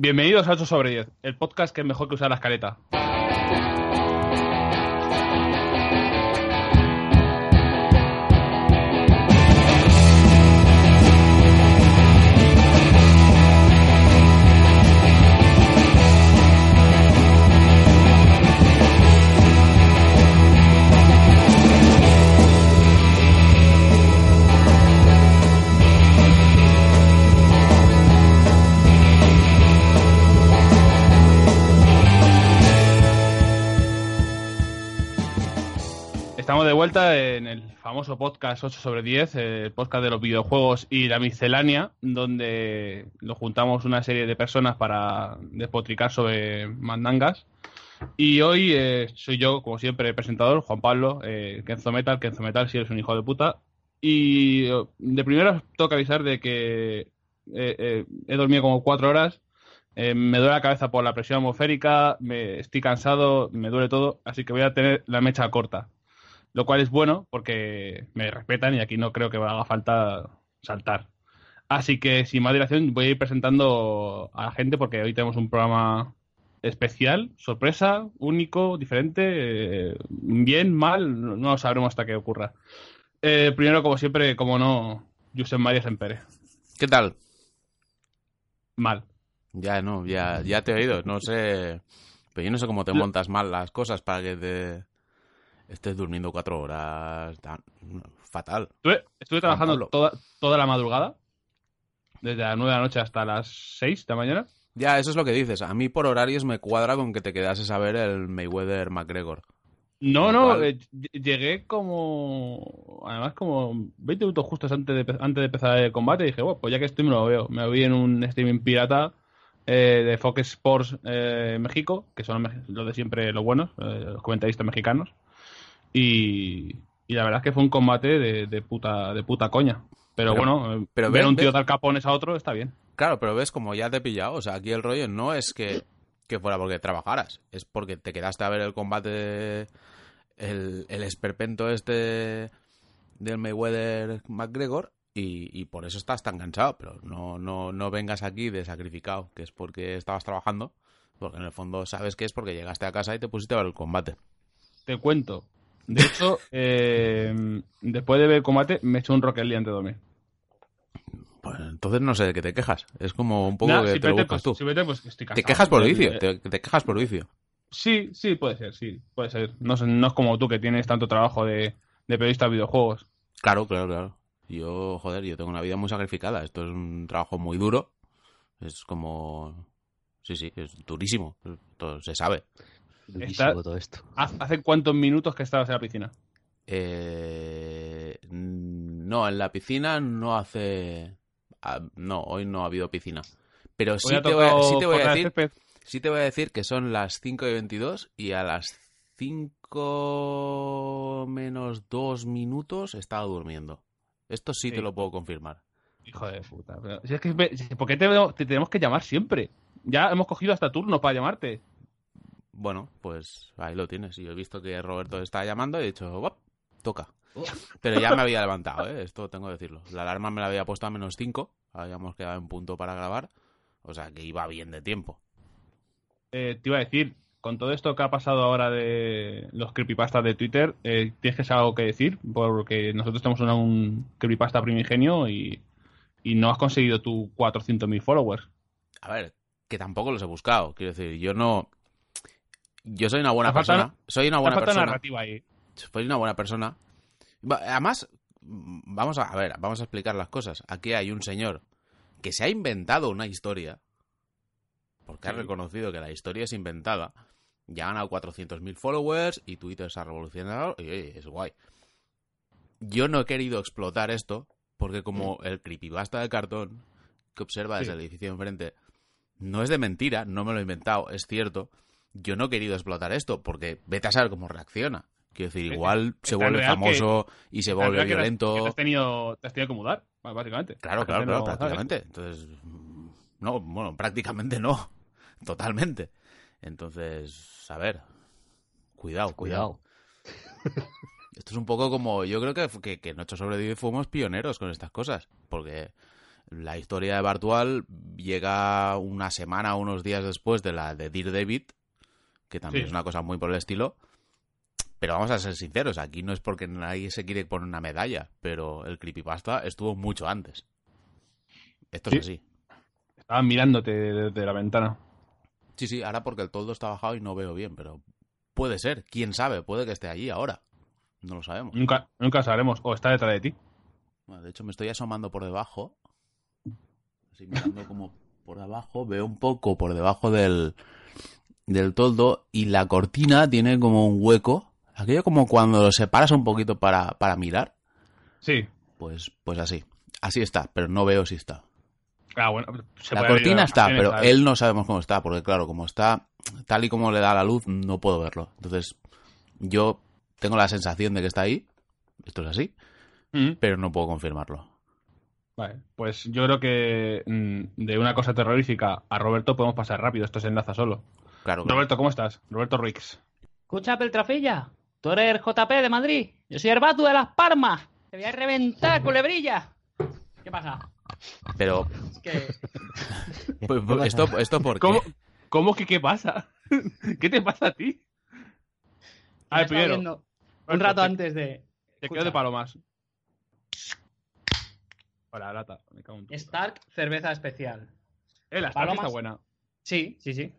Bienvenidos a 8 sobre 10, el podcast que es mejor que usar la escaleta. Famoso podcast 8 sobre 10, el podcast de los videojuegos y la miscelánea, donde nos juntamos una serie de personas para despotricar sobre mandangas. Y hoy eh, soy yo, como siempre, el presentador, Juan Pablo, eh, Kenzo Metal, Kenzo Metal, si eres un hijo de puta. Y eh, de primero tengo que avisar de que he dormido como cuatro horas, me duele la cabeza por la presión atmosférica, me estoy cansado, me duele todo, así que voy a tener la mecha corta lo cual es bueno porque me respetan y aquí no creo que haga falta saltar. Así que sin más dilación voy a ir presentando a la gente porque hoy tenemos un programa especial, sorpresa, único, diferente, eh, bien, mal, no lo sabremos hasta que ocurra. Eh, primero, como siempre, como no, Josep María Sempere. ¿Qué tal? Mal. Ya, no, ya, ya te he oído. No sé. Pero yo no sé cómo te montas mal las cosas para que te estés durmiendo cuatro horas. tan- Fatal. Estuve, estuve trabajando toda, toda la madrugada, desde las 9 de la noche hasta las 6 de la mañana. Ya, eso es lo que dices. A mí por horarios me cuadra con que te quedases a ver el Mayweather McGregor. No, Lo no, cual- eh, ll- llegué como. Además, como 20 minutos justos antes de, antes de empezar el combate. Y dije, bueno, pues ya que estoy, me lo veo. Me vi en un streaming pirata eh, de Fox Sports eh, México, que son los de siempre los buenos, eh, los comentaristas mexicanos. Y, y la verdad es que fue un combate de, de puta, de puta coña. Pero, Pero- bueno, pero ver a ves- un tío ves- dar capones a otro está bien. Claro, pero ves como ya te he pillado. O sea, aquí el rollo no es que, que fuera porque trabajaras. Es porque te quedaste a ver el combate, el, el esperpento este del Mayweather McGregor y, y por eso estás tan cansado. Pero no, no, no vengas aquí de sacrificado, que es porque estabas trabajando. Porque en el fondo sabes que es porque llegaste a casa y te pusiste a ver el combate. Te cuento. De hecho, eh, después de ver el combate, me he hecho un Rocket League antes de dormir. Pues entonces no sé de qué te quejas. Es como un poco Nah, que te lo buscas pues, tú. pues, estoy Te quejas por vicio. eh, Te, te quejas por vicio. Sí, sí, puede ser, sí, puede ser. No, no es como tú que tienes tanto trabajo de, de periodista de videojuegos. Claro, claro, claro. Yo, joder, yo tengo una vida muy sacrificada. Esto es un trabajo muy duro. Es como... Sí, sí, es durísimo. Esto se sabe. Durísimo Está- todo esto. ¿Haz- ¿Hace cuántos minutos que estabas en la piscina? Eh, No, en la piscina no hace... ah, No, hoy no ha habido piscina. Pero sí te, voy a, tocado sí te voy a cortar el decir. Sí te voy a decir que son las 5 y 22 y a las 5 menos 2 minutos estaba durmiendo. Esto sí, Sí. te lo puedo confirmar. Hijo de puta. pero- si es que, ¿Por qué te, te tenemos que llamar siempre? Ya hemos cogido hasta turnos para llamarte. Bueno, pues ahí lo tienes. Yo he visto que Roberto está llamando y he dicho, "Buah, toca. Pero ya me había levantado, ¿eh? esto tengo que decirlo. La alarma me la había puesto a menos 5. Habíamos quedado en punto para grabar. O sea que iba bien de tiempo. Eh, te iba a decir, con todo esto que ha pasado ahora de los creepypastas de Twitter, eh, ¿tienes algo que decir? Porque nosotros tenemos una- un creepypasta primigenio y, y no has conseguido tu 400.000 followers. A ver, que tampoco los he buscado. Quiero decir, yo no. Yo soy una buena falta- persona. Soy una buena falta persona. narrativa ahí. soy una buena persona. Además, mm, vamos a, a ver, vamos a explicar las cosas. Aquí hay un señor que se ha inventado una historia, porque ha reconocido que la historia es inventada. Ya ha ganado 400.000 followers y Twitter se ha revolucionado y oye, es guay. Yo no he querido explotar esto porque como el creepypasta de cartón que observa Sí. desde el edificio enfrente no es de mentira, no me lo he inventado, es cierto. Yo no he querido explotar esto porque vete a saber cómo reacciona. Quiero decir, Es- igual se vuelve que- famoso y se vuelve violento. que te has, tenido, te has tenido que mudar, básicamente. Claro, La claro, claro, prácticamente. Entonces, no, bueno, prácticamente no. Totalmente. Entonces, a ver, cuidado, cuidado. Cuidado. Esto es un poco como, yo creo que, que, que en 8 sobre 10 fuimos pioneros con estas cosas, porque La historia de Bartual llega una semana o unos días después de la de Dear David, que también Sí. es una cosa muy por el estilo. Pero vamos a ser sinceros, aquí no es porque nadie se quiere poner una medalla, pero el creepypasta estuvo mucho antes. Esto Sí. es así. Estaban mirándote desde la ventana. Sí, sí, ahora porque el toldo está bajado y no veo bien, pero puede ser, quién sabe, puede que esté allí ahora. No lo sabemos. Nunca, nunca sabremos. O está detrás de ti. Bueno, de hecho, me estoy asomando por debajo. Así mirando como por abajo. Veo un poco por debajo del, del toldo y la cortina tiene como un hueco. Aquello como cuando lo separas un poquito para, para mirar. Sí. Pues, pues así. Así está, pero no veo si está. Ah, bueno. se la cortina está, pero él no sabemos cómo está, porque claro, como está tal y como le da la luz, no puedo verlo. Entonces, yo tengo la sensación de que está ahí. Esto es así, Mm, pero no puedo confirmarlo. Vale. Pues yo creo que mm, de una cosa terrorífica a Roberto podemos pasar rápido. Esto se enlaza solo. Claro, que- Roberto, ¿cómo estás? Roberto Ruiz. Escucha, Peltrafilla. Tú eres el JP de Madrid. Yo soy el Batu de Las Palmas. Te voy a reventar, culebrilla. ¿Qué pasa? pero Es que Pues, pues, esto, esto por qué? ¿Cómo, ¿Cómo que qué pasa? ¿Qué te pasa a ti? A ver, primero, un rato te- antes de. te Escucha. quedo de palomas. Para lata, me cago en. Stark cerveza especial. Eh, la Stark Palomas. está buena. Sí, sí, sí.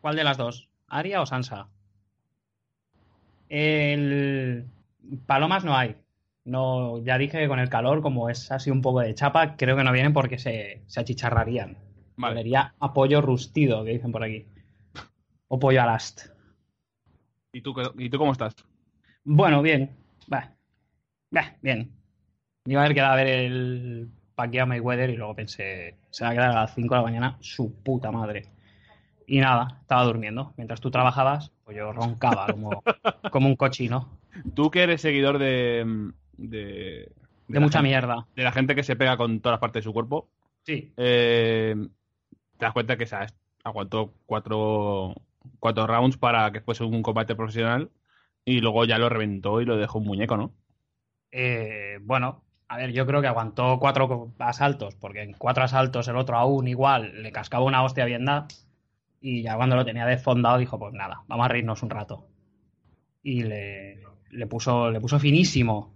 ¿Cuál de las dos? ¿Aria o Sansa? El... Palomas no hay. No, ya dije que con el calor, como es así un poco de chapa, creo que no vienen porque se, se achicharrarían. Vale. Olería a pollo rustido, que dicen por aquí. O pollo alast. ¿Y tú, ¿Y tú cómo estás? Bueno, bien. Bah. Bah, bien. Me iba a haber quedado a ver el Pacquiao Mayweather y luego pensé, se va a quedar a las 5 de la mañana, su puta madre. Y nada, estaba durmiendo. Mientras tú trabajabas, pues yo roncaba como, como un cochino. Tú que eres seguidor de. De, mucha gente- mierda. De la gente que se pega con todas las partes de su cuerpo. Sí. eh, te das cuenta que se aguantó cuatro, cuatro rounds para que fuese un combate profesional y luego ya lo reventó y lo dejó un muñeco, ¿no? Eh, bueno, a ver, yo creo que aguantó cuatro asaltos, porque en cuatro asaltos el otro aún igual le cascaba una hostia bien. Y ya cuando lo tenía desfondado dijo, pues nada, vamos a reírnos un rato. Y le, le puso, le puso finísimo.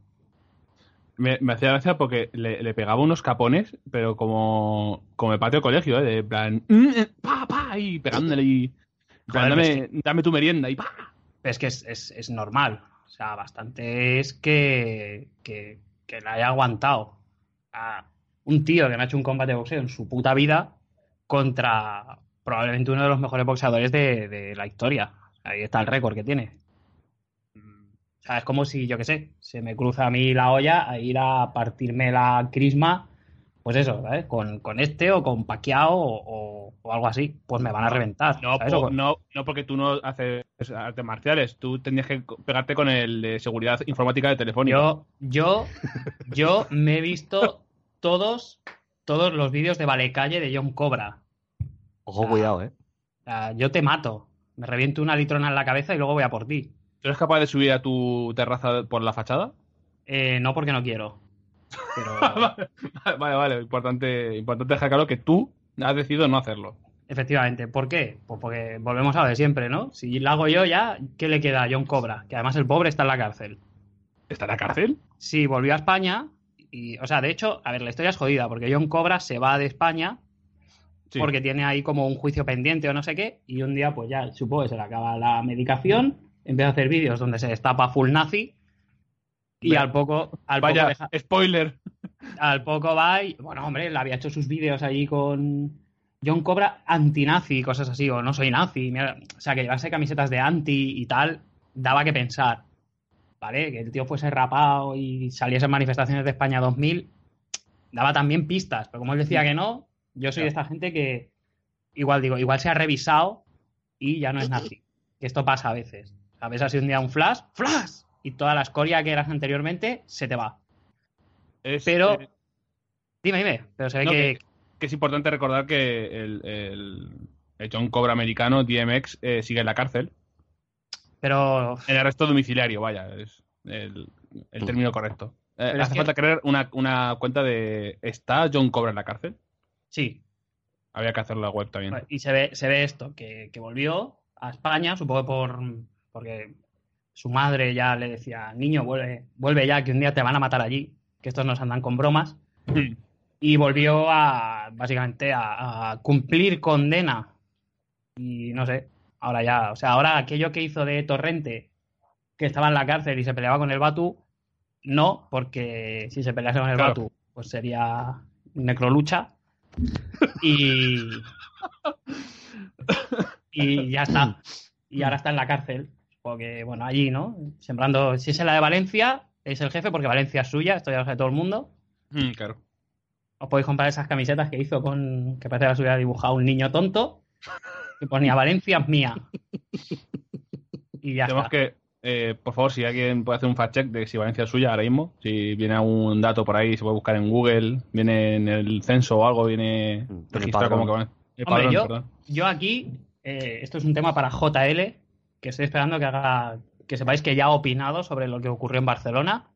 Me, me hacía gracia porque le, le pegaba unos capones, pero como, como el patio de colegio, ¿eh? De plan, "Mm, eh, pa, pa, y pegándole y... Joder, dame, es dame tu merienda y pa. Es que es, es- es normal. O sea, bastante es que, que, que la haya aguantado. A un tío que no ha hecho un combate de boxeo en su puta vida contra probablemente uno de los mejores boxeadores de, de la historia. Ahí está el récord que tiene. O sea, es como si, yo qué sé, se me cruza a mí la olla a ir a partirme la crisma, pues eso, ¿sabes? Con, con este o con Paquiao o, o- o algo así. Pues me van a reventar. No, no, no porque tú no haces artes marciales, tú tendrías que pegarte con el de seguridad informática de Telefónica. Yo, yo, yo me he visto todos, todos los vídeos de Valecalle de John Cobra. Ojo, cuidado, eh. O sea, yo te mato. Me reviento una litrona en la cabeza y luego voy a por ti. ¿Tú eres capaz de subir a tu terraza por la fachada? Eh, no porque no quiero. Pero vale, vale, importante, importante dejar claro que tú has decidido no hacerlo. efectivamente, ¿por qué? Pues porque volvemos a lo de siempre, ¿no? Si lo hago yo ya, ¿qué le queda a John Cobra? Que además el pobre está en la cárcel. ¿Está en la cárcel? Sí, volvió a España y, o sea, de hecho, a ver, la historia es jodida porque John Cobra se va de España Sí. porque tiene ahí como un juicio pendiente o no sé qué, y un día pues ya supongo que se le acaba la medicación, empieza a hacer vídeos donde se destapa full nazi, y al poco, al poco, Vaya, deja- spoiler. al poco va y, bueno, hombre, él había hecho sus vídeos allí con John Cobra antinazi y cosas así, o no soy nazi, mira, o sea, que llevarse camisetas de anti y tal, daba que pensar, ¿vale? Que el tío fuese rapado y saliese en manifestaciones de España 2000, daba también pistas, pero como él decía que no, yo soy de esta gente que, igual digo, igual se ha revisado y ya no es nazi. Que esto pasa a veces. A veces así un día un flash, ¡flash! Y toda la escoria que eras anteriormente se te va. Es, Pero- eh, Dime, dime, pero se ve No, que... que es importante recordar que el, el- el John Cobra americano, DMX, eh, sigue en la cárcel. Pero En arresto domiciliario, vaya, es el, el término correcto. Eh, hace que- falta crear una, una cuenta de. ¿Está John Cobra en la cárcel? Sí, Había que hacerlo en la web también. y se ve, se ve esto, que, que volvió a España, supongo por porque su madre ya le decía, niño, vuelve, vuelve ya, que un día te van a matar allí, que estos nos andan con bromas. Y volvió a, básicamente, a, a cumplir condena. Y no sé, ahora ya, o sea, ahora aquello que hizo de Torrente, que estaba en la cárcel y se peleaba con el Batu, no, porque si se pelease con el Claro. Batu, pues sería necrolucha. Y. Y ya está. Y ahora está en la cárcel. Porque, bueno, allí, ¿no? Sembrando. Si es en la de Valencia, es el jefe, porque Valencia es suya, esto ya lo sabe todo el mundo. Mm, claro. Os podéis comprar esas camisetas que hizo con. que parece que las hubiera dibujado un niño tonto. Que ponía Valencia es mía. Y ya Tenemos está. que. Eh, por favor, si alguien puede hacer un fact check de si Valencia es suya ahora mismo, si viene algún dato por ahí, se puede buscar en Google, viene en el censo o algo, viene el registrado como que Valencia- el Hombre, padrón, yo-. Yo aquí, eh, esto es un tema para JL, que estoy esperando que haga. que sepáis que ya ha opinado sobre lo que ocurrió en Barcelona.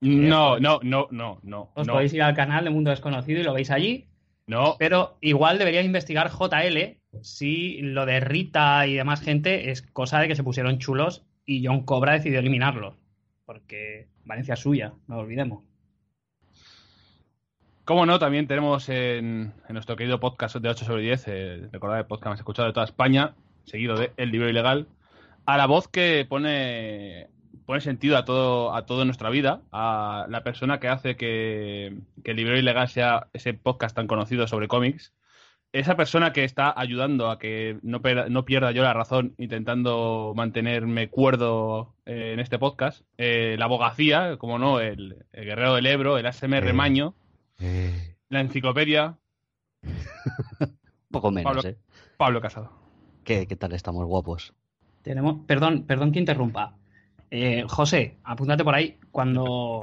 No, no, no, no, no. Os no, podéis ir al canal de Mundo Desconocido y lo veis allí. no. Pero igual debería investigar JL si lo de Rita y demás gente es cosa de que se pusieron chulos y John Cobra decidió eliminarlos. Porque Valencia es suya, no lo olvidemos. Como no, también tenemos en, nuestro querido podcast de 8 sobre 10, eh, recordad el podcast más escuchado de toda España, seguido de El Libro Ilegal, a la voz que pone, pone sentido a todo, a todo en nuestra vida, a la persona que hace que, que El Libro Ilegal sea ese podcast tan conocido sobre cómics, esa persona que está ayudando a que no, no pierda yo la razón intentando mantenerme cuerdo eh, en este podcast, eh, la abogacía, como no, el, el guerrero del Ebro, el ASMR Eh. Maño, Eh, la enciclopedia, poco menos, Pablo. ¿eh? Pablo Casado. ¿Qué, ¿Qué tal estamos guapos? Tenemos, perdón, perdón que interrumpa. Eh, José, apúntate por ahí. Cuando,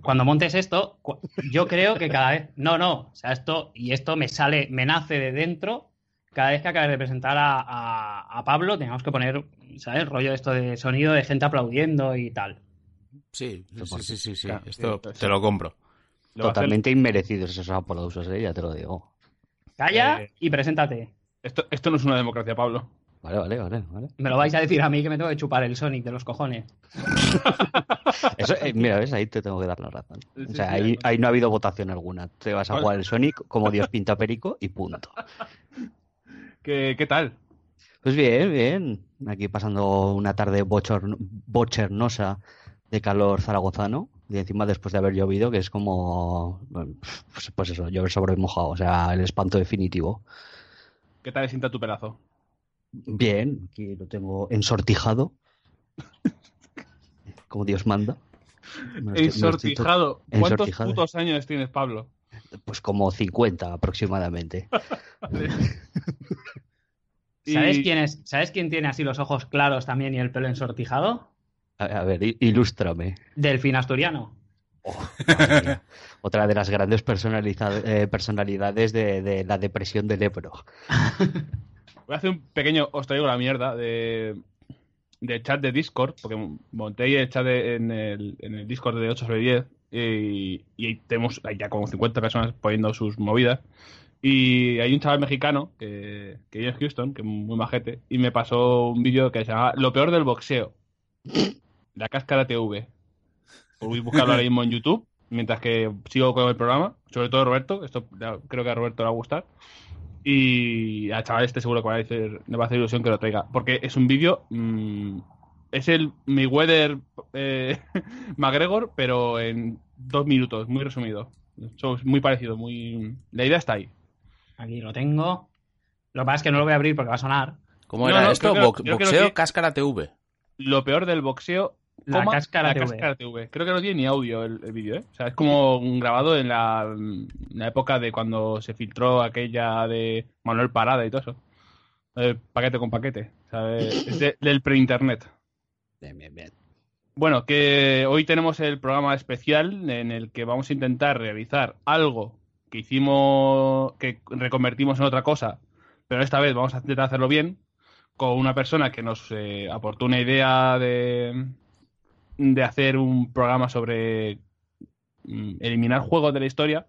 cuando, montes esto, cu- yo creo que cada vez. No, no. O sea, esto, y esto me sale, me nace de dentro. Cada vez que acabes de presentar a, a- a Pablo, tenemos que poner, ¿sabes? El rollo esto de sonido de gente aplaudiendo y tal. Sí, sí, sí, sí, sí. Claro, Esto sí, te lo compro. Lo Totalmente inmerecidos esos aplausos, ¿eh? Ya te lo digo. Calla Eh. y preséntate. Esto, esto no es una democracia, Pablo. Vale, vale, vale. vale. Me lo vais a decir a mí que me tengo que chupar el Sonic de los cojones. Eso, eh, mira, ¿ves? Ahí te tengo que dar la razón. Sí, O sea, sí, ahí, no ha habido votación alguna. Te vas a jugar el Sonic como Dios pinta perico y punto. ¿Qué, qué tal? Pues bien, bien. Aquí pasando una tarde bochornosa de calor zaragozano. Y encima después de haber llovido, que es como... Pues, pues eso, llover sobre mojado. O sea, el espanto definitivo. ¿Qué tal sienta tu pelazo? Bien, aquí lo tengo ensortijado. Como Dios manda. Ensortijado. ¿Cuántos Ensortijado. putos años tienes, Pablo? Pues como 50 aproximadamente. ¿Sabes Y- quién es? ¿Sabes quién tiene así los ojos claros también y el pelo ensortijado? A, a ver, ilústrame. Delfín asturiano. Oh. Otra de las grandes eh, personalidades de, de la depresión del Ebro. Voy a hacer un pequeño, os traigo la mierda de, chat de Discord, porque monté el chat de- en, el, Discord de 8 sobre 10 y, y tenemos ya como 50 personas poniendo sus movidas. Y hay un chaval mexicano que, que Houston, que es muy majete, y me pasó un vídeo que se llama Lo peor del boxeo. La cáscara TV. Podéis buscarlo ahora mismo en YouTube, mientras que sigo con el programa, sobre todo Roberto, esto creo que a Roberto le va a gustar. Y al chaval este seguro que va a decir, le va a hacer ilusión que lo traiga. Porque es un vídeo. mm, es el Mayweather eh, McGregor, pero en dos minutos, muy resumido. Es muy parecido, muy. La idea está ahí. Aquí lo tengo. Lo que pasa es que no lo voy a abrir porque va a sonar. ¿Cómo No, era no, esto? que- que boxeo, cáscara TV. Lo peor del boxeo. La coma, cáscara la TV. cáscara TV. Creo que no tiene ni audio el, el vídeo, ¿eh? O sea, es como grabado en la, en la época de cuando se filtró aquella de Manuel Parada y todo eso. Eh, paquete con paquete. O sea, eh, es de- del pre-internet. Bien, bien, bien. Bueno, que hoy tenemos el programa especial en el que vamos a intentar realizar algo que hicimos, que reconvertimos en otra cosa, pero esta vez vamos a intentar hacerlo bien, con una persona que nos eh, aportó una idea de, de hacer un programa sobre mm, eliminar juegos de la historia.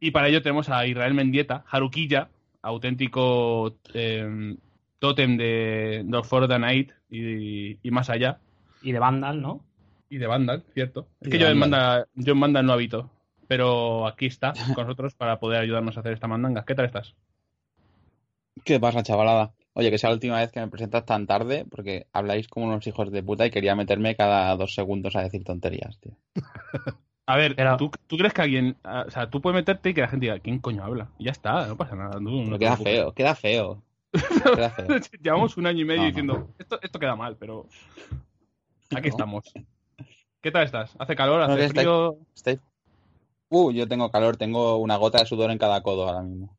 Y para ello tenemos a Israel Mendieta, Harukiya, auténtico eh, tótem de Los For the Night y, y más allá. Y de Vandal, ¿no? Y de Vandal, cierto. Es que de yo en. Vandal, yo en Vandal no habito. Pero aquí está con nosotros para poder ayudarnos a hacer esta mandanga. ¿Qué tal estás? ¿Qué pasa, chavalada? Oye, que sea la última vez que me presentas tan tarde, porque habláis como unos hijos de puta y quería meterme cada dos segundos a decir tonterías, tío. A ver, Pero- ¿tú, tú crees que alguien... ah, O sea, tú puedes meterte y que la gente diga, ¿quién coño habla? Y ya está, no pasa nada. tú no te queda preocupes. feo, queda feo. Queda feo. Llevamos un año y medio No, no. diciendo, esto, esto queda mal, pero aquí No. estamos. ¿Qué tal estás? ¿Hace calor? No, ¿Hace frío? Estáis- Uh, yo tengo calor, tengo una gota de sudor en cada codo ahora mismo.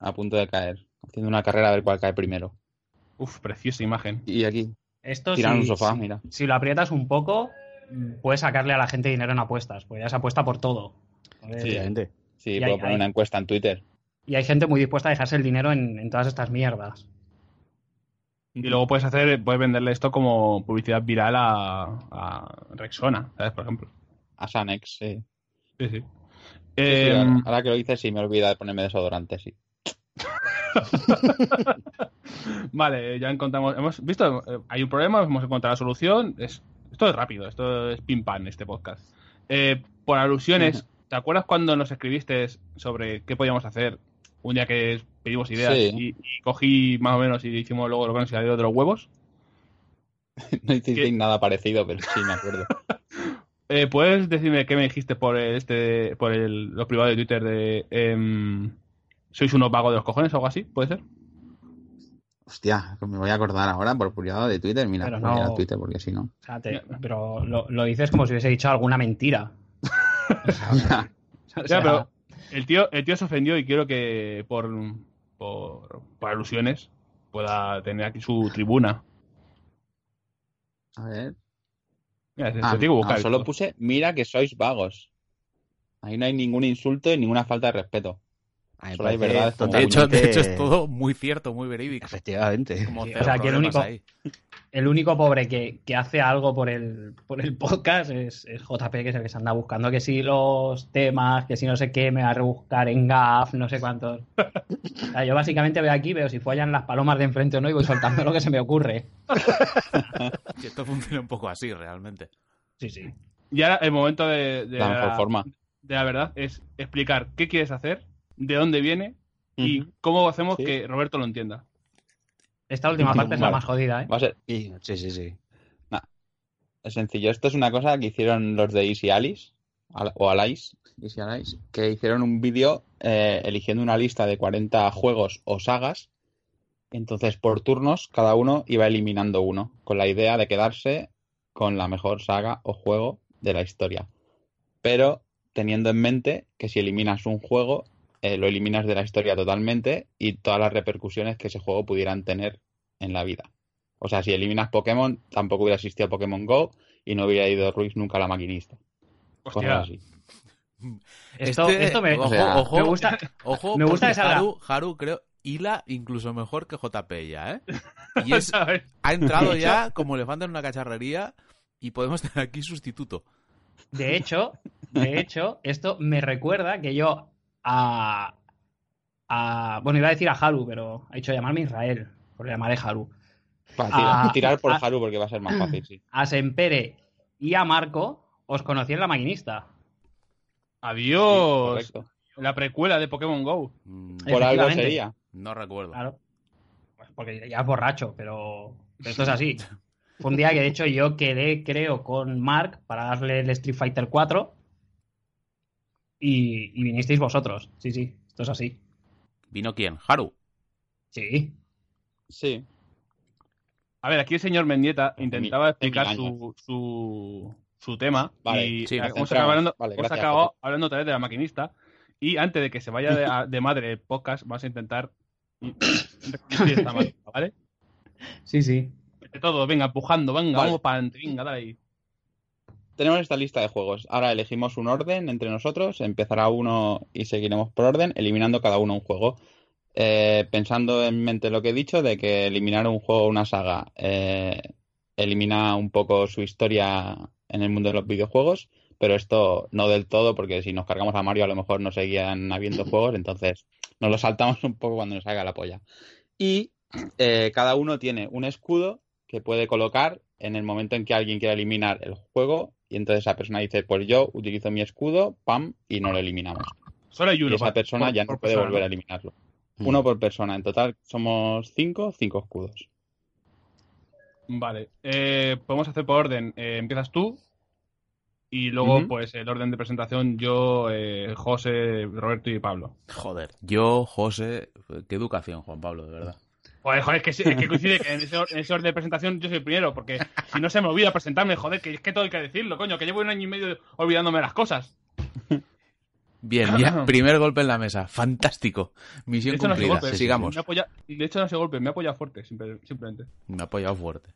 A punto de caer. Haciendo una carrera a ver cuál cae primero. Uf, preciosa imagen. Y aquí, Esto si, un sofá, si- mira. si lo aprietas un poco, mm, puedes sacarle a la gente dinero en apuestas, pues ya se apuesta por todo. Sí. Efectivamente. Sí, Y puedo hay- poner hay- una encuesta en Twitter. Y hay gente muy dispuesta a dejarse el dinero en, en todas estas mierdas. Y luego puedes hacer, puedes venderle esto como publicidad viral a, a Rexona, ¿sabes? Por ejemplo. A Sanex, sí. Sí, sí. Sí, sí, Eh, ahora, ahora que lo dices, sí, me olvida de ponerme desodorante, sí. vale, ya encontramos. Hemos visto, eh, hay un problema, hemos encontrado la solución. Es, esto es rápido, esto es pim pam este podcast. Eh, por alusiones, ¿te acuerdas cuando nos escribiste sobre qué podíamos hacer un día que pedimos ideas Sí. y, y cogí más o menos y hicimos luego lo que nos de los huevos? No hicisteis nada parecido, pero sí me acuerdo. Eh, ¿Puedes decirme qué me dijiste por este por el, los privados de Twitter de em, sois unos vagos de los cojones o algo así? ¿Puede ser? Hostia, que me voy a acordar ahora por privado de Twitter. Mira, Pero no- a Twitter porque si no. O sea, te- pero lo, lo dices como si hubiese dicho alguna mentira. O sea, Ya, pero el tío, el tío se ofendió y quiero que por, por, por alusiones pueda tener aquí su tribuna. A ver. Mira, Ah, te tengo que buscar. solo puse, mira que sois vagos. Ahí no hay ningún insulto y ninguna falta de respeto. A mí me Solo hay como De hecho, de totalmente- hecho, es todo muy cierto, muy verídico. Efectivamente. Como Sí, cero o sea, que el único- ahí. El único pobre que, que hace algo por el, por el podcast es, es JP, que es el que se anda buscando que si los temas, que si no sé qué, me va a rebuscar en GAF, no sé cuántos. O sea, yo básicamente veo aquí, veo si follan las palomas de enfrente o no y voy soltando lo que se me ocurre. Que esto funciona un poco así, realmente. Sí, sí. Y ahora el momento de, de La mejor forma. de la verdad es explicar qué quieres hacer, de dónde viene y cómo hacemos Sí. que Roberto lo entienda. Esta última Vale. parte es la más jodida, ¿eh? Va a ser sí, sí, sí. es sencillo. Esto es una cosa que hicieron los de Easy Alice, Al- o Alice, Easy Alice, que hicieron un vídeo eh, eligiendo una lista de 40 juegos o sagas. Entonces, por turnos, cada uno iba eliminando uno, con la idea de quedarse con la mejor saga o juego de la historia. Pero teniendo en mente que si eliminas un juego, eh, lo eliminas de la historia totalmente y todas las repercusiones que ese juego pudieran tener en la vida. O sea, si eliminas Pokémon, tampoco hubiera existido Pokémon Go y no hubiera ido Ruiz nunca a la maquinista. Hostia, Cosas así. Esto, Este- esto me, ojo, o sea, ojo, me gusta. ojo, me gusta salga- Haru, Haru, creo, hila incluso mejor que JP ya, ¿eh? Y es, ha entrado ya como elefante en una cacharrería y podemos tener aquí sustituto. De hecho, de hecho, esto me recuerda que yo a, a- bueno, iba a decir a Haru, pero ha dicho llamarme Israel, pues le llamaré Haru. Tira- Ah, tirar por ah. Haru porque va a ser más fácil, sí. A Sempere y a Marco os conocí en la maquinista. Adiós. Correcto. la precuela de Pokémon Go. Mm, Por algo sería. no recuerdo. Claro. Pues porque ya es borracho, pero, pero esto es así. Fue un día que de hecho yo quedé, creo, con Mark para darle el Street Fighter 4 y, y vinisteis vosotros. Sí, sí, esto es así. ¿Vino quién? Haru. Sí. Sí. A ver, aquí el señor Mendieta intentaba explicar su, su, su tema Vale, y sí, hemos acabado hablando, Vale, hemos gracias, acabado José. hablando otra vez de la maquinista y antes de que se vaya de, a- de madre el podcast vamos a intentar esta ¿vale? Sí, sí. De todo, venga, empujando, venga, Vale. vamos para adelante, venga, dale ahí. Tenemos esta lista de juegos. Ahora elegimos un orden entre nosotros. Empezará uno y seguiremos por orden, eliminando cada uno un juego. Eh, pensando en mente lo que he dicho, de que eliminar un juego o una saga eh, elimina un poco su historia en el mundo de los videojuegos, pero esto no del todo, porque si nos cargamos a Mario a lo mejor no seguían habiendo juegos, entonces nos lo saltamos un poco cuando nos salga la polla. Y eh, cada uno tiene un escudo que puede colocar en el momento en que alguien quiera eliminar el juego y entonces esa persona dice, pues yo utilizo mi escudo, pam, y no lo eliminamos. Solo hay uno. y esa persona por- ya por no puede persona, volver a eliminarlo. Mm. Uno por persona. En total somos cinco, cinco escudos. Vale. Eh, podemos hacer por orden. Eh, empiezas tú. Y luego, pues, el orden de presentación, yo, eh, José, Roberto y Pablo. Joder, yo, José, qué educación, Juan Pablo, de verdad. Joder, joder, es que, es que coincide que en ese, or- en ese orden de presentación yo soy el primero, porque si no se me olvida presentarme, joder, que es que todo hay que decirlo, coño, que llevo un año y medio olvidándome las cosas. Bien, ya, primer golpe en la mesa, fantástico. Misión hecho, no cumplida, golpe, sí, sigamos. Me apoya, de hecho, no se golpe, me ha apoyado fuerte, simple- simplemente. Me ha apoyado fuerte.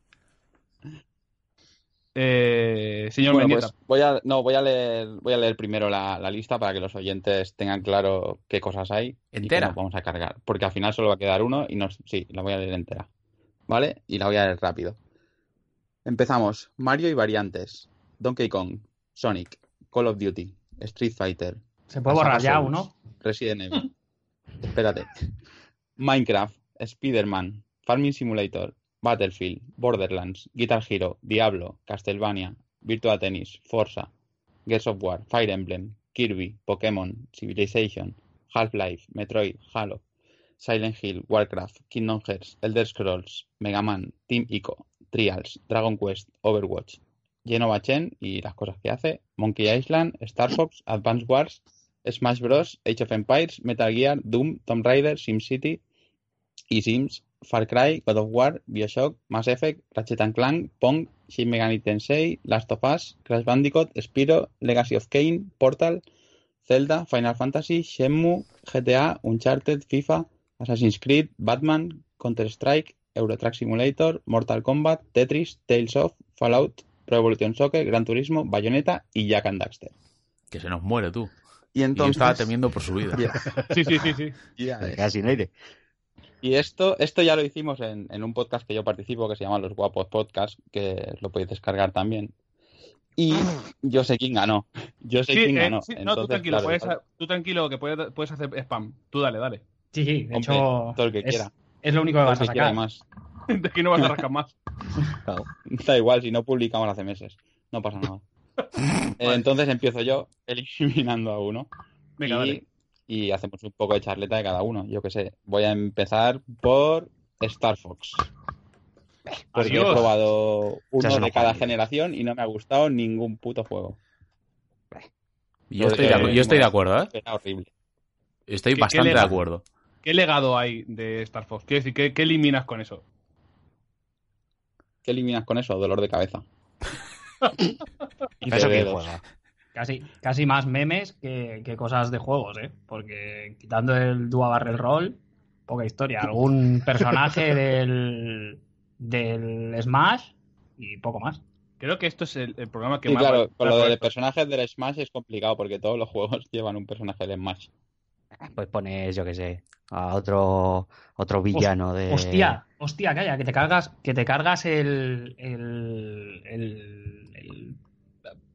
Eh, señor Bueno, pues voy a, no, voy a leer, voy a leer primero la, la lista para que los oyentes tengan claro qué cosas hay y qué ¿Entera? nos vamos a cargar. Porque al final solo va a quedar uno y nos, sí, la voy a leer entera. ¿Vale? Y la voy a leer rápido. Empezamos. Mario y variantes. Donkey Kong, Sonic, Call of Duty, Street Fighter, Se puede borrar ya uno. Resident Evil. Espérate. Minecraft, Spider-Man, Farming Simulator, Battlefield, Borderlands, Guitar Hero, Diablo, Castlevania, Virtua Tennis, Forza, Gears of War, Fire Emblem, Kirby, Pokémon, Civilization, Half-Life, Metroid, Halo, Silent Hill, Warcraft, Kingdom Hearts, Elder Scrolls, Mega Man, Team Ico, Trials, Dragon Quest, Overwatch, Genova Chen y las cosas que hace, Monkey Island, Star Fox, Advance Wars, Smash Bros, Age of Empires, Metal Gear, Doom, Tomb Raider, SimCity y Sims, Far Cry, God of War, Bioshock, Mass Effect, Ratchet and Clank, Pong, Shin Megami Tensei, Last of Us, Crash Bandicoot, Spyro, Legacy of Kain, Portal, Zelda, Final Fantasy, Shenmue, GTA, Uncharted, FIFA, Assassin's Creed, Batman, Counter-Strike, Euro Truck Simulator, Mortal Kombat, Tetris, Tales of, Fallout, Pro Evolution Soccer, Gran Turismo, Bayonetta y Jack and Daxter. Que se nos muere tú. Y Y yo entonces... estaba temiendo por su vida. Sí, sí, sí, sí. sin aire. Y esto, esto ya lo hicimos en, en un podcast que yo participo que se llama Los Guapos Podcast, que lo podéis descargar también. Y yo sé quién ganó. Yo sé Sí, quién eh, ganó. sí, no, tú tranquilo, claro, puedes, tú tranquilo, que puedes, puedes hacer spam. Tú dale, dale. Sí, sí, de hombre, hecho. todo el que es, quiera. es lo único que todo vas a sacar. más. De aquí no vas a rascar más. Claro. Da igual, si no publicamos hace meses. No pasa nada. Eh, entonces empiezo yo eliminando a uno. Venga, y, dale. Y hacemos un poco de charleta de cada uno. Yo qué sé. Voy a empezar por Star Fox. Porque he probado uno no de cada generación y no me ha gustado ningún puto juego. Yo estoy, de- de, acu- yo estoy de acuerdo, ¿eh? Era horrible. Estoy ¿Qué- qué bastante de lega- acuerdo. ¿Qué legado hay de Star Fox? Quiero decir, ¿qué, qué eliminas con eso? ¿Qué eliminas con eso? Dolor de cabeza. y Eso juega. Casi, casi más memes que, que cosas de juegos, ¿eh? Porque quitando el Dua Barrel Roll, poca historia. Algún personaje del, del Smash y poco más. Creo que esto es el, el programa que Sí, más... claro, con lo de personajes del Smash es complicado porque todos los juegos llevan un personaje del Smash. Pues pones, yo qué sé, a otro, otro villano de. Hostia, hostia, calla, que te cargas, que te cargas el, el, el- el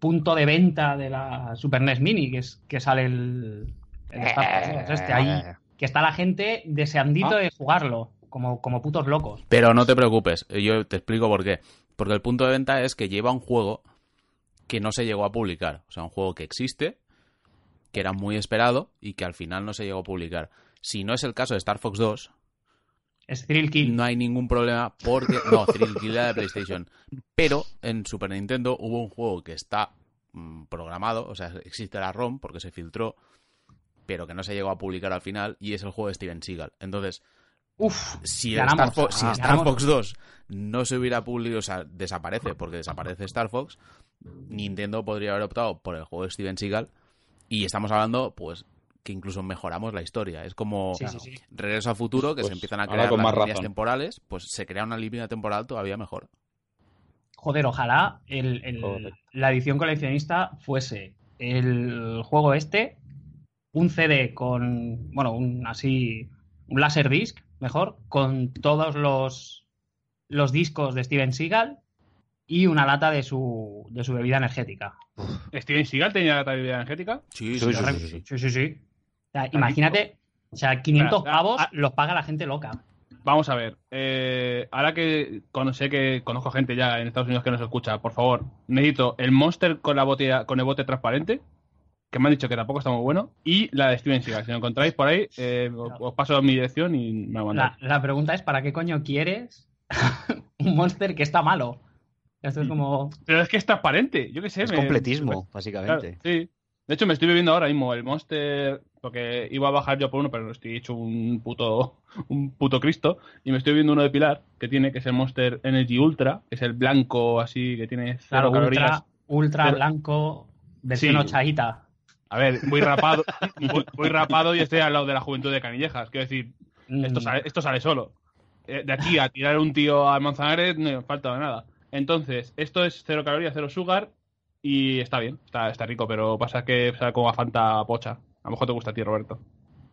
punto de venta de la Super NES Mini, que es que sale el, el Star Fox 2, este ahí, que está la gente deseandito Ah. de jugarlo, como, como putos locos. Pero no te preocupes, yo te explico por qué. Porque el punto de venta es que lleva un juego que no se llegó a publicar. O sea, un juego que existe, que era muy esperado y que al final no se llegó a publicar. Si no es el caso de Star Fox 2, Es Thrill Kill. no hay ningún problema porque... No, Thrill Kill era de PlayStation. Pero en Super Nintendo hubo un juego que está mm, programado, o sea, existe la ROM porque se filtró, pero que no se llegó a publicar al final y es el juego de Steven Seagal. Entonces, Uf, si, Star, Fox, si ah, Star. Fox 2 no se hubiera publicado, o sea, desaparece porque desaparece Star Fox, Nintendo podría haber optado por el juego de Steven Seagal y estamos hablando, pues, que incluso mejoramos la historia. Es como Sí, sí, sí. Regreso a Futuro, que Pues se empiezan a crear con las más líneas razón. temporales, pues se crea una línea temporal todavía mejor. Joder, ojalá el- el- Joder. la edición coleccionista fuese el juego este, un CD con, bueno, un así, un Laserdisc, mejor, con todos los, los discos de Steven Seagal y una lata de su, de su bebida energética. Steven Seagal tenía la bebida energética. Sí, Sí, sí, sí, sí, sí, sí. Sí, sí, sí. O sea, imagínate, o sea, 500 Espera, pavos los paga la gente loca. Vamos a ver. eh, ahora que sé que conozco gente ya en Estados Unidos que nos escucha, por favor, necesito el Monster con la botella, con el bote transparente, que me han dicho que tampoco está muy bueno, y la de Steven Seagal. Si lo encontráis por ahí, eh, os, os paso mi dirección y me lo mandáis. La, la pregunta es, ¿para qué coño quieres un monster que está malo? Esto es como... Pero es que es transparente, yo qué sé. Es me- completismo, Claro, básicamente. sí. De hecho, me estoy bebiendo ahora mismo el Monster, porque iba a bajar yo por uno, pero estoy hecho un puto, un puto Cristo. Y me estoy bebiendo uno de Pilar, que tiene, que es el Monster Energy Ultra, que es el blanco así, que tiene cero Claro, calorías. ultra, ultra Pero- blanco, versión Sí. ochadita. A ver, voy rapado, voy, voy rapado y estoy al lado de la juventud de Canillejas. Quiero decir, esto Mm, sale, esto sale solo. Eh, De aquí a tirar un tío al Manzanares no falta nada. Entonces, esto es cero calorías, cero sugar y está bien, está, está rico, pero pasa que sabe como a Fanta pocha. A lo mejor te gusta a ti, Roberto.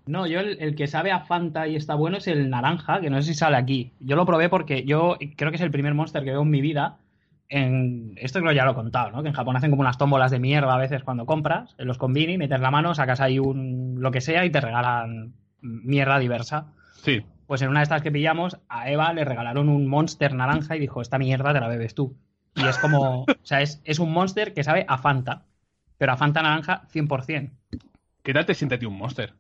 No, yo el, el que sabe a Fanta y está bueno es el naranja, que no sé si sale aquí. Yo lo probé porque yo creo que es el primer monster que veo en mi vida. En, esto creo que ya lo he contado, ¿no? Que en Japón hacen como unas tómbolas de mierda a veces cuando compras, en los convini, metes la mano, sacas ahí un lo que sea y te regalan mierda diversa. Sí, Pues en una de estas que pillamos, a Eva le regalaron un monster naranja y dijo, esta mierda te la bebes tú. Y es como, o sea, es, es un monster que sabe a Fanta, pero a Fanta naranja 100%. ¿Qué tal te siente a ti un Monster?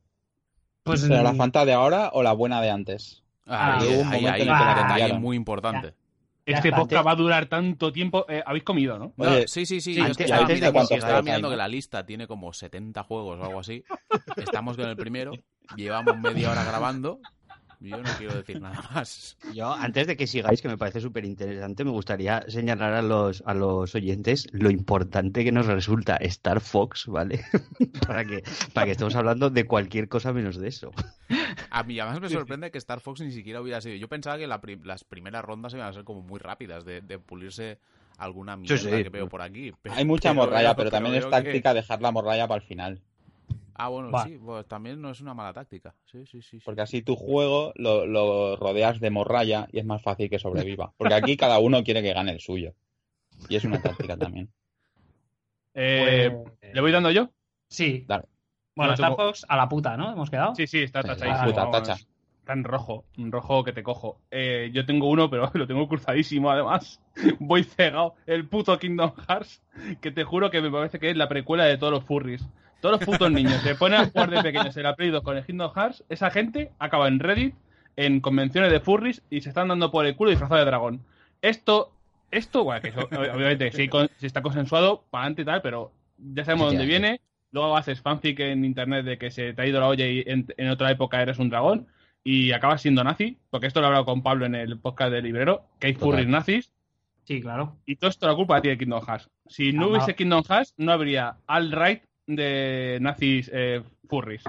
Pues ¿Pero la Fanta de ahora o la buena de antes? Ah, Ahí, un ahí, momento ahí, detalle muy importante. Ya Este podcast antes- va a durar tanto tiempo. Eh, Habéis comido, ¿no? Oye, sí, sí, sí. sí, antes- estaba antes mirando, que estaba mirando que la lista tiene como 70 juegos o algo así. Estamos con el primero. Llevamos media hora grabando. Yo no quiero decir nada más. Yo, antes de que sigáis, que me parece súper interesante, me gustaría señalar a los, a los oyentes lo importante que nos resulta Star Fox, ¿vale? para, que, para que estemos hablando de cualquier cosa menos de eso. A mí además me sorprende que Star Fox ni siquiera hubiera sido. Yo pensaba que la las primeras rondas iban a ser como muy rápidas de, de pulirse alguna mierda sí. que veo por aquí. Pero- Hay mucha pero morralla, pero también es que- táctica dejar la morralla para el final. Ah, bueno, Va. sí, pues también no es una mala táctica. Sí, sí, sí. sí. Porque así tu juego lo, lo rodeas de morralla y es más fácil que sobreviva. Porque aquí cada uno quiere que gane el suyo. Y es una táctica también. Eh, pues- ¿Le voy dando yo? Sí. Dale. Bueno, tengo- Fox a la puta, ¿no? Hemos quedado. Sí, sí, está Sí, tachadísimo. puta, tacha. Está en rojo, un rojo que te cojo. Eh, yo tengo uno, pero lo tengo cruzadísimo además. Voy cegado. El puto Kingdom Hearts, que te juro que me parece que es la precuela de todos los furries. Todos los putos niños se ponen a jugar de pequeños en la Play 2 con el Kingdom Hearts. Esa gente acaba en Reddit, en convenciones de furries y se están dando por el culo disfrazado de dragón. Esto, esto, bueno, que eso, obviamente si, con- si está consensuado, para adelante y tal, pero ya sabemos dónde Efectivamente. viene. Luego haces fanfic en internet de que se te ha ido la olla y en, en otra época eres un dragón y acabas siendo nazi, porque esto lo he hablado con Pablo en el podcast del librero, que hay Total. furries nazis, Sí, claro. y todo esto la culpa de ti de Kingdom Hearts. Si no Ah, hubiese. Kingdom Hearts, no habría alt-right de nazis eh, furries.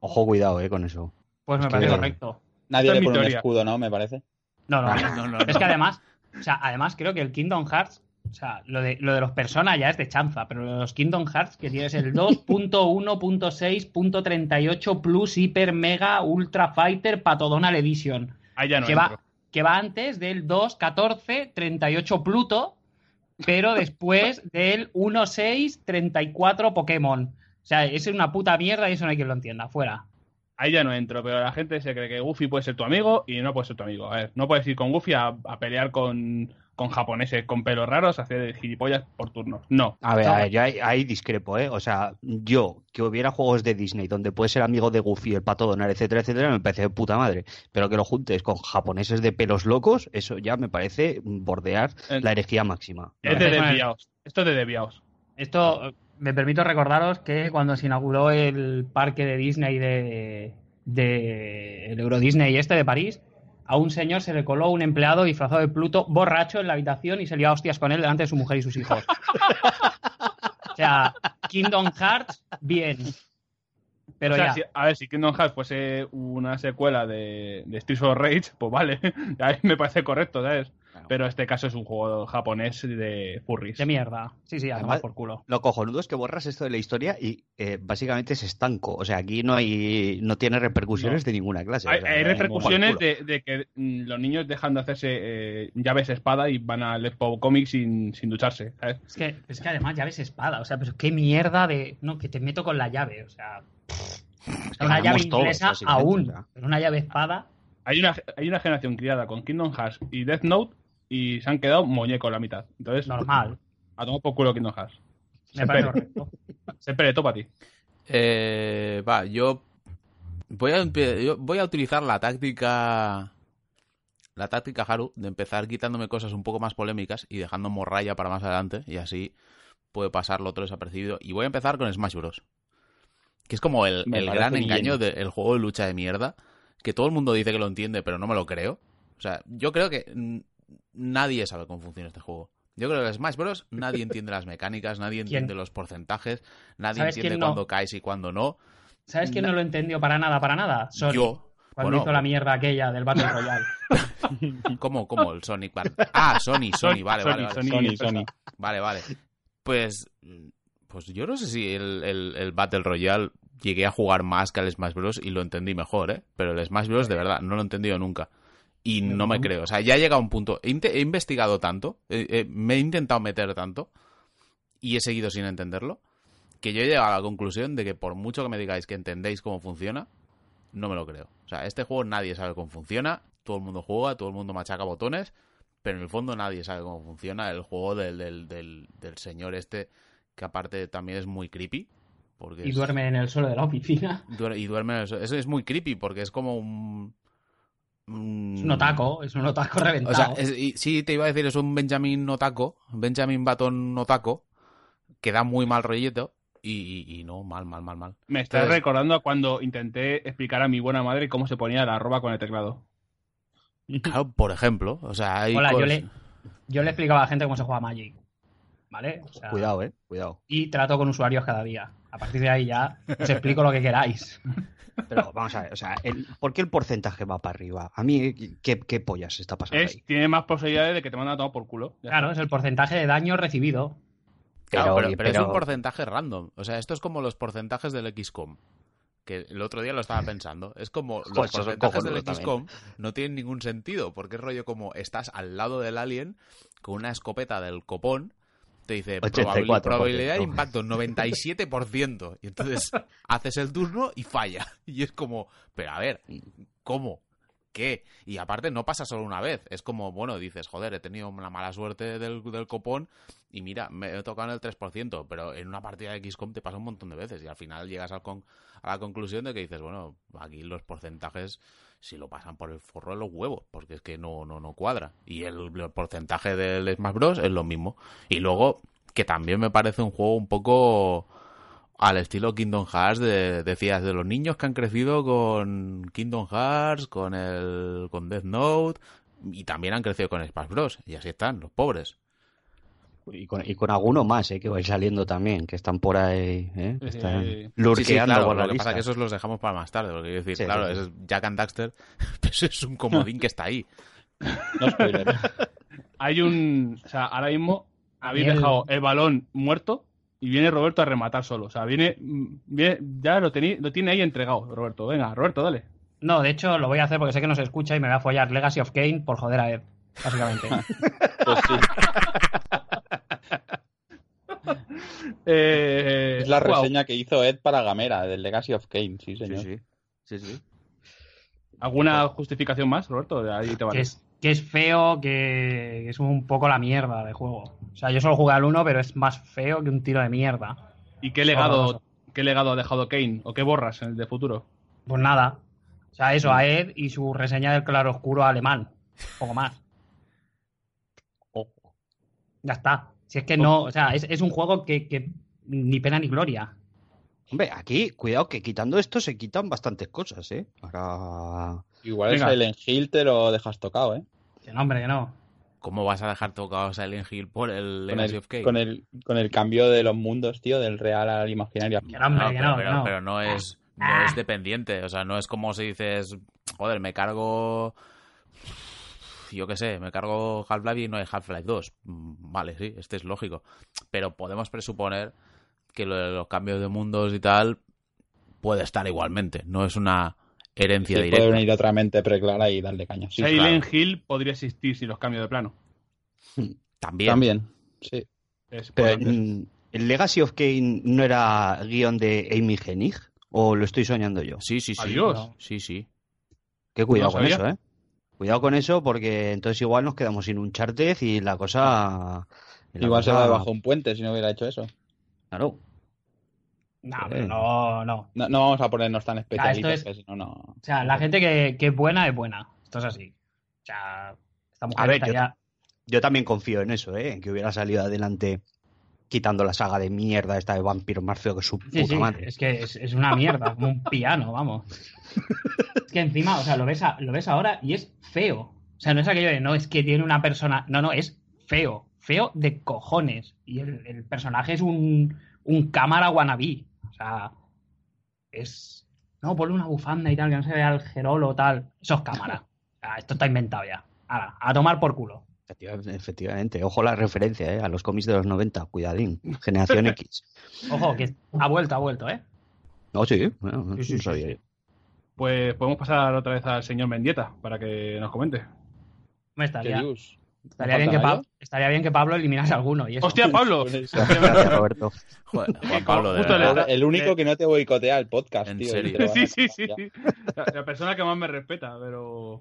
Ojo, cuidado, eh, con eso. Pues me Es parece que- correcto. Nadie le pone un escudo, ¿no? Me parece. No, no, No, no, no. Es que además, o sea, además creo que el Kingdom Hearts, o sea, lo de, lo de los Persona ya es de chanza, pero lo de los Kingdom Hearts que tienes el 2.1.6.38 Plus Hyper Mega Ultra Fighter Patodonal Edition, Ahí ya no que entro. va, que va antes del 2.14.38 Pluto, pero después del 1.6.34 Pokémon. O sea, es una puta mierda y eso no hay quien lo entienda. Fuera. Ahí ya no entro, pero la gente se cree que Goofy puede ser tu amigo y no puede ser tu amigo. A ver, no puedes ir con Goofy a, a pelear con, con japoneses con pelos raros, hacer gilipollas por turnos. No. A ver, a ver, yo ahí, ahí discrepo, ¿eh? O sea, yo, que hubiera juegos de Disney donde puedes ser amigo de Goofy, el pato Donald, etcétera, etcétera, me parece de puta madre. Pero que lo juntes con japoneses de pelos locos, eso ya me parece bordear Eh, la herejía máxima. Es de desviados. Esto es de desviados. Esto me permito recordaros que cuando se inauguró el parque de Disney de, de el Euro Disney este de París, a un señor se le coló un empleado disfrazado de Pluto borracho en la habitación y se lió a hostias con él delante de su mujer y sus hijos. o sea, Kingdom Hearts, bien. Pero O sea, ya. si- a ver, si Kingdom Hearts fuese una secuela de, de Streets of Rage, pues vale. Ahí me parece correcto, ¿sabes? Pero este caso es un juego japonés de furries. De mierda. Sí, sí, además Además- por culo. Lo cojonudo es que borras esto de la historia y eh, básicamente es estanco. O sea, aquí no hay no tiene repercusiones de ninguna clase. Hay, O sea, hay da repercusiones de, de que mm, los niños dejan de hacerse eh, llaves espada y van al Expo Comics sin, sin ducharse, ¿sabes? Es que, es que además llaves espada. O sea, pero qué mierda de. No, que te meto con la llave. O sea. o sea, una llave todos, inglesa aún. Pero una llave espada. Hay una, hay una generación criada con Kingdom Hearts y Death Note y se han quedado muñecos la mitad. Entonces, Normal. a tomar por culo Kingdom Hearts. Me parece correcto. Se peleó para ti. Eh, va, yo voy a, yo voy a utilizar la táctica la táctica Haru de empezar quitándome cosas un poco más polémicas y dejando morralla para más adelante y así puede pasar lo otro desapercibido. Y voy a empezar con Smash Bros. Que es como el, el gran engaño del juego de lucha de mierda, que todo el mundo dice que lo entiende, pero no me lo creo. O sea, yo creo que mm, nadie sabe cómo funciona este juego. Yo creo que en Smash Bros. nadie entiende las mecánicas, nadie entiende los porcentajes, nadie ¿Sabes entiende no? cuándo caes y cuándo no. ¿Sabes quién no lo entendió para nada, para nada? Sony. Yo. Cuando Bueno, hizo la mierda aquella del Battle Royale. ¿Cómo, cómo el Sonic? Vale. Ah, Sony, Sony, vale, vale, vale. Sony, Sony. Vale, vale. Pues, pues yo no sé si el, el- el Battle Royale llegué a jugar más que al Smash Bros. y lo entendí mejor, ¿eh? Pero el Smash Bros. de verdad no lo he entendido nunca. Y no me creo. O sea, ya he llegado a un punto. He, investigado tanto, eh, eh, me he intentado meter tanto y he seguido sin entenderlo, que yo he llegado a la conclusión de que por mucho que me digáis que entendéis cómo funciona, no me lo creo. O sea, este juego nadie sabe cómo funciona, todo el mundo juega, todo el mundo machaca botones, pero en el fondo nadie sabe cómo funciona el juego del, del, del, del señor este, que aparte también es muy creepy. Porque y es- duerme en el suelo de la oficina. y duerme en el suelo. Eso es muy creepy porque es como un... un- Es un otaco, es un otaco reventado. O sea, es- y- sí, te iba a decir, es un Benjamin Otako, Benjamin Baton Otako, que da muy mal rollito. Y, y- y no, mal, mal, mal, mal. Me estás Entonces- recordando a cuando intenté explicar a mi buena madre cómo se ponía la arroba con el teclado. Claro, por ejemplo, o sea, hay Hola, yo le, yo le explicaba a la gente cómo se juega Magic. ¿Vale? O sea, Cuidado, eh. Cuidado. Y trato con usuarios cada día. A partir de ahí ya os explico lo que queráis. Pero vamos a ver, o sea, el- ¿por qué el porcentaje va para arriba? A mí, ¿qué, qué pollas está pasando Es, ahí? tiene más posibilidades de que te mandan a tomar por culo. Claro, es el porcentaje de daño recibido. Claro, pero, es un porcentaje random. O sea, esto es como los porcentajes del XCOM. Que el otro día lo estaba pensando. Es como los Joder, porcentajes del XCOM no tienen ningún sentido. Porque es rollo como estás al lado del alien con una escopeta del copón. Te dice 84%. probabil- probabilidad de impacto 97%. Y entonces haces el turno y falla. Y es como, pero a ver, ¿cómo? ¿Qué? Y aparte no pasa solo una vez. Es como, bueno, dices, joder, he tenido la mala suerte del, del copón y mira, me he tocado en el 3%, pero en una partida de XCOM te pasa un montón de veces y al final llegas al a la conclusión de que dices, bueno, aquí los porcentajes si lo pasan por el forro de los huevos, porque es que no, no, no cuadra. Y el, el porcentaje del Smash Bros. es lo mismo. Y luego, que también me parece un juego un poco al estilo Kingdom Hearts, de, decías, de los niños que han crecido con Kingdom Hearts, con el con Death Note, y también han crecido con Smash Bros. Y así están, los pobres. Y con, y con alguno más, eh, que vais saliendo también, que están por ahí, eh, que están sí. Sí, sí, lurqueando claro, por la lo que pasa es que esos los dejamos para más tarde, porque quiero decir, Sí, claro, es Jack and Daxter, pues es un comodín que está ahí. No spoiler. Hay un. O sea, ahora mismo habéis dejado el balón muerto y viene Roberto a rematar solo. O sea, viene. viene ya lo, tení- lo tiene ahí entregado, Roberto. Venga, Roberto, dale. No, de hecho lo voy a hacer porque sé que no se escucha y me voy a follar Legacy of Kane por joder a Ed, básicamente. Pues sí, Eh, es la wow. reseña que hizo Ed para Gamera, del Legacy of Kane, sí, señor. Sí, sí. Sí, sí. ¿Alguna justificación más, Roberto? Ahí te que, vale. es, que es feo, que, que es un poco la mierda de juego. O sea, yo solo jugué al 1, pero es más feo que un tiro de mierda. ¿Y qué legado, qué legado ha dejado Kane? ¿O qué borras en el de futuro? Pues nada. O sea, eso, a Ed y su reseña del claroscuro alemán. Poco más. Ya está. Si es que no, o sea, es, es un juego que, que ni pena ni gloria. Hombre, aquí, cuidado, que quitando esto se quitan bastantes cosas, ¿eh? Ahora... Igual Venga. el Hill te lo dejas tocado, ¿eh? Que no, hombre, que no. ¿Cómo vas a dejar tocado Silent Hill por el Con Legacy el, of Kane? con, el, con el cambio de los mundos, tío, del real al imaginario. Que no, hombre, No, que pero, no, que pero- no. pero no es, no Ah. es dependiente. O sea, no es como si dices, joder, me cargo yo qué sé, me cargo Half-Life y no hay Half-Life 2. Mm, Vale, sí, este es lógico. Pero podemos presuponer que lo de los cambios de mundos y tal puede estar igualmente. No es una herencia Sí, directa. puede venir otra mente preclara y darle caña. Sí, Silent claro. Hill podría existir sin los cambios de plano. También. También, sí. Es Pero, mm, ¿El Legacy of Kane no era guion de Amy Hennig? ¿O lo estoy soñando yo? Sí, sí, sí. Adiós. Sí, sí. Qué cuidado No con eso, ¿eh? Cuidado con eso porque entonces igual nos quedamos sin un Chartez y la cosa... y la Igual se cosa- va debajo de un puente si no hubiera hecho eso. Claro. No, pero no, no. No, no vamos a ponernos tan especialistas es- que si no, no. O sea, la gente que, que es buena es buena. Esto es así. O sea, esta mujer A ver, está yo- ya- Yo también confío en eso, ¿eh? En que hubiera salido adelante quitando la saga de mierda esta de vampiro más feo que su Sí, puta sí, madre. es que es, es una mierda, como un piano, vamos. Es que encima, o sea, lo ves, a- lo ves ahora y es feo. O sea, no es aquello de, no, es que tiene una persona. No, no, es feo. Feo de cojones. Y el, el personaje es un, un cámara wannabe. O sea, es. No, ponle una bufanda y tal, que no se vea el gerolo o tal. Eso es cámara. O sea, esto está inventado ya. Ahora, a tomar por culo. Efectivamente, efectivamente. Ojo la referencia, ¿eh? A los cómics de los 90. Cuidadín. Generación X. Ojo, que ha vuelto, ha vuelto, ¿eh? No, sí. Bueno, Sí, sí, no sí, sabía sí. yo. Pues podemos pasar otra vez al señor Mendieta para que nos comente. Me ¿Qué estaría, dios? Estaría, bien que falta Pa- estaría bien que Pablo eliminase alguno. Y eso. ¡Hostia, Pablo! Gracias, Roberto. Juan Pablo, de Justo le- verdad. El único que no te boicotea el podcast, ¿En tío. serio? Sí, sí, sí. La, la persona que más me respeta, pero.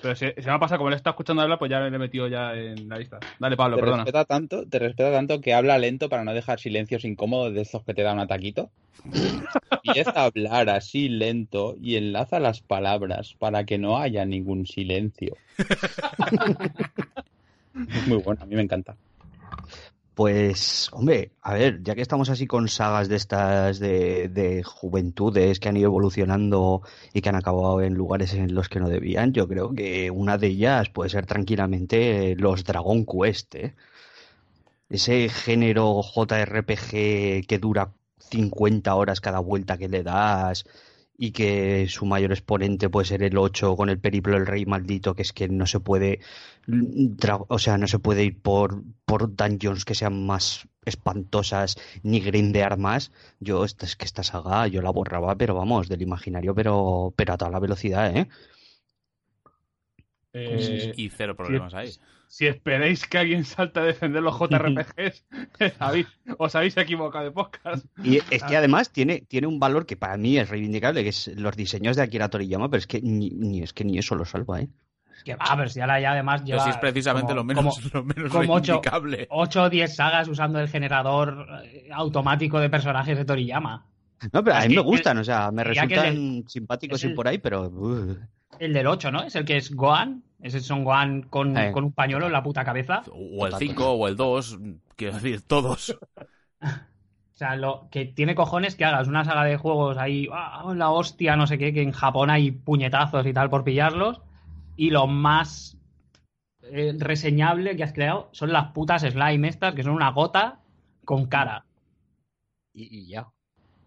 Pero se, se me ha pasado, como le está escuchando hablar, pues ya le he metido ya en la lista. Dale, Pablo, Te perdona. respeta tanto, te respeta tanto que habla lento para no dejar silencios incómodos de estos que te da un ataquito. Y a hablar así lento y enlaza las palabras para que no haya ningún silencio. Es muy bueno, a mí me encanta. Pues, hombre, a ver, ya que estamos así con sagas de estas de, de juventudes que han ido evolucionando y que han acabado en lugares en los que no debían, yo creo que una de ellas puede ser tranquilamente los Dragon Quest, ¿eh? Ese género JRPG que dura 50 horas cada vuelta que le das y que su mayor exponente puede ser el 8 con el periplo del rey maldito, que es que no se puede dra- o sea, no se puede ir por, por dungeons que sean más espantosas ni grindear más. Yo, esta, es que esta saga yo la borraba, pero vamos, del imaginario, pero, pero a toda la velocidad, ¿eh? Eh, Y cero problemas ahí. Si esperáis que alguien salte a defender los JRPGs, os habéis equivocado de podcast. Y es que además tiene, tiene un valor que para mí es reivindicable, que es los diseños de Akira Toriyama, pero es que ni, ni- es que ni eso lo salva, ¿eh? Que va, pero si ahora ya además Pero lleva si es precisamente como- lo menos, como- lo menos como ocho- reivindicable. 8 o 10 sagas usando el generador eh, automático de personajes de Toriyama. No, pero a mí que me gustan, o sea, me resultan el- simpáticos el- por ahí, pero... uh, El del 8, ¿no? Es el que es Gohan. Ese son Gohan con, Eh. con un pañuelo en la puta cabeza. O el Total, 5 o el 2, quiero decir, todos. O sea, lo que tiene cojones que hagas una saga de juegos ahí, ah, la hostia, no sé qué, que en Japón hay puñetazos y tal por pillarlos. Y lo más eh, reseñable que has creado son las putas slime estas, que son una gota con cara. y, y ya.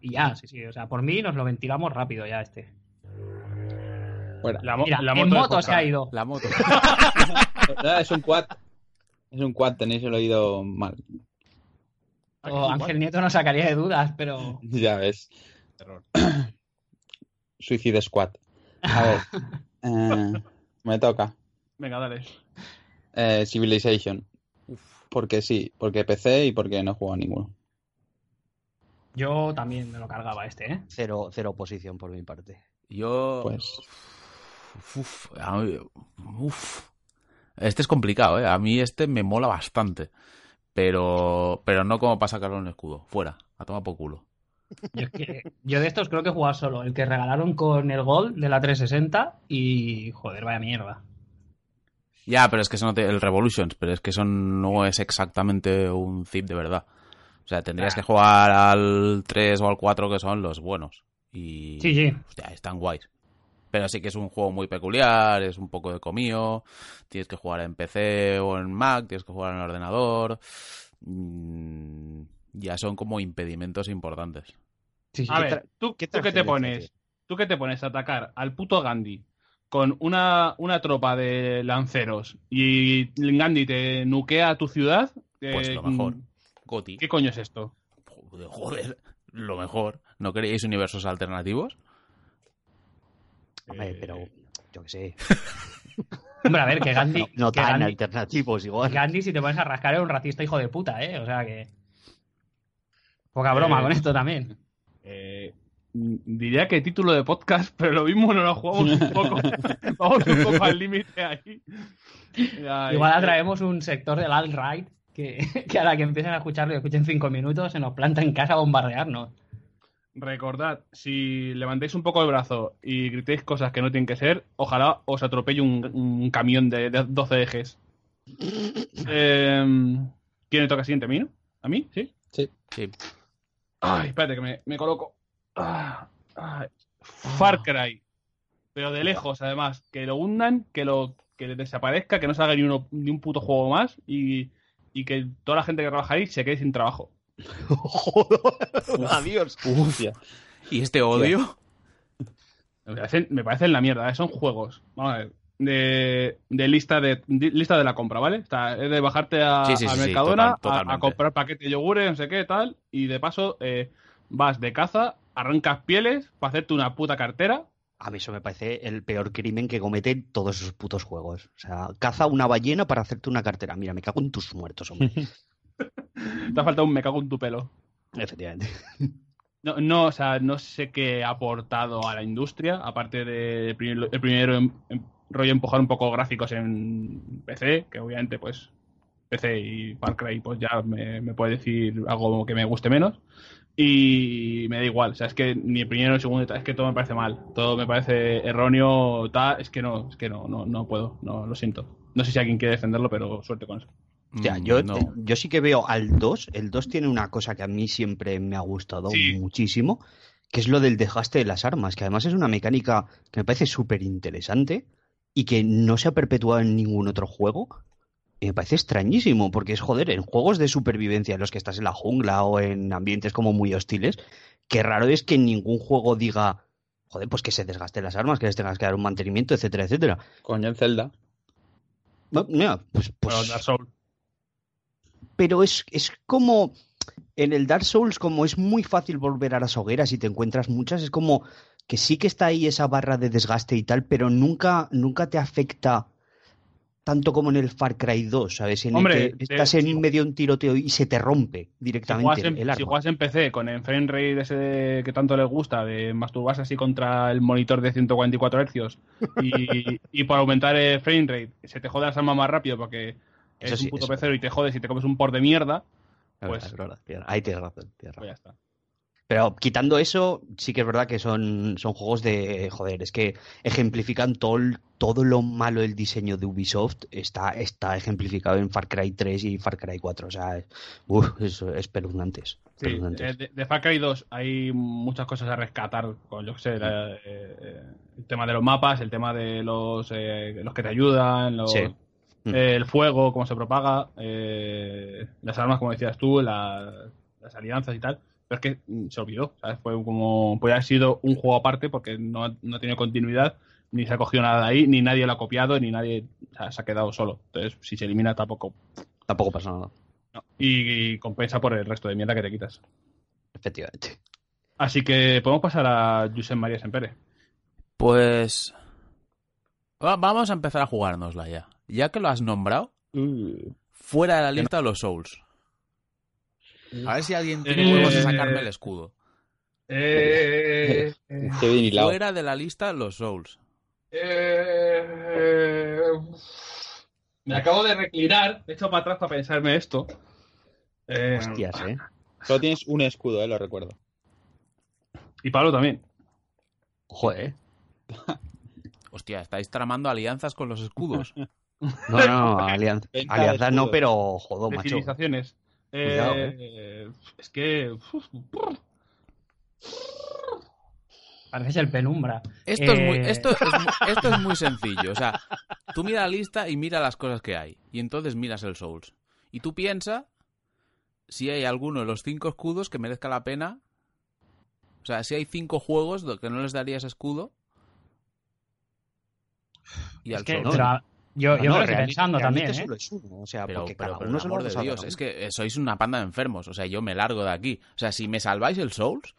Y ya, sí, sí. O sea, por mí nos lo ventilamos rápido ya este. Fuera. La, mo- Mira, la moto, se ha ido. La moto. No, es un quad. Es un quad, tenéis el oído mal. O Ángel Nieto nos sacaría de dudas, pero. Ya ves. Error. Suicide Squad. A ver. eh, me toca. Venga, dale. Eh, Civilization. Porque sí, porque PC y porque no he jugado a ninguno. Yo también me lo cargaba este, ¿eh? Cero, cero oposición por mi parte. Yo. Pues Uf, uf. Este es complicado, ¿eh? A mí este me mola bastante. Pero, pero no como para sacarlo en el escudo. Fuera, a tomar por culo. Yo, es que- yo de estos creo que he jugado solo. El que regalaron con el Gold de la 360 y. Joder, vaya mierda. Ya, pero es que eso no te- el Revolutions, pero es que eso no es exactamente un zip de verdad. O sea, tendrías Ah. que jugar al 3 o al 4 que son los buenos. Y Sí, sí. hostia, están guays. Pero sí que es un juego muy peculiar, es un poco de comío, tienes que jugar en PC o en Mac, tienes que jugar en el ordenador. Mm, ya son como impedimentos importantes. sí, sí. A ver, ¿tú, qué tú qué te pones? tiene? ¿Tú qué te pones a atacar al puto Gandhi con una, una tropa de lanceros y Gandhi te nuquea tu ciudad, Pues eh, lo mejor. Goti. ¿qué coño es esto? Joder, Joder, lo mejor. ¿No queríais universos alternativos? Hombre, Eh, pero yo qué sé. Hombre, a ver, que Gandhi. No, no que tan Gandhi, alternativos igual. Gandhi, si te pones a rascar, es un racista hijo de puta, ¿eh? O sea que. Poca broma Eh, con esto también. Eh, diría que título de podcast, pero lo mismo no lo jugamos un poco. Vamos un poco al límite ahí. Ay, Igual eh, atraemos un sector del alt-right que, que a la que empiecen a escucharlo y escuchen cinco minutos se nos planta en casa a bombardearnos. Recordad, si levantáis un poco el brazo y gritéis cosas que no tienen que ser, ojalá os atropelle un, un camión de, de 12 ejes. Eh, ¿Quién le toca siguiente? ¿A mí? no? ¿A mí? ¿Sí? Sí. Ay, espérate que me, me coloco. Ah, ay. Far Cry. Pero de lejos, además. Que lo hundan, que lo que desaparezca, que no salga ni, uno, ni un puto juego más y, y que toda la gente que trabaja ahí se quede sin trabajo. Adiós. Hostia. ¿Y este odio? Me parecen, me parecen la mierda, ¿eh? son juegos. Vamos a ver. De, de lista de, de- lista de la compra, ¿vale? Está, es de bajarte a, Sí, sí, a sí, Mercadona total- a- comprar paquete de yogures, no sé qué, tal, y de paso eh, vas de caza, arrancas pieles para hacerte una puta cartera. A mí eso me parece el peor crimen que cometen todos esos putos juegos. O sea, caza una ballena para hacerte una cartera. Mira, me cago en tus muertos, hombre. Te ha faltado un me cago en tu pelo. Efectivamente. No, no, o sea, no sé qué ha aportado a la industria, aparte de el primer- el primero em- em- rollo empujar un poco gráficos en PC, que obviamente pues PC y Far Cry pues ya me, me puede decir algo que me guste menos. Y me da igual, o sea, es que ni el primero ni el segundo, es que todo me parece mal, todo me parece erróneo, tal, es que no, es que no, no, no puedo, no, lo siento. No sé si alguien quiere defenderlo, pero suerte con eso. O sea, Mm, yo, no. yo sí que veo al 2. El 2 tiene una cosa que a mí siempre me ha gustado Sí. muchísimo, que es lo del desgaste de las armas, que además es una mecánica que me parece súper interesante y que no se ha perpetuado en ningún otro juego. Y me parece extrañísimo, porque es joder, en juegos de supervivencia en los que estás en la jungla o en ambientes como muy hostiles, qué raro es que en ningún juego diga, joder, pues que se desgasten las armas, que les tengas que dar un mantenimiento, etcétera, etcétera. Coño, en Zelda. Mira, pues, pues Pero Dark Souls, pero es, es como en el Dark Souls, como es muy fácil volver a las hogueras y te encuentras muchas, es como que sí que está ahí esa barra de desgaste y tal, pero nunca, nunca te afecta tanto como en el Far Cry 2, ¿sabes? En Hombre, el que estás eh, en si- medio de un tiroteo y se te rompe si directamente en, el si juegas en PC con el frame rate ese que tanto les gusta, de masturbarse así contra el monitor de 144 Hz y, y por aumentar el frame rate se te jode las armas más rápido porque Eso sí, un puto eso. pecero y te jodes y te comes un por de mierda, Es pues- verdad, es verdad, tienes- ahí tienes razón, tienes pues razón. ya está. Pero quitando eso, sí que es verdad que son, son juegos de, joder, es que ejemplifican todo, todo lo malo del diseño de Ubisoft, está, está ejemplificado en Far Cry 3 y Far Cry 4, o sea, es, uf, es espeluznante, es Sí, eh, de, de Far Cry 2 hay muchas cosas a rescatar, con yo que sé, la- eh, eh, el tema de los mapas, el tema de los, eh, los que te ayudan, los, Sí. Mm. eh, el fuego, cómo se propaga, eh, las armas, como decías tú, la- las alianzas y tal. Pero es que mm, se olvidó, ¿sabes? Fue como, podría haber sido un juego aparte porque no, ha- no ha tenido continuidad, ni se ha cogido nada de ahí, ni nadie lo ha copiado, ni nadie o sea, se ha quedado solo. Entonces, si se elimina, tampoco. Tampoco pasa nada, no. Y, y compensa por el resto de mierda que te quitas. efectivamente. Así que podemos pasar a Josep María Sempere. Pues... va- Vamos a empezar a jugárnosla ya. Ya que lo has nombrado, fuera de la lista de los Souls. A ver si alguien tiene Eh, huevos de sacarme el escudo. Eh, hilado. Fuera de la lista los Souls. eh, me acabo de reclinar, he hecho para atrás para pensarme esto. Eh, Hostias, ¿eh? Solo tienes un escudo, eh, lo recuerdo. y Pablo también. Joder. Hostia, estáis tramando alianzas con los escudos. No, no, alianza, alianza no, pero jodo, de macho. civilizaciones. Eh, Cuidado, eh, Es que. Pareces el penumbra. Esto, es muy, Eh, esto, es esto es muy sencillo. O sea, tú mira la lista y mira las cosas que hay. Y entonces miras el Souls. Y tú piensa si hay alguno de los cinco escudos que merezca la pena. O sea, si hay cinco juegos que no les darías escudo. y Es al que, Souls. pero, yo, yo No, me lo estoy realmente- pensando también, ¿eh? solo es uno, o sea, Pero, porque pero cada uno se amor de Dios, es que sois una panda de enfermos. O sea, yo me largo de aquí. O sea, si me salváis el Souls,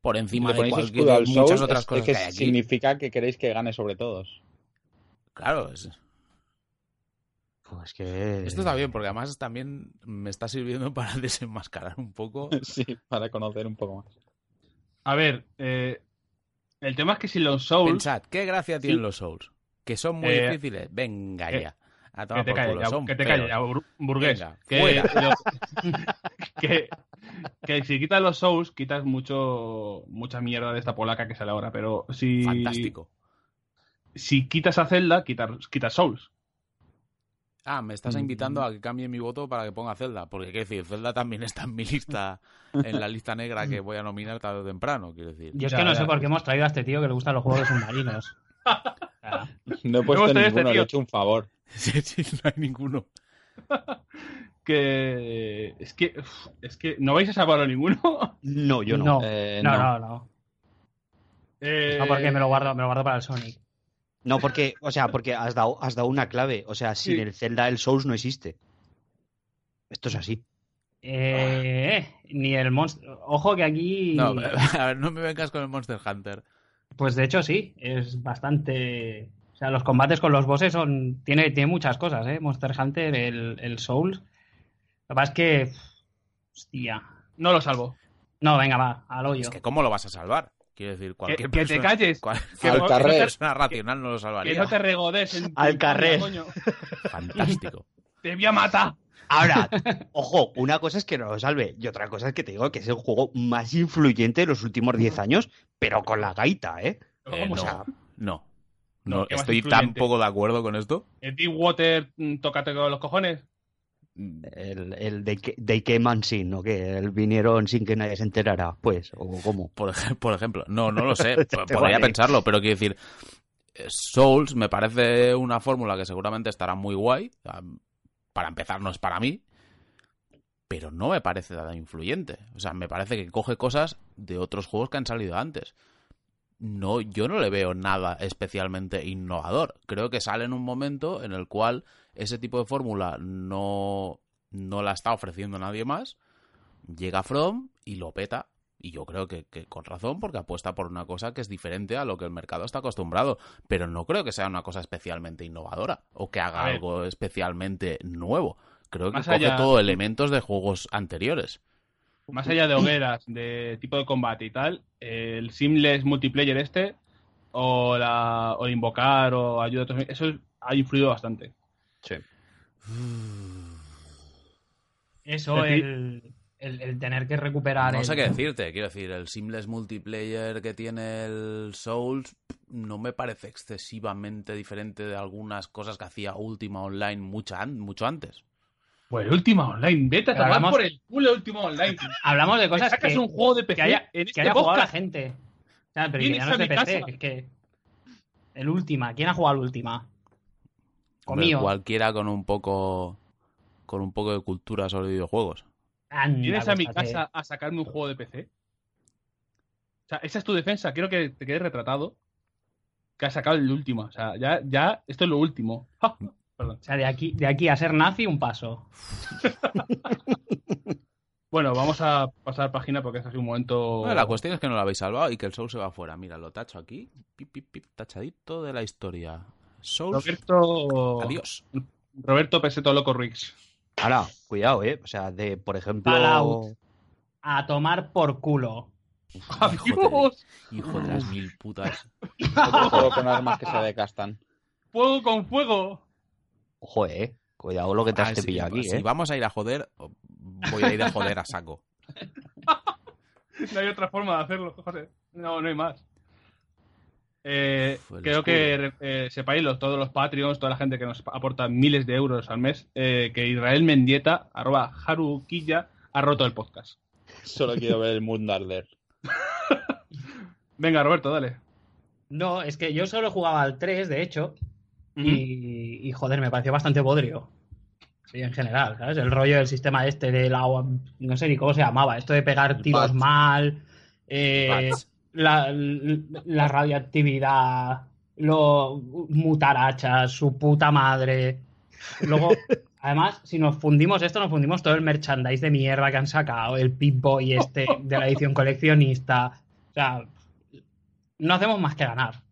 por encima de cualquier al muchas Souls, otras es- cosas es que, que hay aquí. significa que queréis que gane sobre todos. Claro, es- Pues es que... esto está bien, porque además también me está sirviendo para desenmascarar un poco. Sí, para conocer un poco más. A ver, eh, el tema es que si los Souls. Pensad, ¿qué gracia tienen Sí. los Souls? ¿Que son muy Eh, difíciles? Venga que- ya. A Que tomar te por calles, culo, ya, son que te calles, ya, burgués. Venga, que, fuera. que, que si quitas los Souls, quitas mucho mucha mierda de esta polaca que sale ahora. Pero si, Fantástico. si quitas a Zelda, quitas, quitas Souls. Ah, me estás Mm. invitando a que cambie mi voto para que ponga Zelda. Porque, quiero decir, Zelda también está en mi lista, en la lista negra que voy a nominar tarde o temprano, quiero decir. Yo es Ya, que no ya. sé por qué hemos traído a este tío que le gustan los juegos de submarinos. No he puesto tenido este ninguno, le tío. he hecho un favor. Sí, sí, no hay ninguno. Que es que es que no vais a salvarlo ninguno. No, yo no. No. Eh, no, no, no. Eh, No, porque me lo guardo, me lo guardo para el Sonic. No, porque, o sea, porque has dado, has dado una clave. O sea, sin Sí. el Zelda el Souls no existe. Esto es así. Eh, ni el monstruo. Ojo que aquí. No, a ver, no me vengas con el Monster Hunter. Pues de hecho sí, es bastante. O sea, los combates con los bosses son. Tiene, tiene muchas cosas, ¿eh? Monster Hunter, el, el Souls. Lo que pasa es que. Hostia. No lo salvo. No, venga, va, al hoyo. Es que ¿cómo lo vas a salvar? Quiero decir, cualquier que te persona, calles. cual- Que Al no- carrer. que no te- persona racional no lo Que salvaría. no te regodes en tu Al carrer. coño. Fantástico. Te voy a matar. Ahora, ojo, una cosa es que no lo salve y otra cosa es que te digo que es el juego más influyente de los últimos 10 años, pero con la gaita, ¿eh? Eh, ¿Cómo no, se- no. No, No, ¿qué más estoy tan poco de acuerdo con esto. ¿El Deepwater, mm, tócate con los cojones? El, el de, que- de queman sin, ¿no? Que el vinieron sin que nadie se enterara, pues, o cómo. Por, ej- por ejemplo, no, no lo sé. Podría vale. pensarlo, pero quiero decir, eh, Souls me parece una fórmula que seguramente estará muy guay. Para empezar, no es para mí. Pero no me parece nada influyente. O sea, me parece que coge cosas de otros juegos que han salido antes. No, yo no le veo nada especialmente innovador. Creo que sale en un momento en el cual ese tipo de fórmula no, no la está ofreciendo nadie más. Llega From y lo peta. Y yo creo que, que con razón, porque apuesta por una cosa que es diferente a lo que el mercado está acostumbrado. Pero no creo que sea una cosa especialmente innovadora o que haga algo especialmente nuevo. Creo que Más coge allá- todo elementos de juegos anteriores. Más allá de hogueras, de tipo de combate y tal, el Seamless multiplayer este, o, la, o el invocar, o ayuda a otros, eso ha influido bastante. Eso, Es decir- el, el, el tener que recuperar. No el- sé qué decirte, quiero decir, el seamless multiplayer que tiene el Souls no me parece excesivamente diferente de algunas cosas que hacía Ultima Online mucha an- mucho antes. Pues el Ultima Online, vete a tomar hablamos- por el culo el Ultima Online. Hablamos de cosas que, un juego de PC que haya, en que este haya jugado la gente. O sea, pero que ya no es de mi PC, casa. es que. El Ultima, ¿quién ha jugado al Ultima? Hombre, Conmigo. cualquiera con un poco con un poco de cultura sobre videojuegos. Anda, ¿Vienes a mi casa a sacarme un juego de PC? O sea, esa es tu defensa. Quiero que te quedes retratado. Que has sacado el último. O sea, ya, ya, esto es lo último. Ah, Perdón. O sea, de aquí, de aquí a ser nazi, un paso. Bueno, vamos a pasar página porque este ha sido un momento. Bueno, la cuestión es que no lo habéis salvado y que el Souls se va fuera. Mira, lo tacho aquí. Pip, pip, pip, tachadito de la historia. Souls, Roberto. adiós. Roberto Peseto Loco Rix. Ahora, cuidado, ¿eh? O sea, de, por ejemplo... Fallout. A tomar por culo. ¡Adiós! Hijo de las mil putas. Otro juego con armas que se decastan. ¡Fuego con fuego! Ojo, ¿eh? Cuidado lo que te has Ah, te si- pillado aquí, si ¿eh? vamos a ir a joder, voy a ir a joder a saco. No hay otra forma de hacerlo, José. No, no hay más. Eh, creo que eh, sepáis, los, todos los Patreons, toda la gente que nos aporta miles de euros al mes, eh, que Israel Mendieta, arroba Haruquilla, ha roto el podcast. Solo quiero ver el mundo arder. Venga, Roberto, dale. No, es que yo solo jugaba al 3, de hecho, y, y, joder, me pareció bastante bodrio. Sí, en general, ¿sabes? El rollo del sistema este de la... No sé ni cómo se llamaba, esto de pegar tiros mal, eh. La, la radioactividad lo mutarachas, su puta madre. Luego, además, si nos fundimos esto, nos fundimos todo el merchandise de mierda que han sacado, el Pip-Boy este de la edición coleccionista. O sea, no hacemos más que ganar.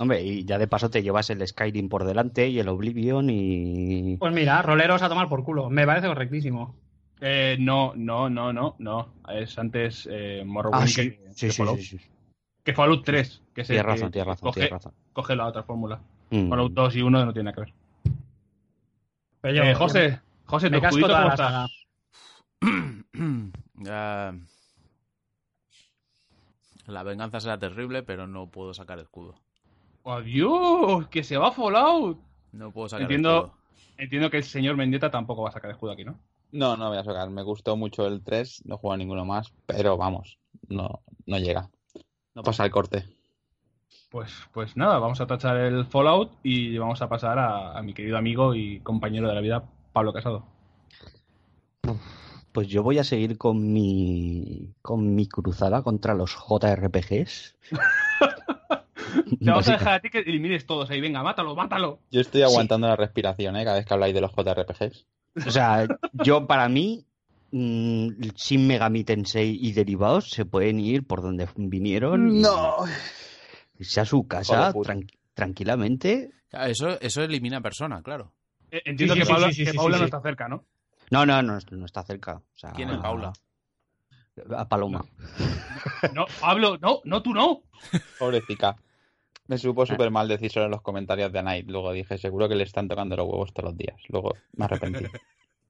Hombre, y ya de paso te llevas el Skyrim por delante y el Oblivion y... Pues mira, roleros a tomar por culo. Me parece correctísimo. Eh, no, no, no, no, no. Es antes eh, Morrowind Ah, que, sí, que sí, Fallout. sí, sí. Que Fallout 3. Que es el Tienes que razón, tienes razón, coge, tienes razón. coge la otra fórmula. Mm. Fallout 2 y 1 no tiene nada que ver. Pero yo- Eh, José, José, me ¿tu casco escudito toda cómo la está? saga. Ya- La venganza será terrible, pero no puedo sacar escudo. ¡Adiós! ¡Que se va Fallout! No puedo sacar Entiendo, escudo. entiendo que el señor Mendieta tampoco va a sacar escudo aquí, ¿no? No, no voy a sacar. Me gustó mucho el 3, no juego a ninguno más, pero vamos, no, no llega. No pasa el corte. Pues, pues nada, vamos a tachar el Fallout y vamos a pasar a, a mi querido amigo y compañero de la vida, Pablo Casado. Pues yo voy a seguir con mi con mi cruzada contra los JRPGs. Te vamos a dejar a ti que elimines todos ahí. Venga, mátalo, mátalo. Yo estoy aguantando la respiración, ¿eh? Cada vez que habláis de los JRPGs. O sea, yo para mí mm, Shin Megami Tensei y derivados se pueden ir por donde vinieron y irse a su casa tran- tranquilamente. Eso, eso elimina persona, claro. Eh, entiendo Sí, que sí, Paula, sí, sí, que sí, Paula sí, no está cerca, ¿no? No, no, no, no está cerca. O sea, ¿Quién es Paula? A Paloma. No, Pablo, no, no, tú no. Pobrecita. Me Ah. supo súper mal decírselo en los comentarios de Night. Luego dije, seguro que le están tocando los huevos todos los días. Luego me arrepentí.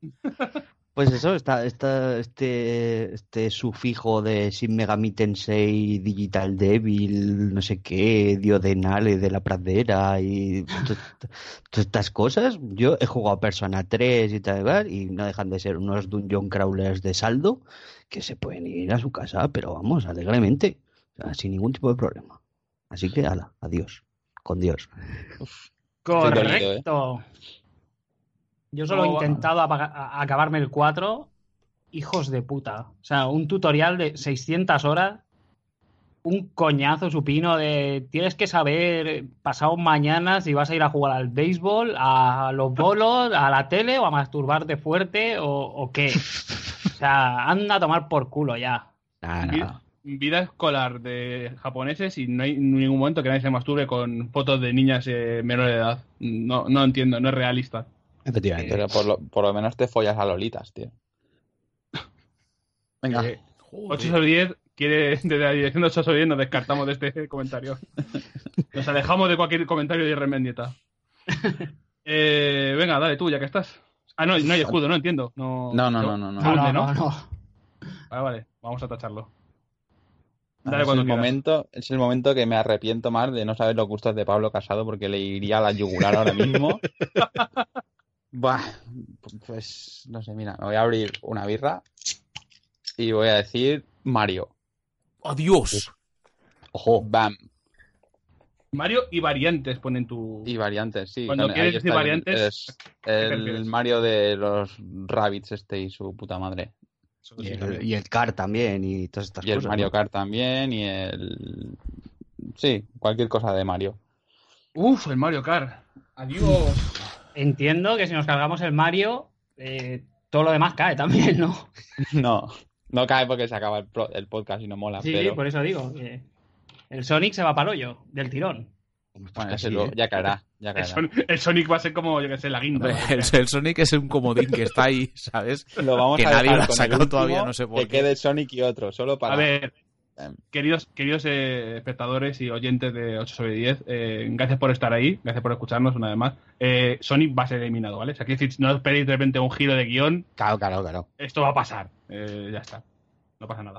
Pues eso, está, está este, este sufijo de Shin Megami Tensei, Digital Devil, no sé qué, Diodenale de la pradera y to- to- todas estas cosas. Yo he jugado Persona 3 y tal, y no dejan de ser unos dungeon crawlers de saldo que se pueden ir a su casa, pero vamos, alegremente, o sea, sin ningún tipo de problema. Así que, ala, adiós, con Dios. ¿eh? Correcto. Yo solo he intentado acabarme el 4. Hijos de puta. O sea, un tutorial de 600 horas. Un coñazo supino de tienes que saber pasado mañana si vas a ir a jugar al béisbol, a los bolos, a la tele o a masturbarte fuerte o, o qué. O sea, anda a tomar por culo ya. Vi- nada. Vida escolar de japoneses y no hay en ningún momento que nadie se masturbe con fotos de niñas eh, menores de edad. No, no entiendo, no es realista. Efectivamente. Pero por lo, por lo menos te follas a Lolitas, tío. Venga. Eh, 8 sobre 10 quiere, desde la dirección de 8 sobre 10 nos descartamos de este comentario. Nos alejamos de cualquier comentario de Remendieta. Eh, venga, dale tú, ya que estás. Ah, no, no hay escudo, no entiendo. No, No, no, no, no, no. Ah, No, ¿dónde, no, no? no. Vale, vale, vamos a tacharlo. Dale es, el momento, es el momento que me arrepiento más de no saber los gustos de Pablo Casado porque le iría a la yugular ahora mismo. Buah, pues no sé, mira, me voy a abrir una birra y voy a decir Mario. ¡Adiós! Ojo, Bam. Mario y variantes ponen tu. Y variantes, sí. Cuando quieres decir variantes, es el? Mario de los Rabbits este y su puta madre. Y el, y el CAR también y todas estas Y el cosas. Mario ¿no? Kart también y el... Sí, cualquier cosa de Mario. Uf, el Mario Kart. Adiós. Entiendo que si nos cargamos el Mario, eh, todo lo demás cae también, ¿no? No, no cae porque se acaba el, pro- el podcast y no mola, Sí, pero por eso digo. que el Sonic se va para el hoyo, del tirón. Pues bueno, ¿eh? ya caerá, ya El, caerá. Son- el Sonic va a ser como, yo que sé, la guinda. Hombre, el, el Sonic es un comodín que está ahí, ¿sabes? Lo vamos que a nadie lo ha sacado todavía, no sé por que qué. quede Sonic y otro, solo para... A ver, Em. queridos, queridos eh, espectadores y oyentes de 8 sobre 10, eh, gracias por estar ahí, gracias por escucharnos una vez más. Eh, Sonic va a ser eliminado, ¿vale? O sea, quiero decir, no esperéis de repente un giro de guion, Claro, claro, claro. esto va a pasar. Eh, ya está, no pasa nada.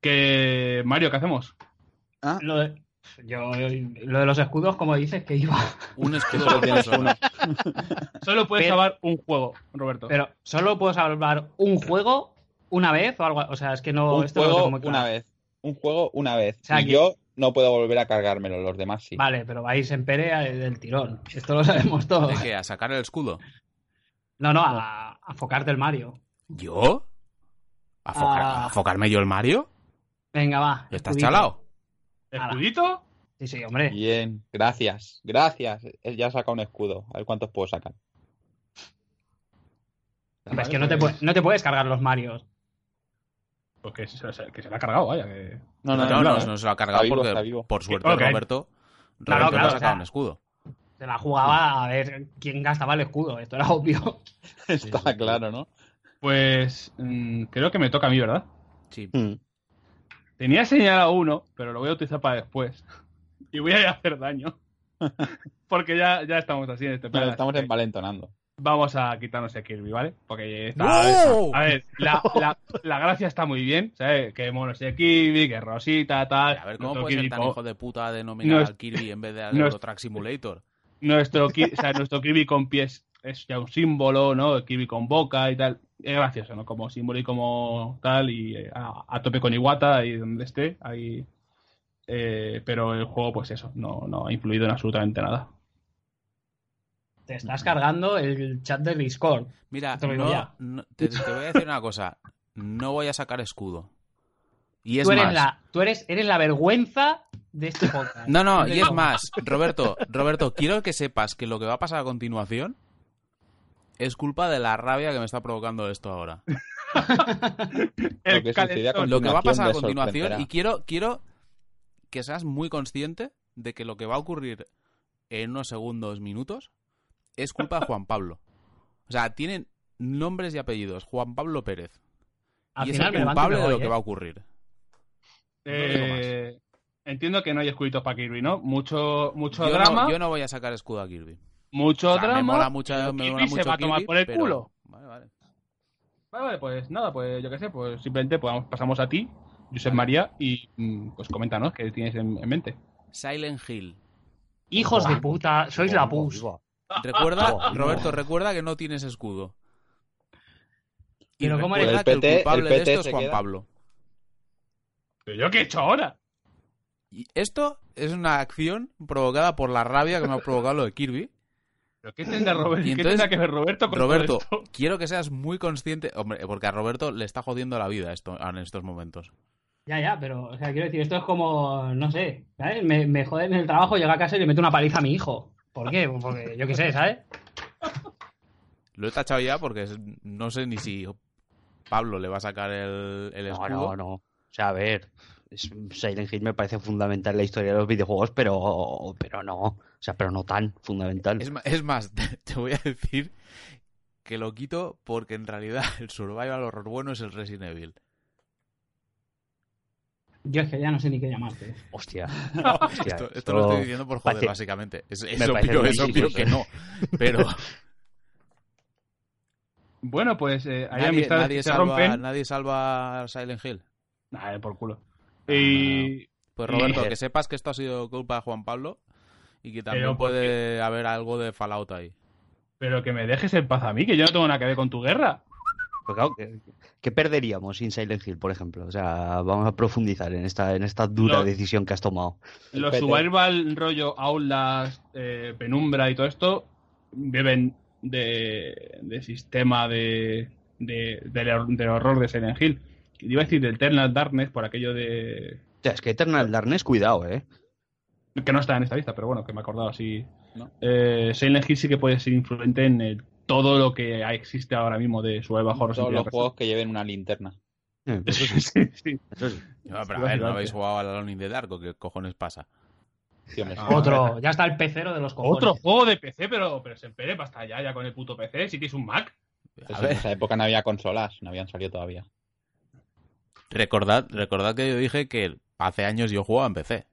Que Mario, ¿qué hacemos? Ah, Lo de, yo, lo de los escudos, como dices, que iba. Un escudo Solo tienes persona. Solo puedes Pero- salvar un juego, Roberto. Pero solo puedo salvar un juego una vez o algo. O sea, es que no. un esto juego claro. una vez. Un juego una vez. O sea, y que- yo no puedo volver a cargármelo, los demás sí. Vale, pero vais en Pere eh, del tirón. Esto lo sabemos todos. ¿De qué? ¿A sacar el escudo? No, no, a, a focarte el Mario. ¿Yo? ¿A, focar- Ah. a focarme yo el Mario? Venga, va. ¿Estás chalado? ¿Escudito? Sí, sí, hombre. Bien, gracias, gracias. Él ya ha sacado un escudo. A ver cuántos puedo sacar. Hombre, es que no te, no te puedes cargar los Marios. Pues que se, se- que se ha cargado, vaya. Que... No, No, no, no, no, no, no. se lo ha cargado Está vivo, porque, está vivo. por suerte, Ok. Roberto, Claro, Roberto claro, ha o sacado sea- un escudo. Se la jugaba a ver quién gastaba el escudo. Esto era obvio. Está claro, ¿no? Pues mm, creo que me toca a mí, ¿verdad? Sí. Mm. Tenía señalado uno, pero lo voy a utilizar para después. Y voy a hacer daño. Porque ya, ya estamos así en este plan. estamos envalentonando. Vamos a quitarnos el Kirby, ¿vale? Porque está. ¡No! A ver, la, la, la gracia está muy bien, ¿sabes? Que mono ese Kirby, que Rosita, tal. A ver, ¿cómo puede ser tan hijo de puta denominar No es- al Kirby en vez de al es- Euro Truck Simulator? nuestro, Ki- o sea, nuestro Kirby con pies es ya un símbolo, ¿no? El Kirby con boca y tal. Es gracioso, ¿no? Como símbolo y como tal, y eh, a, a tope con Iwata, ahí donde esté, ahí. Eh, pero el juego, pues eso, no, no ha influido en absolutamente nada. Te estás cargando el chat de Discord. Mira, Te lo digo no- ya. no- te, te voy a decir una cosa. No voy a sacar escudo. Y es tú eres, más... la, tú eres, eres la vergüenza de este podcast. No, no, y es más, Roberto, Roberto, quiero que sepas que lo que va a pasar a continuación es culpa de la rabia que me está provocando esto ahora. El Lo que Lo va a pasar a continuación, y quiero, quiero que seas muy consciente de que lo que va a ocurrir en unos segundos, minutos, es culpa de Juan Pablo. O sea, tienen nombres y apellidos. Juan Pablo Pérez. Al y es final el levanto y culpable de lo que ¿eh? va a ocurrir. Eh, entiendo que no hay escuditos para Kirby, ¿no? Mucho, mucho Yo drama. no, yo no voy a sacar escudo a Kirby. Mucho O sea, drama. me mola mucho, me se va a tomar Kirby, por el pero- culo. Vale, vale. Vale, vale, pues nada, pues yo qué sé, pues simplemente pues, pasamos a ti, Josep María, y mm, pues coméntanos qué tienes en, en mente. Silent Hill. Hijos de puta, sois la pus. Recuerda, Roberto, no. recuerda que no tienes escudo. Y Pero ¿cómo recuerda eres? que El el PT culpable el de PT esto es Juan queda. Pablo. ¿Pero yo qué he hecho ahora? Y esto es una acción provocada por la rabia que me ha provocado lo de Kirby. ¿Pero qué tendrá, Robert- Y ¿qué entonces, tendrá que ver Roberto con Roberto, todo esto? quiero que seas muy consciente, hombre, porque a Roberto le está jodiendo la vida esto en estos momentos. Ya, ya, pero, o sea, quiero decir, esto es como, no sé, ¿sabes? Me, me joden en el trabajo, llega a casa y le meto una paliza a mi hijo. ¿Por qué? Porque yo qué sé, ¿sabes? Lo he tachado ya porque no sé ni si Pablo le va a sacar el, el No, escudo. no, no. O sea, a ver, Silent Hill me parece fundamental en la historia de los videojuegos, pero, pero no. O sea, pero no tan fundamental. Es, más, te, te voy a decir que lo quito porque en realidad el survival horror bueno es el Resident Evil. Yo es que ya no sé ni qué llamarte. Hostia. hostia, Esto, esto lo estoy diciendo por joder, parece- básicamente. Es, es obvio, obvio que no. Pero Bueno, pues eh, hay nadie, amistades nadie que se salva, rompen. nadie salva a Silent Hill. Nah, por culo. Ah, Y Pues Y- Roberto, que sepas que esto ha sido culpa de Juan Pablo y que también Pero ¿por puede haber algo de Fallout ahí. pero que me dejes en paz a mí, que yo no tengo nada que ver con tu guerra. Pues claro, ¿qué, qué perderíamos sin Silent Hill, por ejemplo? O sea, vamos a profundizar en esta, en esta dura decisión que has tomado. Los PT. survival rollo aulas, eh, penumbra y todo esto beben de, de sistema de, de, del hor- del horror de Silent Hill. Iba a decir del Eternal Darkness por aquello de... O sea, es que Eternal Darkness, cuidado, ¿eh? Que no está en esta lista, pero bueno, que me he acordado así. No. Eh, Silent Hill sí que puede ser influente en el- todo lo que existe ahora mismo de survival horror. en Todos los juegos que lleven una linterna. Eh. Eso sí, Sí, sí. eso sí. No, pero a ver, ¿no habéis jugado al Alone in the Dark o qué cojones pasa? Ah, Otro, ya está el pecero de los cojones. Otro juego de PC, pero, pero se empere basta ya, ya con el puto PC. Si tienes un Mac. Pues A en esa época no había consolas, no habían salido todavía. recordad, recordad que yo dije que hace años yo jugaba en PC.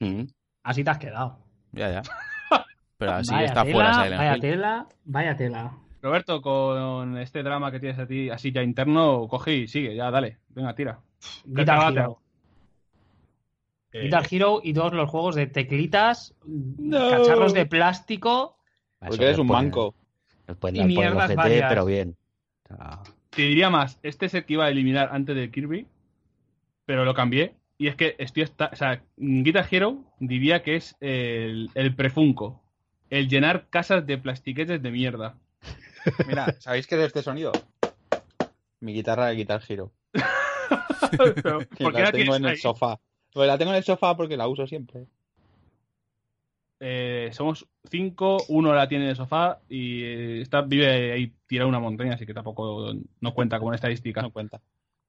Mm. Así te has quedado. Ya, ya. Pero así vaya está tela, fuera Silent Vaya Hill. tela, vaya tela. Roberto, con este drama que tienes a ti así ya interno, coge y sigue, ya dale. Venga, tira. Guitar. Hero. Eh, Guitar Hero y todos los juegos de teclitas, No. cacharros de plástico. Porque eres un manco. y mierdas ojete, varias. pero bien. Te diría más, este es el que iba a eliminar antes del Kirby, pero lo cambié. Y es que estoy hasta, o sea, Guitar Hero diría que es el, el prefunco, el llenar casas de plastiquetes de mierda. Mira, ¿sabéis qué es este sonido? Mi guitarra de Guitar Hero. Pero, Que ¿Por qué la la tengo en el sofá. Pues la tengo en el sofá porque la uso siempre. Eh, somos cinco, uno la tiene en el sofá y eh, está, vive ahí tirado una montaña, así que tampoco no cuenta como una estadística. No cuenta.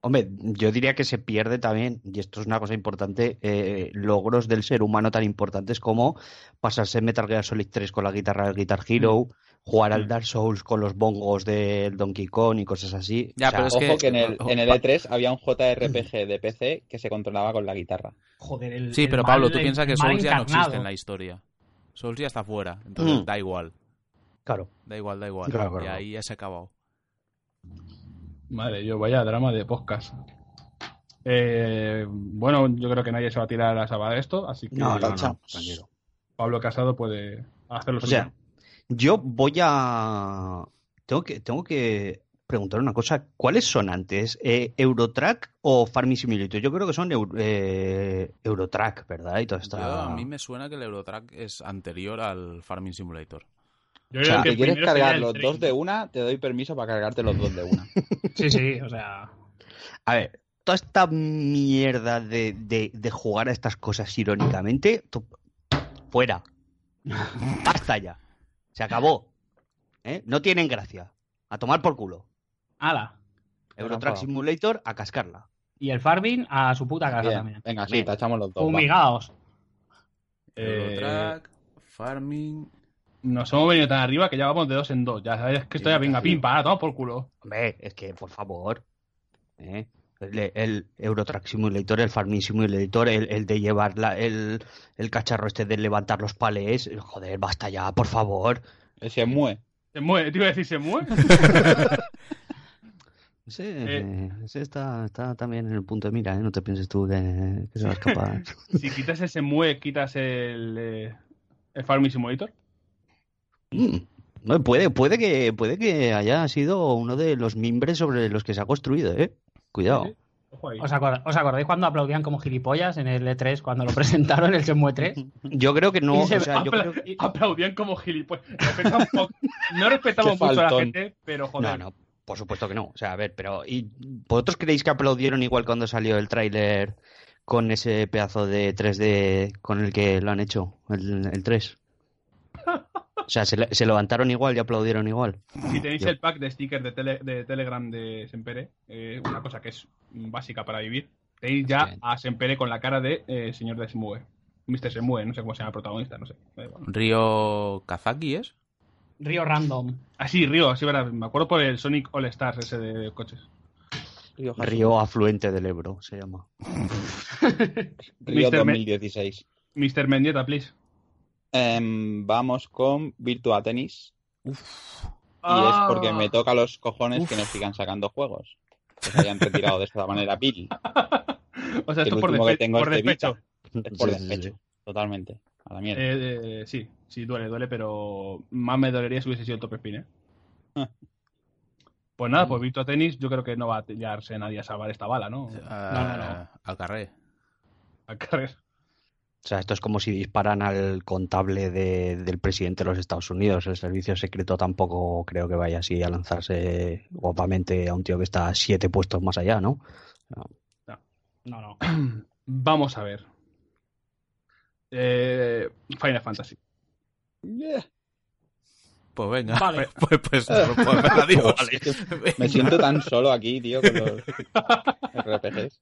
Hombre, yo diría que se pierde también, y esto es una cosa importante, eh, logros del ser humano tan importantes como pasarse Metal Gear Solid 3 con la guitarra del Guitar Hero, jugar al Mm. Dark Souls con los bongos del Donkey Kong y cosas así. Ya, O sea, pero es Ojo que- que, en, el, ojo, en el pa- E3 había un JRPG de PC que se controlaba con la guitarra. Joder, el. Sí, el pero mal- Pablo, tú piensas que Souls ya no existe en la historia. Souls ya está fuera, entonces Mm. da igual. Claro. Da igual, da igual. Claro, claro, y ahí ya se ha acabado. Madre, yo vaya drama de podcast. Eh, bueno, yo creo que nadie se va a tirar a la sábana de esto, así que No, no, no. Pablo Casado puede hacerlo O sea, yo voy a. Tengo que, tengo que preguntar una cosa. ¿Cuáles son antes? Eh, ¿Eurotrack o Farming Simulator? Yo creo que son Eu- eh, Eurotrack, ¿verdad? Y todo está. Yo- a mí me suena que el Eurotrack es anterior al Farming Simulator. Yo o sea, que Si quieres cargar los dos de una, te doy permiso para cargarte los dos de una. Sí, sí, o sea. A ver, toda esta mierda de, de- de jugar a estas cosas irónicamente, tú- fuera. Basta ya. Se acabó. ¿Eh? No tienen gracia. A tomar por culo. ¡Hala! Eurotrack. Simulator a cascarla. Y el farming a su puta casa Bien, también. Venga, sí, Bien. tachamos los dos. Fumigaos. Eh, Eurotrack, Farming. Nos hemos venido tan arriba que ya vamos de dos en dos. Ya sabes que esto ya venga, pim, para, toma por culo. Hombre, es que, por favor. ¿eh? El, el Eurotrack Simulator, el Farming Simulator, el, el de llevar la- el, el cacharro este de levantar los palés. Joder, basta ya, por favor. Ese mue. Se mueve, te iba a decir, se mueve. Ese, Eh. ese está, está también en el punto de mira, ¿eh? No te pienses tú que, que se va a escapar. si quitas ese mueve, quitas el, eh, el Farming Simulator. Mm. No, puede, puede, que, puede que haya sido uno de los mimbres sobre los que se ha construido, ¿eh? Cuidado. Sí. ¿Os, acordáis cuando aplaudían como gilipollas en el E3 cuando lo presentaron el Shenmue 3? Yo creo que no, o sea, yo Apla- creo que- Aplaudían como gilipollas. No respetamos mucho a la gente, pero joder. No, no, por supuesto que no. O sea, a ver, pero ¿y vosotros creéis que aplaudieron igual cuando salió el tráiler con ese pedazo de 3D con el que lo han hecho, el, el 3? O sea, se, le- se levantaron igual y aplaudieron igual. Si tenéis Yo- el pack de stickers de, tele- de Telegram de Sempere, eh, una cosa que es básica para vivir, tenéis ya a Sempere con la cara de eh, señor de Semue. Mr. Semue, no sé cómo se llama el protagonista, no sé. Río Kazaki es. Río Random. Ah, sí, Río, sí, verdad. Me acuerdo por el Sonic All Stars ese de coches. Río, afluente del Ebro se llama. Río Mr. Me- 2016. Mr. Mendieta, please. Em, vamos con Virtua Tennis. Y Ah. es porque me toca los cojones que nos sigan sacando juegos. Que se hayan retirado de esta manera Bill. O sea, que esto el por, que tengo por es de despecho. Es por Sí, sí, sí. despecho. Totalmente. A la mierda. Eh, eh, sí, sí, duele, duele, pero más me dolería si hubiese sido top spin, ¿eh? Ah. Pues nada, pues Virtua Tennis yo creo que no va a pillarse nadie a salvar esta bala, ¿no? Ah, Al carré. A carrer. O sea, esto es como si disparan al contable de- del presidente de los Estados Unidos. El servicio secreto tampoco creo que vaya así a lanzarse guapamente a un tío que está siete puestos más allá, ¿no? No, no. Vamos a ver. Eh, Final Fantasy. Yeah. Pues venga. Vale. Pues, pues, pues, pues venga, adiós. Me Venga. siento tan solo aquí, tío, con los RPGs.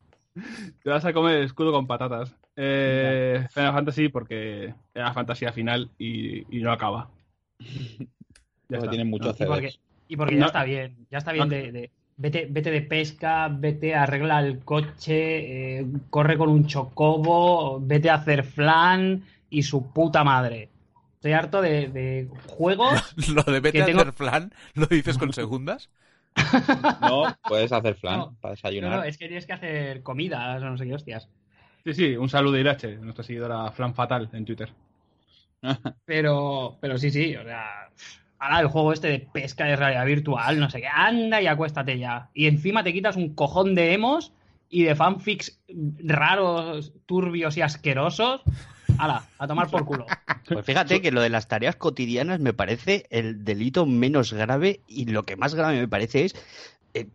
Te vas a comer el escudo con patatas. Eh, Final Fantasy porque era fantasía final y, y no acaba. Ya está. tienen Y porque, CDs. y porque No. ya está bien. Ya está bien No. de, de- vete, vete de pesca, vete arregla el coche, eh, corre con un chocobo, vete a hacer flan y su puta madre. Estoy harto de, de juegos. Lo de vete a tengo- hacer flan, ¿lo dices con segundas? No, puedes hacer flan No. para No, desayunar. no, es que tienes que hacer comidas o no sé qué hostias. Sí, sí, un saludo a Irache, nuestra seguidora Flan Fatal en Twitter. Pero, pero sí, sí, o sea. Ahora el juego este de pesca de realidad virtual, no sé qué, anda y acuéstate ya. Y encima te quitas un cojón de emos y de fanfics raros, turbios y asquerosos. Hala, a tomar por culo. Pues fíjate que lo de las tareas cotidianas me parece el delito menos grave y lo que más grave me parece es eh,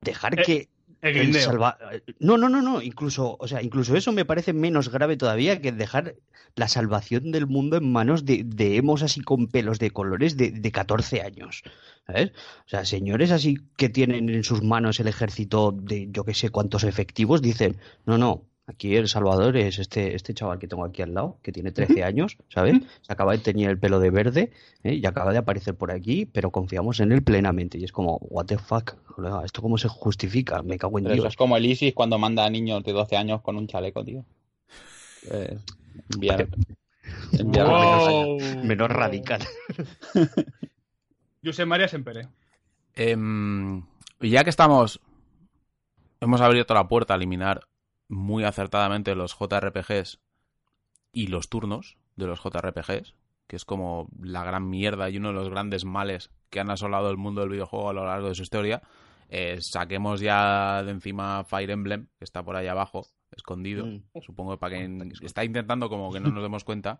dejar Eh. que El el grindeo. salva- No, no, no, no. Incluso, o sea, incluso eso me parece menos grave todavía que dejar la salvación del mundo en manos de, de emos así con pelos de colores de, de 14 años. ¿Sabes? O sea, señores así que tienen en sus manos el ejército de yo que sé cuántos efectivos dicen, no, no. Aquí el Salvador es este, este chaval que tengo aquí al lado, que tiene 13 años, ¿sabes? Se acaba de teñir el pelo de verde ¿eh? y acaba de aparecer por aquí, pero confiamos en él plenamente. Y es como, what the fuck, ¿esto cómo se justifica? Me cago en Pero eso Dios. es como el ISIS cuando manda a niños de 12 años con un chaleco, tío. Eh, enviar, enviar Wow. Menos radical. José María Sempere. Em, y ya que estamos. Hemos abierto la puerta a eliminar muy acertadamente los JRPGs y los turnos de los JRPGs, que es como la gran mierda y uno de los grandes males que han asolado el mundo del videojuego a lo largo de su historia. Eh, saquemos ya de encima Fire Emblem, que está por ahí abajo, escondido. Mm. Supongo que para que está intentando como que no nos demos cuenta.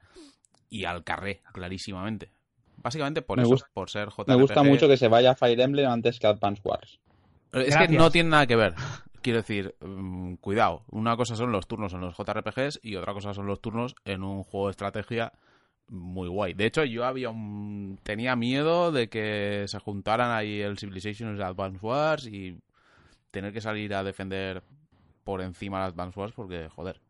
Y al carré, clarísimamente. Básicamente por Me eso, gusta- por ser JRPG. Me gusta mucho que se vaya Fire Emblem antes que Advance Wars. Es Gracias. que no tiene nada que ver. Quiero decir, mm, cuidado. Una cosa son los turnos en los JRPGs y otra cosa son los turnos en un juego de estrategia muy guay. De hecho, yo había un... tenía miedo de que se juntaran ahí el Civilization y el Advance Wars y tener que salir a defender por encima las Advance Wars porque, joder.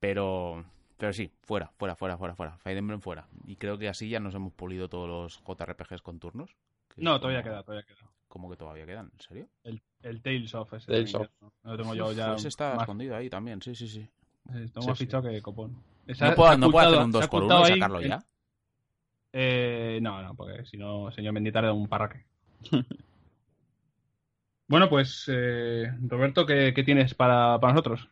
Pero, pero sí, fuera, fuera, fuera, fuera, fuera. Fire Emblem fuera. Y creo que así ya nos hemos pulido todos los JRPGs con turnos. No, todavía queda, todavía queda. Como que todavía quedan, ¿en serio? El, el Tales of ese. Tales que Lo tengo yo ya. Está más- escondido ahí también, sí, sí, sí. Tengo Sí, más sí. fichado que copón. ¿No puedo, no puedo hacer un 2 2 por 1 y sacarlo ya? Eh, no, no, porque si no, señor Mendita le da un parraque. bueno, pues, eh, Roberto, ¿qué, qué tienes para, para nosotros?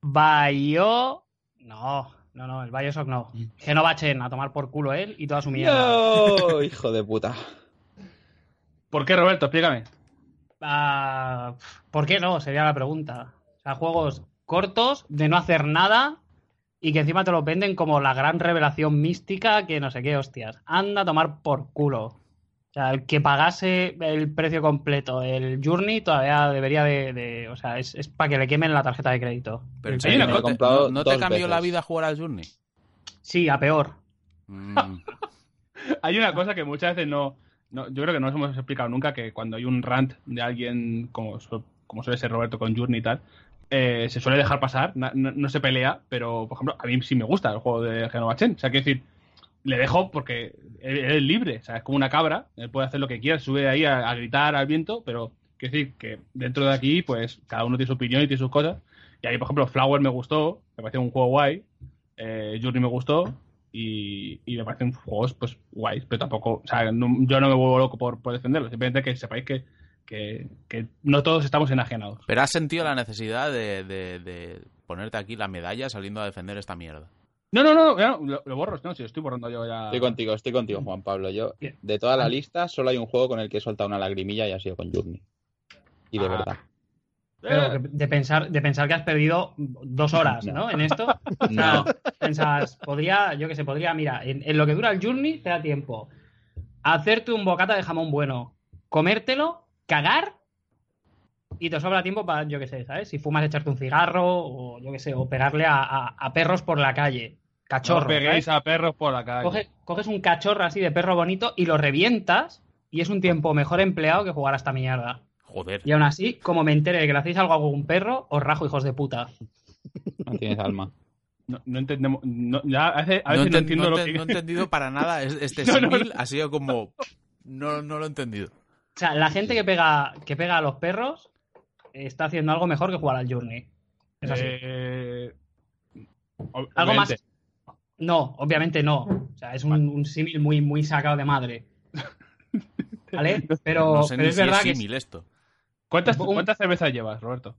Bayo. No, no, no, el Bioshock no. Genovachen, a tomar por culo él y toda su mierda. ¡No! Hijo de puta. ¿Por qué, Roberto? Explícame. Ah, ¿Por qué no? Sería la pregunta. O sea, juegos cortos, de no hacer nada y que encima te lo venden como la gran revelación mística que no sé qué hostias. Anda a tomar por culo. O sea, el que pagase el precio completo, el Journey, todavía debería de... de- o sea, es, para que le quemen la tarjeta de crédito. Pero ¿no, te, no- no te cambió la vida jugar al Journey? Sí, a peor. Mm, Hay una cosa que muchas veces no, no- Yo creo que no nos hemos explicado nunca que cuando hay un rant de alguien como, como suele ser Roberto con Journey y tal, eh, se suele dejar pasar, no, se pelea, pero por ejemplo, a mí sí me gusta el juego de Genova Chen. O sea, quiero decir, le dejo porque es libre, o sea, es como una cabra, él puede hacer lo que quiera, sube ahí a, a gritar al viento, pero quiero decir que dentro de aquí, pues cada uno tiene su opinión y tiene sus cosas. Y ahí, por ejemplo, Flower me gustó, me pareció un juego guay, eh, Journey me gustó, y, y me parecen juegos pues guays, pero tampoco, o sea, no- yo no me vuelvo loco por, por defenderlo, simplemente que sepáis que, que, que no todos estamos enajenados. Pero has sentido la necesidad de, de- de ponerte aquí la medalla saliendo a defender esta mierda. No, no, no, ya no, lo, lo borro, no, si lo estoy borrando yo ya. Estoy contigo, estoy contigo, Juan Pablo. Yo, de toda la lista, solo hay un juego con el que he soltado una lagrimilla y ha sido con Journey. Y de Ah. verdad. Pero Eh, de pensar, de pensar que has perdido dos horas, ¿no? No. En esto. No. Pensas, podría, yo que sé, podría, mira, en, en lo que dura el journey te da tiempo. Hacerte un bocata de jamón bueno, comértelo, cagar y te sobra tiempo para, yo que sé, ¿sabes? Si fumas, echarte un cigarro o yo que sé, o pegarle a, a- a perros por la calle. Cachorro. no peguéis ¿sabes? a perros por la calle. Coges, coges un cachorro así de perro bonito y lo revientas y es un tiempo mejor empleado que jugar a esta mierda. Joder. Y aún así, como me entere de que le hacéis algo a un perro, os rajo, hijos de puta. No tienes alma. No, no entendemos. no- ya a veces, a No, veces no, enten- entiendo no lo que. no he entendido para nada es- este No, no, símil. no. Ha sido como... No, no lo he entendido. O sea, la gente que pega, que pega a los perros está haciendo algo mejor que jugar al Journey. Es así. Eh, algo más. No, obviamente no. O sea, es un, un símil muy, muy sacado de madre. ¿Vale? Pero, No sé pero ni es si verdad es que símil esto. ¿Cuántas, Un- ¿Cuántas cervezas llevas, Roberto?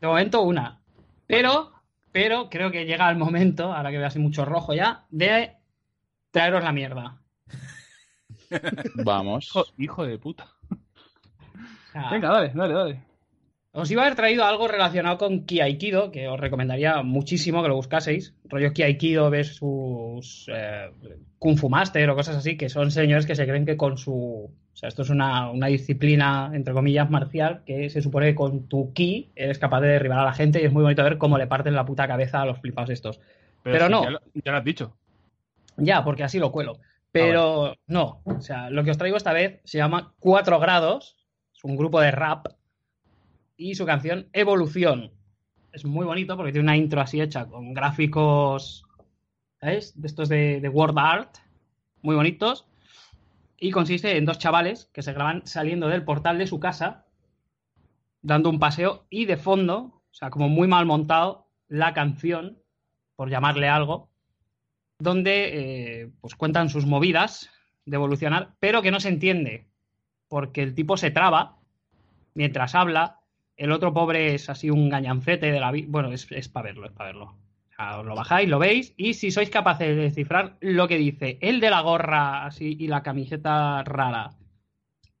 de momento una. Pero, pero creo que llega el momento, ahora que veo así mucho rojo ya, de traeros la mierda. Vamos. Hijo, hijo de puta. Venga, dale, dale, dale. Os iba a haber traído algo relacionado con Ki Aikido, que os recomendaría muchísimo que lo buscaseis. Rollo Ki Aikido versus eh, Kung Fu Master o cosas así, que son señores que se creen que con su. O sea, esto es una, una disciplina, entre comillas, marcial, que se supone que con tu Ki eres capaz de derribar a la gente y es muy bonito ver cómo le parten la puta cabeza a los flipados estos. Pero no. Ya lo, ya lo has dicho. Ya, porque así lo cuelo. Pero no, o sea, lo que os traigo esta vez se llama Cuatro Grados, es un grupo de rap, y su canción Evolución. Es muy bonito porque tiene una intro así hecha con gráficos, ¿sabes? De estos de, de Word Art, muy bonitos, y consiste en dos chavales que se graban saliendo del portal de su casa, dando un paseo, y de fondo, o sea, como muy mal montado, la canción, por llamarle algo, donde eh, pues cuentan sus movidas de evolucionar, pero que no se entiende, porque el tipo se traba mientras habla, el otro pobre es así un gañancete de la vida, bueno, es, es para verlo, es para verlo. Os lo bajáis, lo veis, y si sois capaces de descifrar lo que dice el de la gorra así y la camiseta rara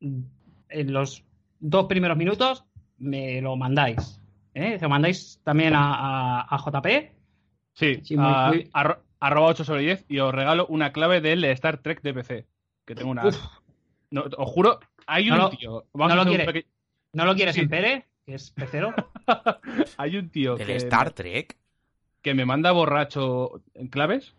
en los dos primeros minutos, me lo mandáis. ¿eh? Se lo mandáis también a, a- a JP. Sí, a- muy- arro- arroba 8 sobre 10 y os regalo una clave del Star Trek de PC. Que tengo una. No, os juro, hay No un lo- tío. no lo hacer un quiere. peque- ¿No lo quieres Sí. en Pere? Que es pecero. Hay un tío ¿El que, Star Trek? Que me manda borracho en claves.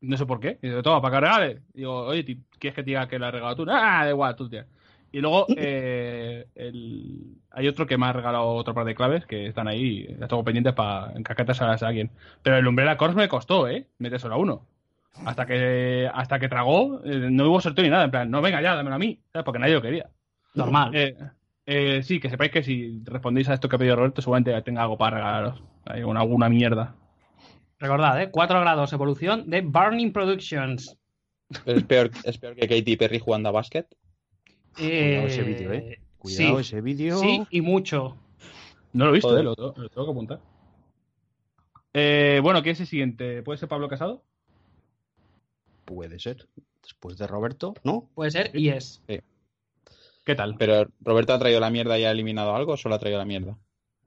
No sé por qué. Y digo, toma, para cargarle. Digo, oye, ¿quieres que te diga que la regalado tú? Ah, da igual, tú, tía. Y luego eh, el... hay otro que me ha regalado otro par de claves que están ahí, las tengo pendientes para encaquetárselas a alguien. Pero el Umbrella Corps me costó, ¿eh? Metérselo a uno. Hasta que hasta que tragó, eh, no hubo sorteo ni nada. En plan, no, venga ya, dámelo a mí. ¿sabes? Porque nadie lo quería. Normal. Eh, eh, sí, que sepáis que si respondéis a esto que ha pedido Roberto, seguramente tenga algo para regalaros. Hay una, alguna mierda. Recordad, ¿eh? 4 grados evolución de Burning Productions. Pero es peor, es peor que Katy Perry jugando a básquet. Cuidado ese vídeo, ¿eh? Cuidado sí, ese vídeo. sí, y mucho. No lo he visto, Joder. eh, lo, tengo- lo tengo que apuntar. Eh, bueno, ¿qué es el siguiente? ¿Puede ser Pablo Casado? Puede ser. Después de Roberto, ¿no? Puede ser y es. ¿Qué tal? Pero Roberto ha traído la mierda y ha eliminado algo o solo ha traído la mierda.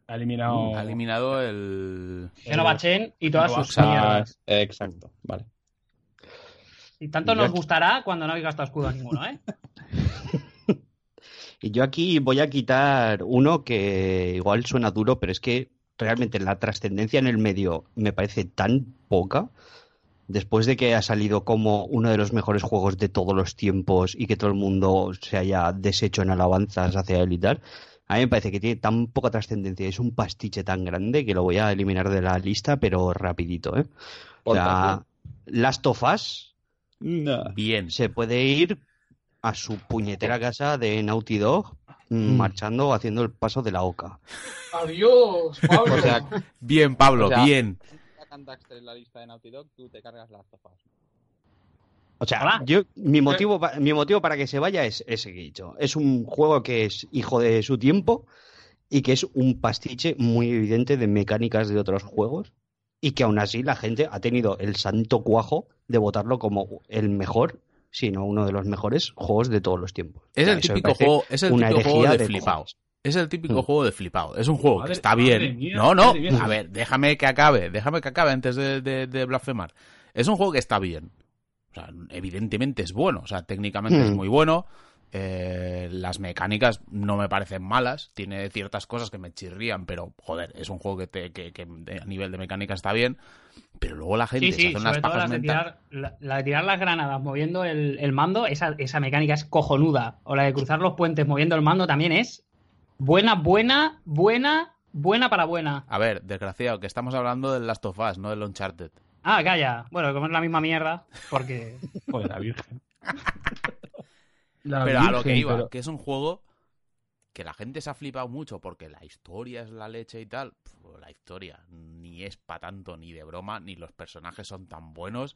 Ha eliminado. Ha eliminado el... Genova Chen y todas Genova sus mierdas. Exacto, vale. Y tanto nos aquí- gustará cuando no habéis gastado escudo ninguno, ¿eh? Y yo aquí voy a quitar uno que igual suena duro, pero es que realmente la trascendencia en el medio me parece tan poca. Después de que ha salido como uno de los mejores juegos de todos los tiempos y que todo el mundo se haya deshecho en alabanzas hacia él y tal, a mí me parece que tiene tan poca trascendencia, es un pastiche tan grande que lo voy a eliminar de la lista, pero rapidito, ¿eh? O sea, favor. Last of Us No. Bien. se puede ir a su puñetera casa de Naughty Dog mm, Mm. marchando haciendo el paso de la oca. Adiós, Pablo. O sea, Bien, Pablo, O sea, bien. la lista de Naughty Dog, tú te cargas las tofas. O sea, Hola. yo mi motivo mi motivo para que se vaya es ese que he dicho. Es un juego que es hijo de su tiempo y que es un pastiche muy evidente de mecánicas de otros juegos y que aún así la gente ha tenido el santo cuajo de votarlo como el mejor, si no uno de los mejores juegos de todos los tiempos. Es O sea, el típico juego, es el una típico juego de de flipado. Es el típico Mm. juego de flipado. Es un juego Madre- que está bien. mía, no, no. A ver, déjame que acabe. Déjame que acabe antes de, de- de blasfemar. Es un juego que está bien. O sea, evidentemente es bueno. O sea, técnicamente es Mm. muy bueno. Eh, las mecánicas no me parecen malas. Tiene ciertas cosas que me chirrían, pero joder, es un juego que, te- que, a nivel de mecánica está bien. Pero luego la gente Sí, se sí, hace unas pajas las de tirar, la, la de tirar las granadas moviendo el, el mando, esa, esa mecánica es cojonuda. O la de cruzar los puentes moviendo el mando también es buena, buena, buena, buena para buena. A ver, desgraciado, que estamos hablando del Last of Us, no del Uncharted. Ah, calla. Bueno, como es la misma mierda, porque... Joder, la Virgen. La pero a lo que iba, pero- que es un juego que la gente se ha flipado mucho porque la historia es la leche y tal. La historia ni es para tanto, ni de broma, ni los personajes son tan buenos,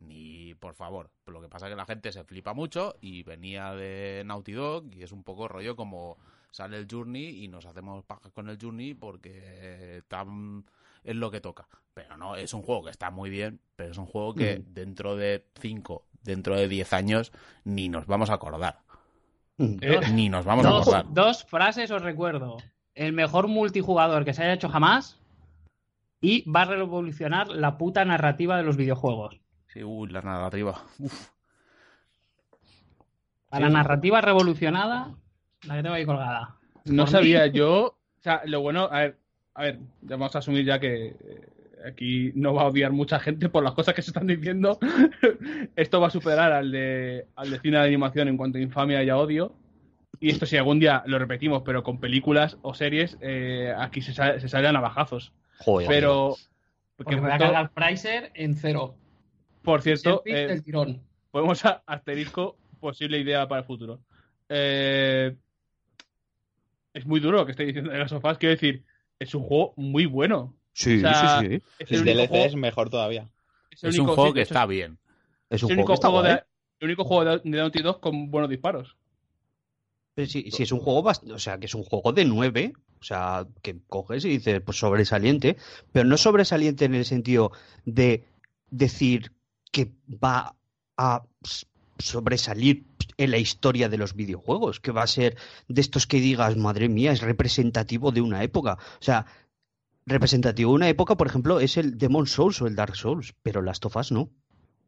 ni por favor. Lo que pasa es que la gente se flipa mucho y venía de Naughty Dog y es un poco rollo como sale el Journey y nos hacemos pajas con el Journey porque tan es lo que toca. Pero no, es un juego que está muy bien, pero es un juego que Mm. dentro de 5, dentro de 10 años, ni nos vamos a acordar. Eh, Ni nos vamos a acordar. dos frases os recuerdo. el mejor multijugador que se haya hecho jamás y va a revolucionar la puta narrativa de los videojuegos. Sí, uy, la narrativa. Uf. A la narrativa revolucionada, la que tengo ahí colgada. No sabía yo. O sea, lo bueno, a ver, a ver, ya vamos a asumir ya que eh, aquí no va a odiar mucha gente por las cosas que se están diciendo. esto va a superar al de, al de cine de animación en cuanto a infamia y a odio. Y esto si algún día lo repetimos, pero con películas o series, eh, aquí se, sa- se salen a navajazos. Joder. Pero, Porque que voy a cargar Pricer en cero. por cierto, eh, del tirón. podemos a- asterisco posible idea para el futuro. Eh, es muy duro lo que estoy diciendo de las sofás. Quiero decir, es un juego muy bueno. Sí, o sea, sí, sí. Es El DLC juego- es mejor todavía. es el Es único- un juego sí, que está bien. Es Es un el juego único que está juego de, el único juego de, de Naughty Dog con buenos disparos. Pero sí, sí, es un juego o sea, que es un juego de 9, o sea, que coges y dices, pues sobresaliente, pero no sobresaliente en el sentido de decir que va a sobresalir en la historia de los videojuegos, que va a ser de estos que digas, madre mía, es representativo de una época. O sea, representativo de una época, por ejemplo, es el Demon Souls o el Dark Souls, pero Last of Us no.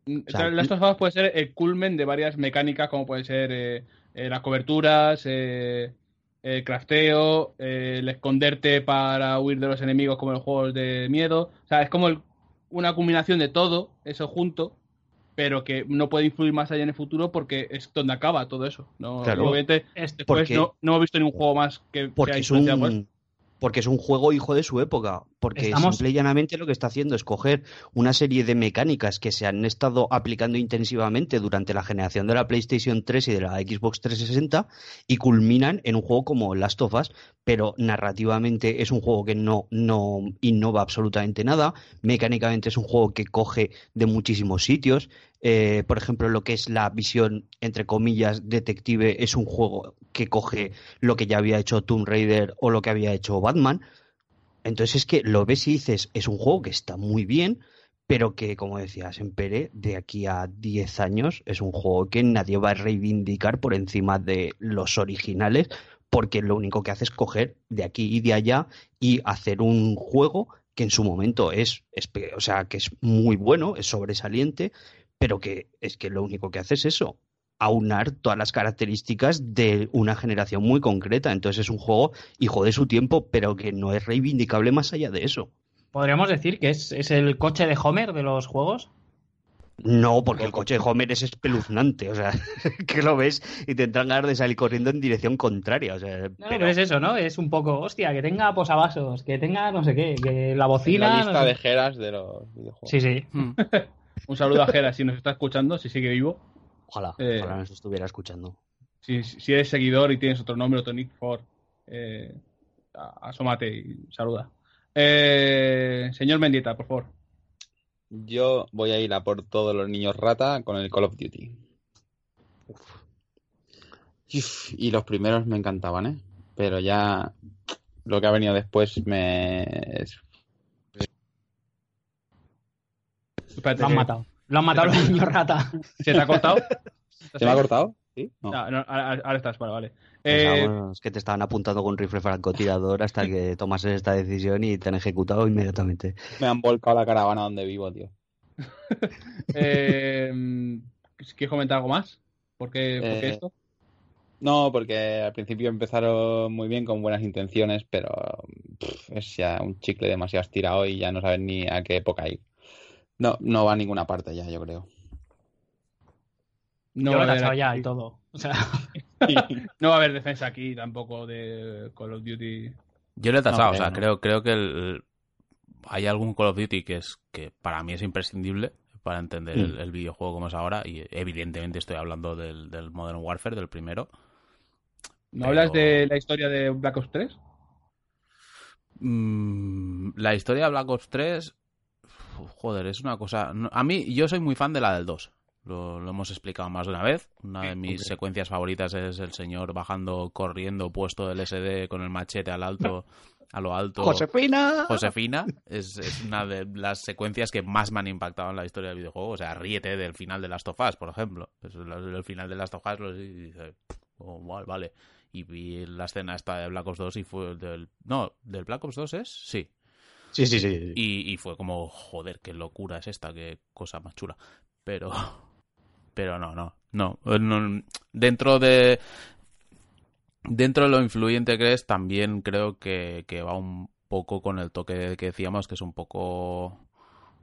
Mm, O sea, Last of Us puede ser el culmen de varias mecánicas, como puede ser eh, eh, las coberturas, eh, el crafteo, el esconderte para huir de los enemigos, como en los juegos de miedo. O sea, es como el- una combinación de todo eso junto, pero que no puede influir más allá en el futuro porque es donde acaba todo eso. ¿no? Claro. Obviamente, Este, Porque- no, no hemos visto ningún juego más que Porque sea es influenciado por eso. un porque es un juego hijo de su época, porque Estamos- simple y llanamente lo que está haciendo es coger una serie de mecánicas que se han estado aplicando intensivamente durante la generación de la PlayStation 3 y de la Xbox 360 y culminan en un juego como Last of Us, pero narrativamente es un juego que no, no innova absolutamente nada, mecánicamente es un juego que coge de muchísimos sitios, eh, por ejemplo, lo que es la visión, entre comillas, detective, es un juego que coge lo que ya había hecho Tomb Raider o lo que había hecho Batman. Entonces es que lo ves y dices, es un juego que está muy bien, pero que, como decías, en Pere, de aquí a 10 años es un juego que nadie va a reivindicar por encima de los originales, porque lo único que hace es coger de aquí y de allá y hacer un juego que en su momento es, es o sea, que es muy bueno, es sobresaliente, pero que es que lo único que hace es eso, aunar todas las características de una generación muy concreta. Entonces es un juego hijo de su tiempo, pero que no es reivindicable más allá de eso. Podríamos decir que es, es el coche de Homer de los juegos. No, porque el coche de Homer es espeluznante, o sea, que lo ves y te entran ganas de salir corriendo en dirección contraria, o sea, No, pero- pero es eso, ¿no? Es un poco, hostia, que tenga posavasos, que tenga no sé qué, que la bocina. la no lista sé- de jeras de los videojuegos. Sí, sí. Un saludo a Jera si nos está escuchando, si sigue vivo. ojalá, eh, ojalá nos estuviera escuchando. Si, si eres seguidor y tienes otro nombre, otro nick, por eh, asómate y saluda. Eh, señor Mendieta, por favor. Yo voy a ir a por todos los niños rata con el Call of Duty. Uf, Y los primeros me encantaban, ¿eh? Pero ya lo que ha venido después me... es- Espérate, Lo han que- matado. Lo han matado los niños rata. ¿Se te ha cortado? ¿Se me ha cortado? ¿Sí? No. No, no, ahora, ahora estás, vale, vale. Eh, Pensábamos que te estaban apuntando con un rifle francotirador hasta que tomases esta decisión y te han ejecutado inmediatamente. Me han volcado la caravana donde vivo, tío. eh, ¿Quieres comentar algo más? ¿Por qué, por qué Eh, esto? No, porque al principio empezaron muy bien con buenas intenciones, pero pff, es ya un chicle demasiado estirado y ya no sabes ni a qué época ir. No, no va a ninguna parte ya, yo creo. No Yo va, lo a he haber tachado ya y todo. O sea, no va a haber defensa aquí tampoco de Call of Duty. Yo lo he tachado, No, o sea, no. creo, creo que el- hay algún Call of Duty que es que para mí es imprescindible para entender Mm. el, el videojuego como es ahora y evidentemente estoy hablando del, del Modern Warfare, del primero. ¿No Pero- hablas de la historia de Black Ops 3? Mm, la historia de Black Ops 3, uf, joder, es una cosa... A mí, yo soy muy fan de la del 2. Lo, lo hemos explicado más de una vez. Una de mis secuencias favoritas es el señor bajando, corriendo, puesto del SD con el machete al alto, a lo alto. ¡Josefina! Josefina es, es una de las secuencias que más me han impactado en la historia del videojuego. O sea, ríete del final de Last of Us, por ejemplo. Pues el, el final de Last of Us lo- y dices, O, "Vale, vale. Y vi la escena esta de Black Ops 2 y fue del... No, ¿del Black Ops 2 es? Sí. Sí, sí, sí. Y, fue como, joder, qué locura es esta, qué cosa más chula. Pero... Pero no, no, no. no dentro de... Dentro de lo influyente que es, también creo que, que va un poco con el toque que decíamos, que es un poco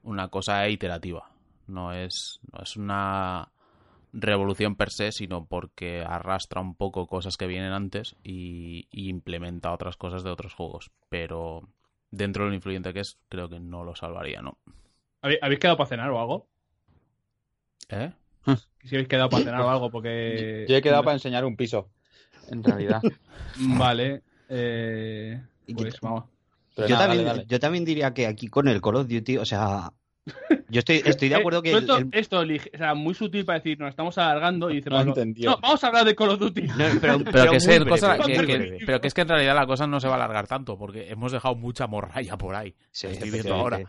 una cosa iterativa. No es, no es una revolución per se, sino porque arrastra un poco cosas que vienen antes y, y implementa otras cosas de otros juegos. Pero dentro de lo influyente que es, creo que no lo salvaría, ¿no? ¿Habéis quedado para cenar o algo? ¿Eh? Si habéis quedado para cenar o algo, porque... Yo he quedado para enseñar un piso, en realidad. Vale. Eh... Pues vamos. Yo, nada, también, dale, dale. yo también diría que aquí con el Call of Duty, o sea, yo estoy, estoy de acuerdo Eh, que tú el- esto, el- esto lige- o sea, muy sutil para decir, nos estamos alargando y dice No no, vamos a hablar de Call of Duty. no, pero, Pero, que, es cosa- que- que- pero que es que en realidad la cosa no se va a alargar tanto, porque hemos dejado mucha morralla por ahí. Sí, estoy viendo ahora.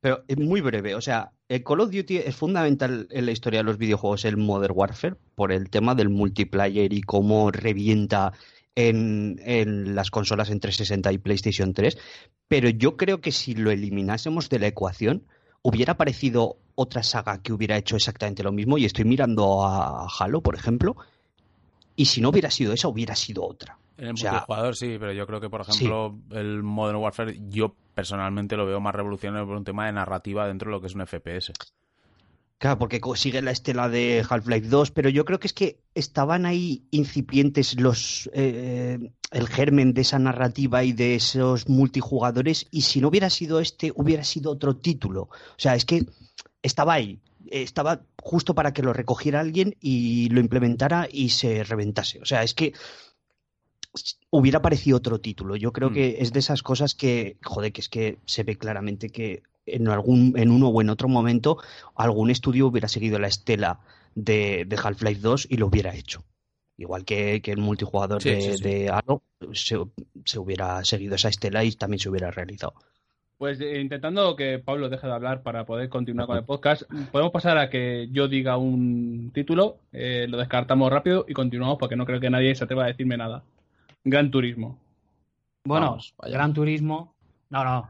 Pero es muy breve, o sea, el Call of Duty es fundamental en la historia de los videojuegos, el Modern Warfare, por el tema del multiplayer y cómo revienta en, en las consolas en 360 y PlayStation 3. Pero yo creo que si lo eliminásemos de la ecuación, hubiera aparecido otra saga que hubiera hecho exactamente lo mismo. Y estoy mirando a Halo, por ejemplo, y si no hubiera sido esa, hubiera sido otra. En el O sea, multijugador sí, pero yo creo que, por sí. ejemplo, el Modern Warfare, yo personalmente lo veo más revolucionario por un tema de narrativa dentro de lo que es un FPS. Claro, porque sigue la estela de Half-Life 2, pero yo creo que es que estaban ahí incipientes los eh, el germen de esa narrativa y de esos multijugadores, y si no hubiera sido este, hubiera sido otro título. O sea, es que estaba ahí, estaba justo para que lo recogiera alguien y lo implementara y se reventase. O sea, es que hubiera aparecido otro título. Yo creo Mm. que es de esas cosas que, joder, que es que se ve claramente que en algún, en uno o en otro momento algún estudio hubiera seguido la estela de, de Half-Life 2 y lo hubiera hecho. Igual que, que el multijugador Sí, de, sí, sí. de Halo se, se hubiera seguido esa estela y también se hubiera realizado. Pues eh, intentando que Pablo deje de hablar para poder continuar con el podcast, podemos pasar a que yo diga un título, eh, lo descartamos rápido y continuamos porque no creo que nadie se atreva a decirme nada. Gran Turismo. Bueno, Vamos. Gran Turismo. No, no.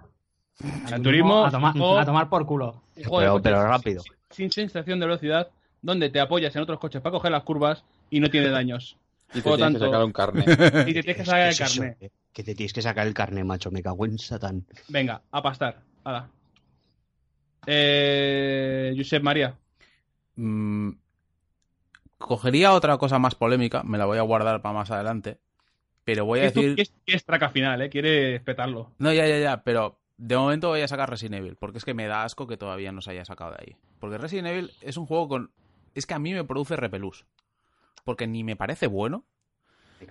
Turismo, A tomar, a tomar por culo. De Pero- rápido. Sin, sensación de velocidad, donde te apoyas en otros coches para coger las curvas y no tiene daños. Y te Por tienes que sacar un carnet. Y te tienes que sacar el eso, carnet. eh, que te tienes que sacar el carnet, macho. Me cago en Satán. Venga, a pastar. Hala. Eh, Josep María. Mm, cogería otra cosa más polémica, me la voy a guardar para más adelante, pero voy a decir... es, es traca final, ¿eh? Quiere espetarlo. No, ya, ya, ya, pero de momento voy a sacar Resident Evil, porque es que me da asco que todavía no se haya sacado de ahí. Porque Resident Evil es un juego con... Es que a mí me produce repelús. Porque ni me parece bueno,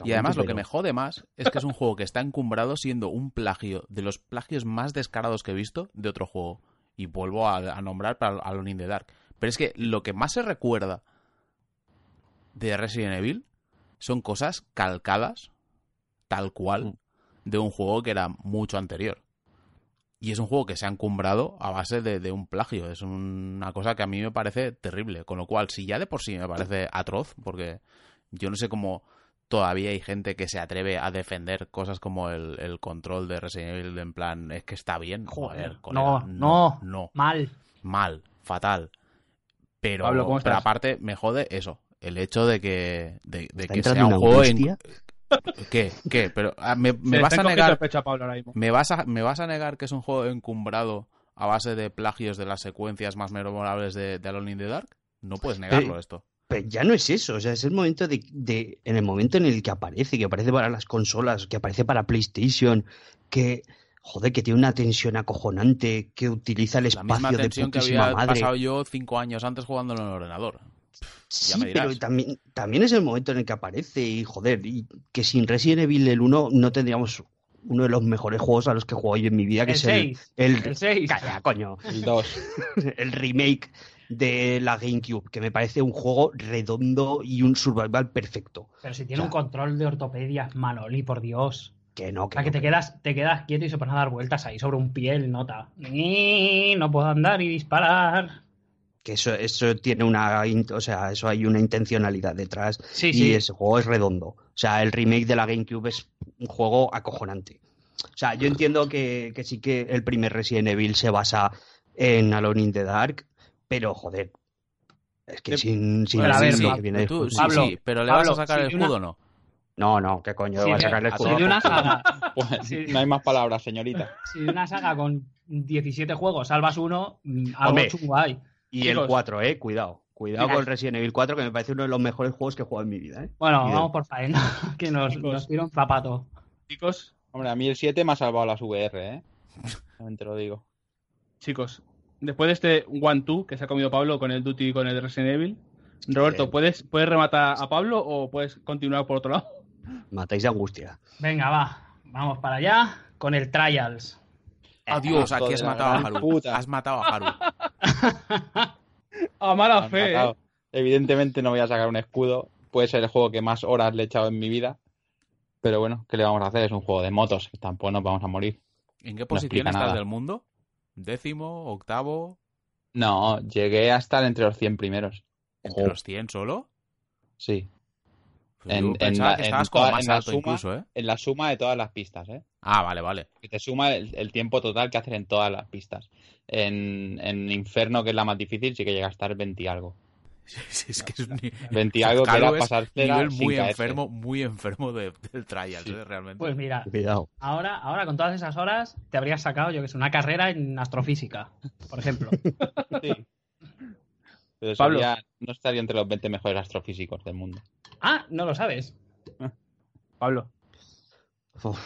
y además lo que me jode más es que es un juego que está encumbrado siendo un plagio de los plagios más descarados que he visto de otro juego. Y vuelvo a, a nombrar para Alone in the Dark. Pero es que lo que más se recuerda de Resident Evil son cosas calcadas, tal cual, de un juego que era mucho anterior. Y es un juego que se ha encumbrado a base de, de un plagio. Es una cosa que a mí me parece terrible. Con lo cual, si ya de por sí me parece atroz, porque yo no sé cómo todavía hay gente que se atreve a defender cosas como el, el control de Resident Evil en plan, es que está bien. Joder, Joder, colega, no, no. no, Mal. mal, fatal. Pero, Pablo, ¿cómo pero estás? aparte me jode eso, el hecho de que, de, de Está que sea un juego en... ¿Qué? ¿Qué? Pero ah, me, me vas a negar pecho a Pablo ahora mismo. ¿Me vas, a, ¿Me vas a negar que es un juego encumbrado a base de plagios de las secuencias más memorables de, de Alone in the Dark? No puedes negarlo Eh, esto. Pero ya no es eso, o sea, es el momento de, de- en el momento en el que aparece, que aparece para las consolas, que aparece para PlayStation, que joder, que tiene una tensión acojonante, que utiliza el La espacio misma de tensión que putísima había madre. pasado yo cinco años antes jugándolo en el ordenador. Sí, pero también, también es el momento en el que aparece y joder, y que sin Resident Evil el 1 no tendríamos uno de los mejores juegos a los que he jugado yo en mi vida, que El es el, 6. el, El 6. Calla, coño. El 2. el remake de la GameCube, que me parece un juego redondo y un survival perfecto. Pero si tiene O sea, un control de ortopedia, Manoli, por Dios. Que no, O que, sea, que no, te que quedas, te quedas quieto y se ponen a dar vueltas ahí sobre un pie el nota. No puedo andar y disparar. Que eso, eso tiene una, o sea, eso hay una intencionalidad detrás Sí, y sí. ese juego es redondo. O sea, el remake de la GameCube es un juego acojonante. O sea, yo entiendo que, que sí que el primer Resident Evil se basa en Alone in the Dark, pero joder, es que De- sin, sin Pero a ver, Pa- que viene Tú- sí, Pablo, sí, pero le Pablo, vas a sacar si el una- escudo o no. No, no, qué coño, Sí, va a sacar el si Si escudo. de una saga, Pues. No hay más palabras, señorita. si de una saga con 17 juegos salvas uno, mm, algo Hombre. chungo hay. Y Chicos. el 4, eh, cuidado. Cuidado Mira. con el Resident Evil 4, que me parece uno de los mejores juegos que he jugado en mi vida, eh. Bueno, vamos por faena, que nos, Chicos. nos tira un zapato. Chicos, Hombre, a mí el 7 me ha salvado las VR, ¿eh? Te lo digo. chicos, después de este one-two que se ha comido Pablo con el Duty y con el Resident Evil, Roberto. ¿puedes, ¿puedes rematar a Pablo o puedes continuar por otro lado? Matáis de angustia. Venga, va, vamos para allá con el Trials. Adiós, hijo aquí has matado a Haru. Has matado a Haru. A mala fe, ¿eh? matado. Evidentemente no voy a sacar un escudo. Puede ser el juego que más horas le he echado en mi vida. Pero bueno, ¿qué le vamos a hacer? Es un juego de motos. que Tampoco nos vamos a morir. ¿En qué No posición explica estás nada. del mundo? ¿Décimo? ¿Octavo? No, llegué a estar entre los 100 primeros. ¿Entre los 100 solo? Sí. Pues En- en la- que en estabas como toda- más en la suma- incluso, ¿eh? En la suma de todas las pistas, ¿eh? Ah, vale, vale. Que te suma el, el tiempo total que haces en todas las pistas. En, en Inferno, que es la más difícil, sí que llega a estar 20 y algo. Sí, es que es un ni- 20 y algo que era pasar cera nivel muy enfermo, muy enfermo de- del trial, Sí. ¿eh? realmente. Pues mira, Cuidado. ahora, ahora con todas esas horas te habrías sacado, yo que sé, una carrera en astrofísica, por ejemplo. Sí. Pero Pablo. sería- no estaría entre los 20 mejores astrofísicos del mundo. ah, no lo sabes. Pablo. Uf.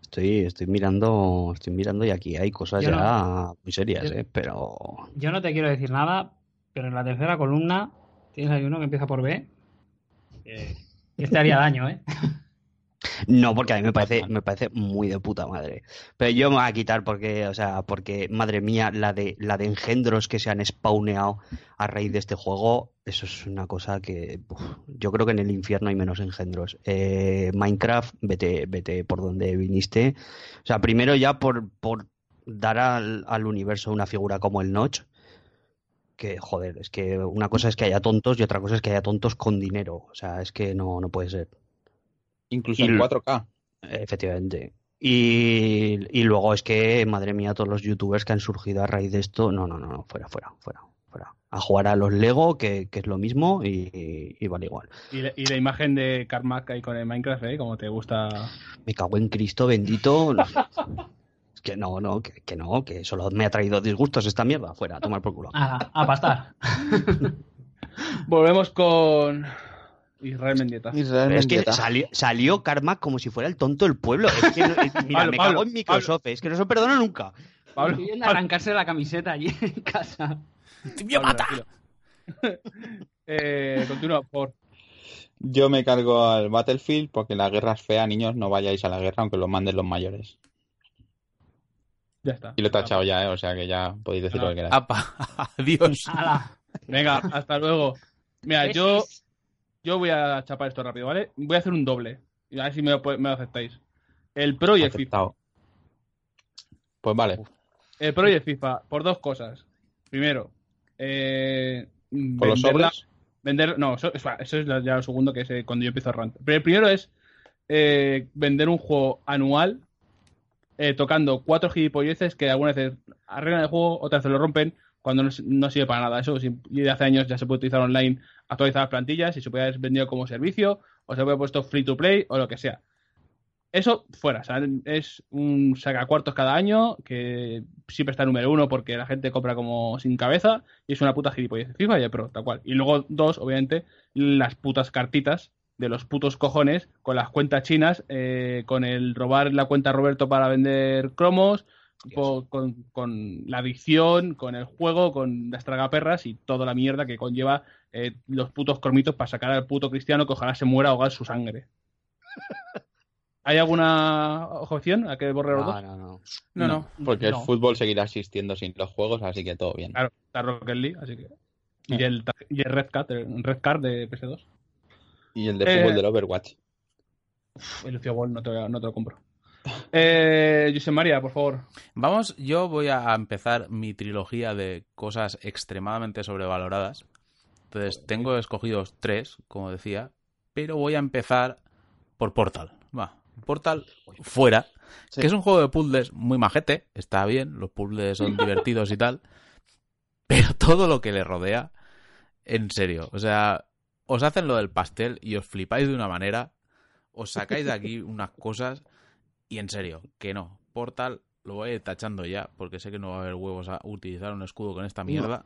Estoy, estoy mirando, estoy mirando y aquí hay cosas Yo ya muy serias, Yo- eh, pero Yo no te quiero decir nada, pero en la tercera columna tienes ahí uno que empieza por B. este haría daño, ¿eh? no, porque a mí me parece, me parece muy de puta madre. Pero yo me voy a quitar porque, o sea, porque madre mía, la de, la de engendros que se han spawneado a raíz de este juego, eso es una cosa que uf, yo creo que en el infierno hay menos engendros. Eh, Minecraft, vete, vete por donde viniste. O sea, primero ya por, por dar al, al universo una figura como el Notch. Que, joder, es que una cosa es que haya tontos y otra cosa es que haya tontos con dinero. O sea, es que no, no puede ser. Incluso Y en l- 4K. Efectivamente. Y, y luego es que, madre mía, todos los youtubers que han surgido a raíz de esto, no, no, no, no, fuera, fuera, fuera, fuera. A jugar a los Lego, que, que es lo mismo y, y vale igual. Y, la- y la imagen de Carmack ahí con el Minecraft, ¿eh? Como te gusta. Me cago en Cristo bendito. Es que no, no, que, que no, que solo me ha traído disgustos esta mierda. Fuera, a tomar por culo. A, a pastar. Volvemos con Israel Mendieta. Israel es que salió, salió Karma como si fuera el tonto del pueblo. Es que no- es- mira, Pablo, me Pablo, cago en Microsoft, es que no se perdona nunca. Pablo, Estoy arrancarse la camiseta allí en casa. ¡Me Pablo, mata! eh, continúa, por Yo me cargo al Battlefield porque la guerra es fea, niños, no vayáis a la guerra aunque lo manden los mayores. Ya está. Y lo he tachado ya, ¿eh? o sea que ya podéis decir lo que queráis. Apa, adiós. ¡Hala! Venga, hasta luego. Mira, yo, yo voy a chapar esto rápido, ¿vale? Voy a hacer un doble. Y a ver si me lo, pu- me lo aceptáis. El Pro y el FIFA. Pues vale. El Pro y el FIFA, por dos cosas. Primero, eh, Por los sobres. Vender, no, eso, eso es ya lo segundo que es eh, cuando yo empiezo a rant. Pero el primero es eh, vender un juego anual eh, tocando cuatro gilipolleces que algunas veces arreglan el juego, otras veces lo rompen cuando no, no sirve para nada. Eso de hace años ya se puede utilizar online, actualizar las plantillas y se puede haber vendido como servicio o se puede puesto free to play o lo que sea. Eso fuera, o sea, es un sacacuartos cada año que siempre está número uno porque la gente compra como sin cabeza y es una puta gilipollez. FIFA y el Pro, tal cual. Y luego dos, obviamente, las putas cartitas de los putos cojones con las cuentas chinas, eh, con el robar la cuenta Roberto para vender cromos, con, con la adicción, con el juego, con las tragaperras y toda la mierda que conlleva eh, los putos cromitos para sacar al puto cristiano que ojalá se muera ahogar su sangre. ¿Hay alguna objeción a que borre los No, dos? no, no. No, no. Porque No. el fútbol seguirá existiendo sin los juegos, así que todo bien. Claro, está Rocket League, así que. Y el, y el Red Card, el Red Card de PS2. Y el de Eh, fútbol del Overwatch. Uf, el Lucio Ball no te, no te lo compro. Eh, José María, por favor. Vamos, yo voy a empezar mi trilogía de cosas extremadamente sobrevaloradas. Entonces, tengo escogidos tres, como decía, pero voy a empezar por Portal. Va, Portal fuera, Sí. que es un juego de puzzles muy majete, está bien, los puzzles son divertidos y tal, pero todo lo que le rodea, en serio, o sea, os hacen lo del pastel y os flipáis de una manera, os sacáis de aquí unas cosas y en serio, que no. Portal lo voy a ir tachando ya, porque sé que no va a haber huevos a utilizar un escudo con esta mierda.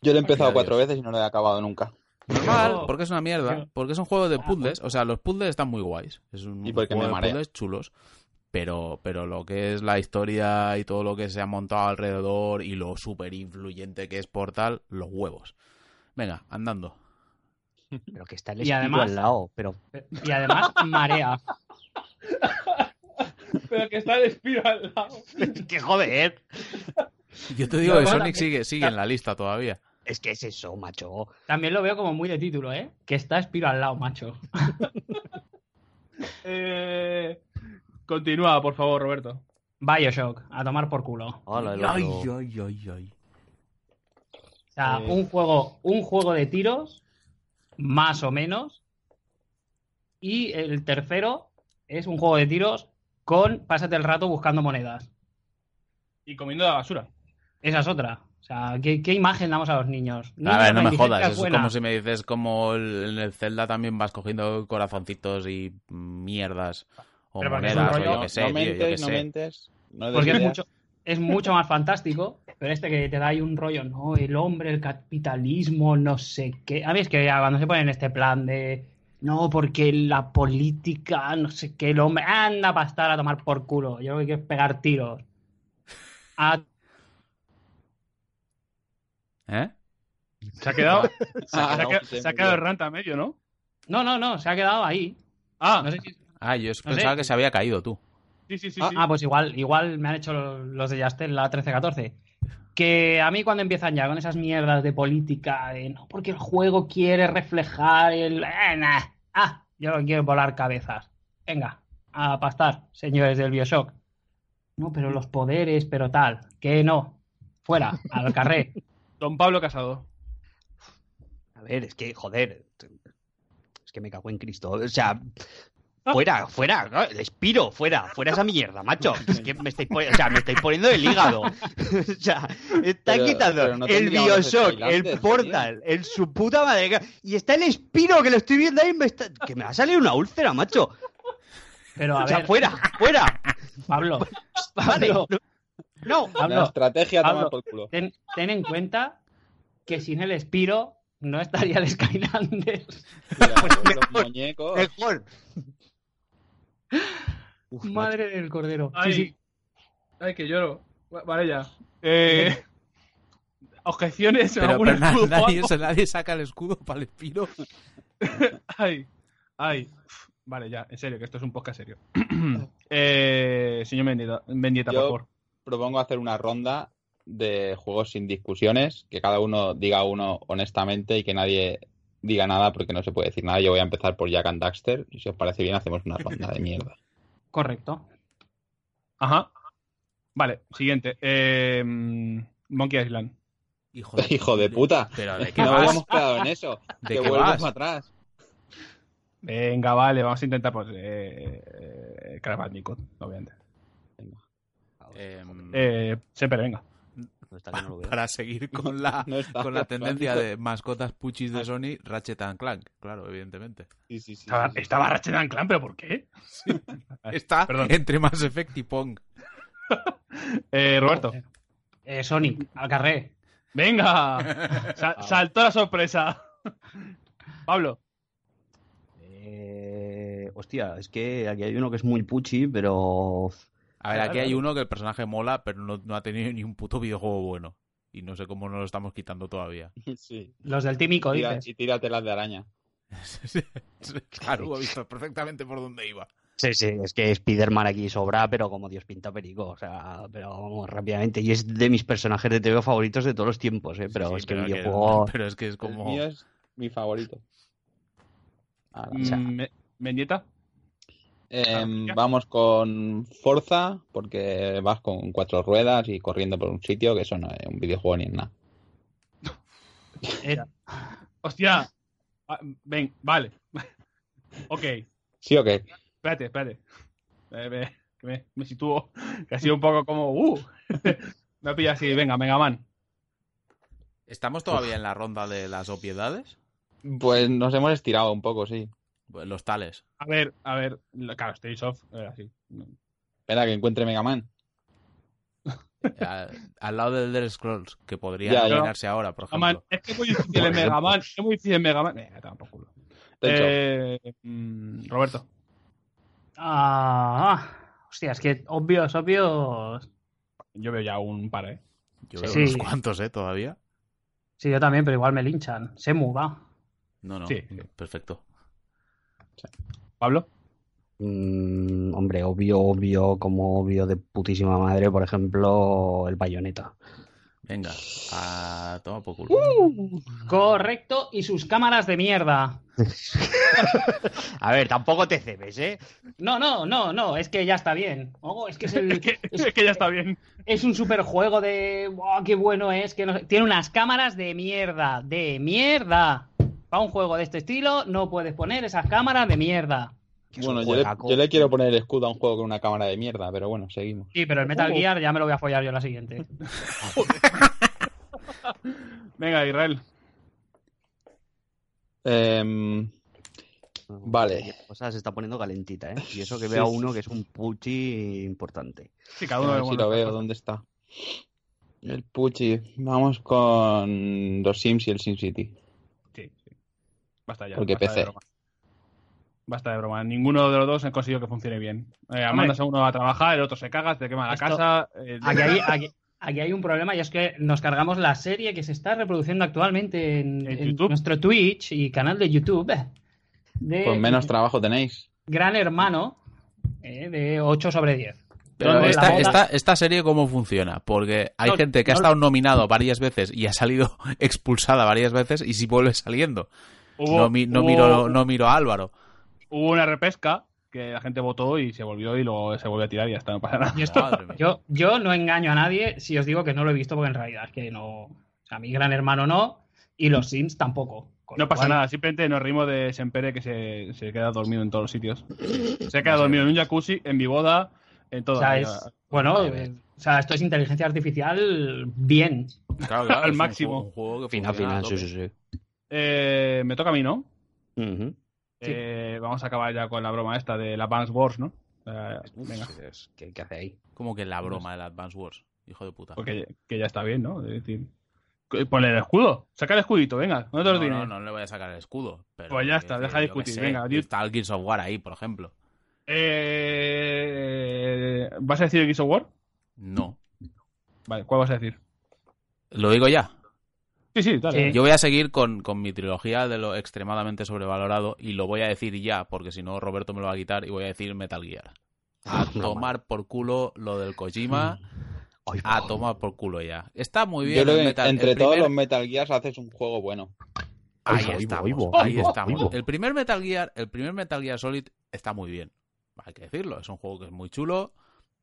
Yo lo he empezado cuatro veces y no lo he acabado nunca. Normal, No. porque es una mierda. Porque es un juego de puzzles. O sea, los puzzles están muy guays. Es un Y porque juego me de puzzles chulos. Pero, pero lo que es la historia y todo lo que se ha montado alrededor y lo súper influyente que es Portal, los huevos. Venga, andando. Pero que está el Y además- al lado. Pero Y además marea. Pero que está el espíritu al lado. que joder. Yo te digo No, que. Sonic sigue, sigue en la lista todavía. Es que es eso, macho. También lo veo como muy de título, ¿eh? Que está Spiro al lado, macho. Eh, continúa, por favor, Roberto. Bioshock, a tomar por culo. Hola, Ay, ay, ay, ay. O sea, Eh. un juego, un juego de tiros, más o menos. Y el tercero es un juego de tiros con pásate el rato buscando monedas. Y comiendo la basura. Esa es otra. O sea, ¿qué, qué imagen damos a los niños? A ver, no me jodas. Eso es buena. como si me dices como el- en el Zelda también vas cogiendo corazoncitos y mierdas. O Pero monedas, o rollo- yo que sé, no tío, yo mentes, que no sé. mentes. No Porque es mucho, es mucho más fantástico, pero este que te da ahí un rollo, ¿no? El hombre, el capitalismo, no sé qué. A mí es que ya cuando se ponen en este plan de. No, porque la política, no sé qué, el hombre. Anda para estar a tomar por culo. Yo lo que quiero es pegar tiros. Ah, ¿Eh? Se ha quedado. se ha, Ah, se ha no, quedado- se se ha quedado el murió. rant a medio, ¿no? no, no, no, se ha quedado ahí. Ah, No sé si- Ah, yo sé. pensaba que se había caído tú. sí, sí, sí. Ah, sí. Ah, pues igual, igual me han hecho los de Yastel la 13-14. Que a mí cuando empiezan ya con esas mierdas de política, de no, porque el juego quiere reflejar el... eh, nah. Ah, yo lo que quiero volar cabezas. Venga, a pastar, señores del Bioshock. No, pero los poderes, pero tal. Que no. Fuera, al carré. Don Pablo Casado. A ver, es que, joder. Es que me cago en Cristo. O sea, fuera, fuera. ¿no? El Espiro, fuera. Fuera esa mierda, macho. Es que me estáis, poni- o sea, me estáis poniendo el hígado. O sea, está Pero- quitando pero no el Bioshock, el Portal, el su puta madre. Y está el Espiro que lo estoy viendo ahí. me está- Que me va a salir una úlcera, macho. Pero a O sea, ver, fuera, fuera. Pablo, Vale. Pablo, No. La Pablo, estrategia toma Pablo. por culo. ten, ten en cuenta que sin el Espiro no estaría el Skylanders. Mira, Pues los mejor. muñecos. Mejor. Uf, macho. Madre del cordero. Ay, sí. ay, que lloro. Va- Vale, ya. Eh, objeciones. Pero, ¿Algún pero na- escudo o nadie, nadie saca el escudo para el espiro. Ay, ay. Vale, ya, en serio, que esto es un podcast serio. eh, señor Mendieta, Mendieta, Yo- por favor. Propongo hacer una ronda de juegos sin discusiones, que cada uno diga uno honestamente y que nadie diga nada porque no se puede decir nada. Yo voy a empezar por Jack and Daxter y si os parece bien hacemos una ronda de mierda. Correcto. Ajá. Vale, siguiente. Eh, Monkey Island. Hijo de, Hijo de puta. Pero de qué No vas? habíamos quedado en eso. ¿De que qué vuelvo vas? para atrás. Venga, vale, vamos a intentar, pues, eh, eh, Crash Bandicoot, obviamente. Eh, siempre, venga. No está que no lo veo. para seguir con la, No está. con la tendencia de mascotas puchis de Sony, Ratchet and Clank, claro, evidentemente. Sí, sí, sí, Estaba, sí, sí. estaba Ratchet and Clank, pero ¿por qué? Está Perdón. entre Mass Effect y Pong. Eh, Roberto. Eh, Sonic, al carré. Venga. Sa- saltó la sorpresa. Pablo. Eh, hostia, es que aquí hay uno que es muy puchi, pero. A ver, Claro, aquí hay claro. uno que el personaje mola, pero no, no ha tenido ni un puto videojuego bueno. Y no sé cómo no lo estamos quitando todavía. Sí. Los del tímico, Tira- dices. y tíratelas de araña. claro, he visto perfectamente por dónde iba. Sí, sí, es que Spider-Man aquí sobra, pero como Dios pinta perico, o sea, pero vamos rápidamente. Y es de mis personajes de TV favoritos de todos los tiempos, ¿eh? Pero Sí, es que pero videojuego. pero es que es El como... mío es mi favorito. Ahora, O sea- Mm, Me- Mendieta. Em, vamos con Forza, porque vas con cuatro ruedas y corriendo por un sitio, que eso no es un videojuego ni es nada. Eh, Hostia. Ah, Ven, vale. ok, ¿Sí o qué? espérate, espérate. Eh, me, que me, me sitúo. Que ha sido un poco como. ¡Uh! me ha pillado así. Venga, Mega Man. ¿Estamos todavía en la ronda de las obviedades? Pues nos hemos estirado un poco, sí. Pues Los tales. A ver, a ver. Claro, Stage of. Era así. Espera, que encuentre Mega Man. Al, al lado del Elder Scrolls, que podría Ya, nominarse ahora, por Man. ejemplo. Es que es muy difícil en Mega Man. Es muy difícil en Mega Man. Eh, hecho, Eh, mm, Roberto. ah, hostia, es que obvios, obvios. Yo veo ya un par, ¿eh? Yo veo sí. unos cuantos, ¿eh? Todavía. Sí, yo también, pero igual me linchan. Semu, va. No, no. Sí. Perfecto. Pablo. Mm, hombre, obvio, obvio, como obvio de putísima madre, por ejemplo, el bayoneta. Venga, a toma por culo. Correcto, y sus cámaras de mierda. A ver, tampoco te cebes, ¿eh? No, no, no, no, es que ya está bien. Oh, es que es, el- Es que, es- es que ya está bien. es un superjuego de. ¡Wow, qué bueno es! Que no Tiene unas cámaras de mierda, de mierda. Para un juego de este estilo, no puedes poner esas cámaras de mierda. Bueno, yo le, juegaco. yo le quiero poner el escudo a un juego con una cámara de mierda, pero bueno, seguimos. Sí, pero el Metal Gear ya me lo voy a follar yo la siguiente. Venga, Israel. Em, Vale. La cosa se está poniendo calentita, ¿eh? Y eso que veo a sí, uno que es un puchi importante. Sí, cada a uno ver ve si lo veo. ¿dónde está? El Puchi. Vamos con los Sims y el SimCity. Sí, sí. Basta ya. Porque basta PC. De broma. Basta de broma. Ninguno de los dos ha conseguido que funcione bien. Eh, mandas a uno a trabajar, el otro se caga, te quema la Esto- casa. eh, Aquí hay, aquí- aquí hay un problema y es que nos cargamos la serie que se está reproduciendo actualmente en, En en YouTube. nuestro Twitch y canal de YouTube de Pues menos trabajo tenéis. Gran Hermano eh, de 8 sobre 10. Pero esta, boda- esta, esta serie, ¿cómo funciona? Porque hay No, gente que ha estado nominado varias veces y ha salido expulsada varias veces y si vuelve saliendo. Hubo, no, mi- no hubo- miro, no miro a Álvaro. hubo una repesca que la gente votó y se volvió y luego se volvió a tirar y ya está, no pasa nada. Y esto- yo, yo no engaño a nadie si os digo que no lo he visto porque en realidad es que no. O sea, mi Gran Hermano no y los Sims tampoco. No pasa cual- nada, simplemente nos rimos de Sempere que se, se queda dormido en todos los sitios. Se queda dormido en un jacuzzi, en mi boda, en todo. O sea, es, bueno, eh, o sea, esto es inteligencia artificial bien. Claro, claro, Al un máximo. juego- un juego que Final, a final, sí, sí, sí. Eh, me toca a mí, ¿no? Eh, vamos a acabar ya con la broma esta de la Advance Wars, ¿no? Eh, venga, ¿Qué, qué hace ahí? Como que la broma del Advance Wars. Hijo de puta. porque que ya está bien, ¿no? Es decir, ponle el escudo, saca el escudito, venga, ¿dónde te lo no, no, no le voy a sacar el escudo. pero Pues ya está, que deja de discutir, sé, venga, di- Está el Gears of War ahí, por ejemplo. Eh, ¿Vas a decir el Gears of War? No. Vale, ¿cuál vas a decir? ¿Lo digo ya? Sí, sí, dale. Yo voy a seguir con, con mi trilogía de lo extremadamente sobrevalorado y lo voy a decir ya, porque si no Roberto me lo va a quitar y voy a decir Metal Gear. A No, tomar por culo lo del Kojima, Ay, a tomar por culo ya. Está muy bien Yo creo el que Metal entre el todos primer- los Metal Gears haces un juego bueno. Ahí Oigo, oigo, estamos, oigo, ahí estamos. El primer Metal Gear, el primer Metal Gear Solid está muy bien. Hay que decirlo, es un juego que es muy chulo,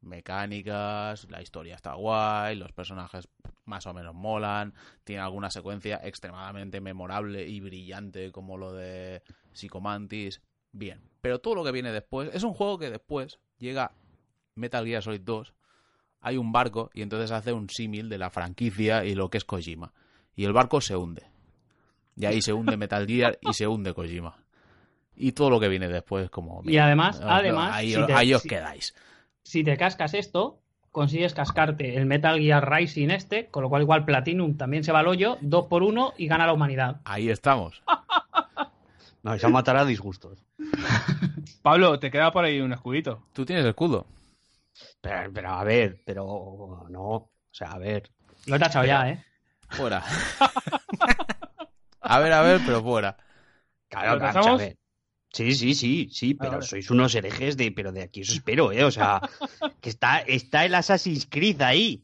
mecánicas, la historia está guay, los personajes más o menos molan, tiene alguna secuencia extremadamente memorable y brillante como lo de Psychomantis, bien. Pero todo lo que viene después, es un juego que después llega Metal Gear Solid 2, hay un barco y entonces hace un símil de la franquicia y lo que es Kojima. Y el barco se hunde. Y ahí se hunde Metal Gear y se hunde Kojima. Y todo lo que viene después como... Y además, mira, además, ahí, si te- ahí os si- quedáis. Si te cascas esto, consigues cascarte el Metal Gear Rising este, con lo cual igual Platinum también se va al hoyo, dos por uno y gana la humanidad. Ahí estamos. Me vais a matar a disgustos. Pablo, te queda por ahí un escudito. Tú tienes escudo. Pero, pero, a ver, pero no. O sea, a ver. Lo he tachado ya, ¿eh? Fuera. a ver, a ver, pero fuera. Claro, ¿Lo a ver. Sí, sí, sí, sí, pero vale. sois unos herejes de, pero de aquí os espero, eh. O sea, que está, está el Assassin's Creed ahí.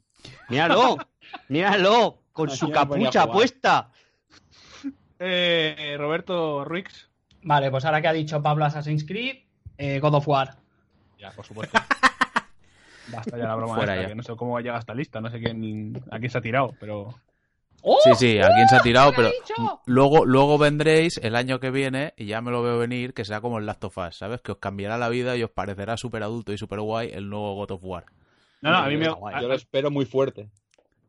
Míralo, míralo, con Aquí su capucha puesta. Eh, Roberto Ruix. Vale, pues ahora que ha dicho Pablo Assassin's Creed, eh, God of War. Ya, por supuesto. Basta ya la broma Fuera esta, ya. que no sé cómo llega a esta lista, no sé quién, a quién se ha tirado, pero... ¡Oh! Sí, sí, a quién se ha tirado, ¿Qué me pero luego, luego vendréis el año que viene, y ya me lo veo venir, que será como el Last of Us, ¿sabes? Que os cambiará la vida y os parecerá súper adulto y súper guay el nuevo God of War. No, no, a mí, me, Yo lo espero muy fuerte.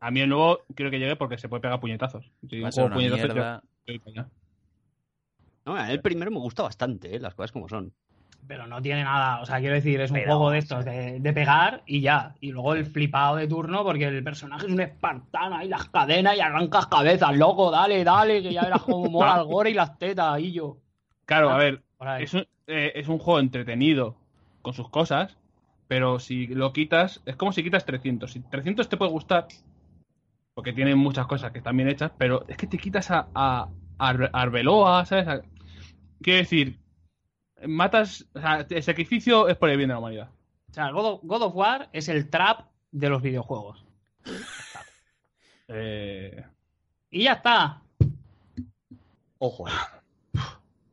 a mí el nuevo quiero que llegue porque se puede pegar puñetazos. Si Va un a ser una puñetazos, mierda. yo. No, el primero me gusta bastante, ¿eh? las cosas como son. Pero no tiene nada, o sea, quiero decir, es un Pero, juego de estos, de, de pegar y ya. Y luego el flipado de turno, porque el personaje es un espartano y las cadenas y arrancas cabezas, loco, dale, dale, que ya verás cómo mola el gore y las tetas, y yo. Claro, Ah, a ver, Por ahí. es un, eh, es un juego entretenido con sus cosas, pero si lo quitas, es como si quitas 300. Si 300 te puede gustar, porque tiene muchas cosas que están bien hechas, pero es que te quitas a, a, a Arbe- a Arbeloa, ¿sabes? Quiero decir, matas, o sea, el sacrificio es por el bien de la humanidad. O sea, God of, God of War es el trap de los videojuegos. Eh, Y ya está. Ojo, eh.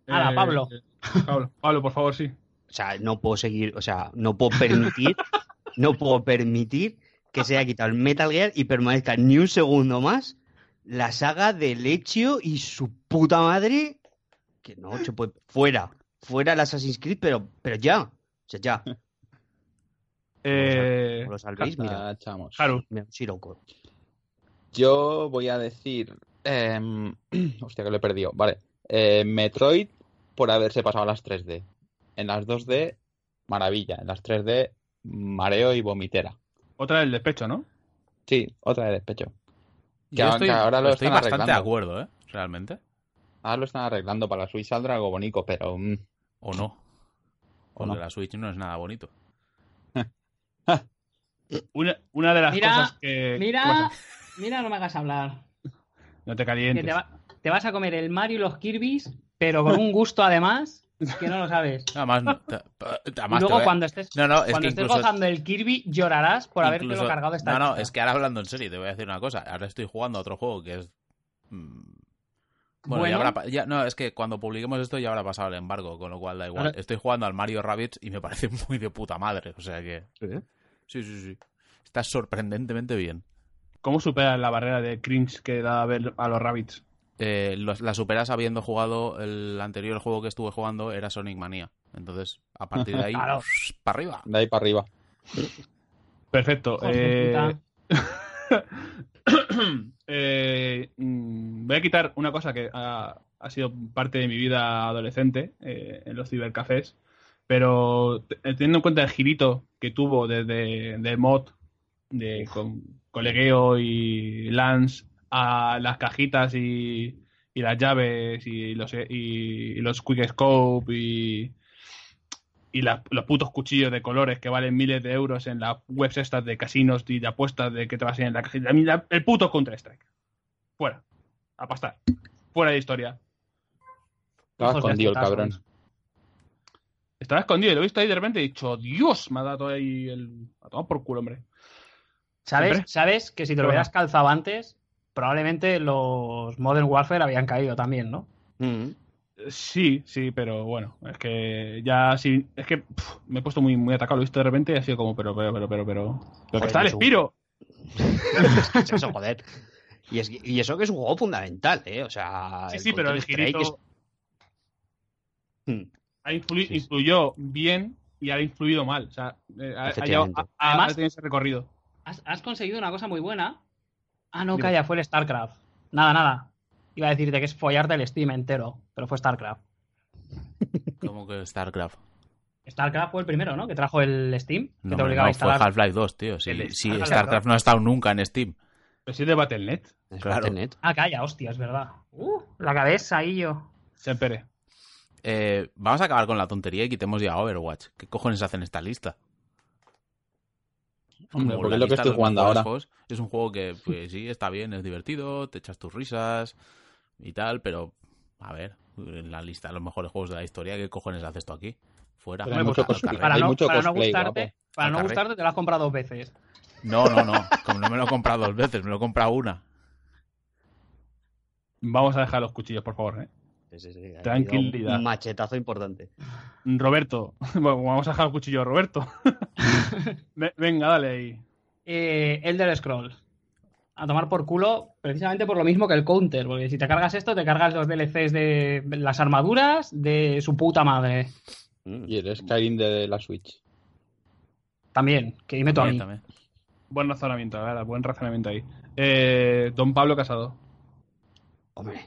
Hala, eh, Pablo. Pablo, Pablo, por favor, sí. O sea, no puedo seguir, o sea, no puedo permitir, no puedo permitir que se haya quitado el Metal Gear y permanezca ni un segundo más la saga de Lechio y su puta madre. Que no se puede. Fuera, fuera el Assassin's Creed, pero, pero ya. O sea, ya. Eh, lo salvéis, mira. Tachamos. Haru, Mira, un Sirocco. Yo voy a decir. em, hostia, que lo he perdido. Vale. Eh, Metroid por haberse pasado a las 3D. En las 2D, maravilla. En las 3D, mareo y vomitera. otra del despecho, ¿no? Sí, otra de despecho. Que Yo ahora- estoy, que ahora lo estoy están bastante de acuerdo, ¿eh? Realmente. Ahora lo están arreglando. Para la Switch saldrá algo bonito, pero. mm, O no. O no. la Switch no es nada bonito. Una, una de las Mira, cosas que... ¿qué Mira, mira, no me hagas hablar. No te Que calientes. te, va- te vas a comer el Mario y los Kirby's, pero con un gusto además que no lo sabes. Además, además luego cuando estés, No, no, es cuando estés incluso... gozando el Kirby llorarás por haberte incluso- lo cargado de esta No, no, chica. es que ahora hablando en serio, te voy a decir una cosa. Ahora estoy jugando a otro juego que es... Bueno, Bueno. ya habrá pa- ya- no, es que cuando publiquemos esto ya habrá pasado el embargo, con lo cual da igual. Ahora- Estoy jugando al Mario Rabbids y me parece muy de puta madre, o sea que... Sí, sí, sí. Está sorprendentemente bien. ¿Cómo superas la barrera de cringe que da a ver a los rabbits? Eh, los- la superas habiendo jugado el anterior juego que estuve jugando era Sonic Mania. Entonces, a partir de ahí, Claro. para arriba. de ahí para arriba. Perfecto. Eh, eh, mm, voy a quitar una cosa que ha, ha sido parte de mi vida adolescente eh, en los cibercafés, pero te- teniendo en cuenta el girito que tuvo desde de mod, de con colegueo y Lance a las cajitas y, y las llaves y los, y, y los quick scope y, y la- los putos cuchillos de colores que valen miles de euros en las webs estas de casinos y de apuestas de que te vas a ir en la cajita. El puto Counter-Strike. Fuera. A pastar. Fuera de historia. Estaba escondido el cabrón. Estaba escondido y lo he visto ahí de repente y he dicho, Dios, me ha dado ahí el... A tomar por culo, hombre. ¿Sabes? Siempre. ¿Sabes que si te lo hubieras calzado antes, probablemente los Modern Warfare habían caído también, ¿no? Mm. Sí, sí, pero bueno, es que ya sí, es que me he puesto muy, muy atacado, lo he visto de repente y ha sido como, pero, pero, pero, pero, pero, pero que Joder, está el. Es eso, joder. Y, es- y eso que es un juego fundamental, ¿eh? O sea. Sí, sí, pero el girito es- Mm. ha influ- Sí, sí. influyó bien y ha influido mal. O sea, eh, ha, ha, llevado- ha- ha Además- tenido ese recorrido. Has, has conseguido una cosa muy buena. Ah, no, Dime. calla, fue el StarCraft. Nada, nada. Iba a decirte que es follarte el Steam entero, pero fue StarCraft. Como que StarCraft. StarCraft fue el primero, ¿no? Que trajo el Steam, que No, te obligaba no, a fue instalar. Half-Life 2, tío. Sí, El- sí, Half-Life StarCraft 2. no ha estado nunca en Steam. Pero sí de Battle.net. es Claro. Battle.net. Ah, calla, hostia, es verdad. Uh, la cabeza ahí yo. Siempre. Eh, vamos a acabar con la tontería y quitemos ya Overwatch. ¿Qué cojones hacen esta lista? Hombre, porque es lo que estoy jugando ahora. juegos. Es un juego que, pues sí, está bien, es divertido, te echas tus risas y tal, pero, a ver, en la lista de los mejores juegos de la historia, ¿qué cojones haces tú aquí? Fuera. Hay mucho cosplay. Para Hay no, mucho para no cosplay, gustarte, guapo. para no gustarte te lo has comprado dos veces. No, no, no. Como no me lo he comprado dos veces, me lo he comprado una. Vamos a dejar los cuchillos, por favor. ¿eh? Sí, sí, sí, Tranquilidad. Un machetazo importante. Roberto. Bueno, vamos a dejar el cuchillo a Roberto. Ve- Venga, dale ahí. Eh, Elder Scrolls. A tomar por culo, precisamente por lo mismo que el counter. Porque si te cargas esto, te cargas los DLCs de las armaduras de su puta madre. Mm. Y el Skyrim de la Switch. También, que dime tú a mí. También. Buen razonamiento, la verdad, buen razonamiento ahí. Eh, don Pablo Casado. Hombre,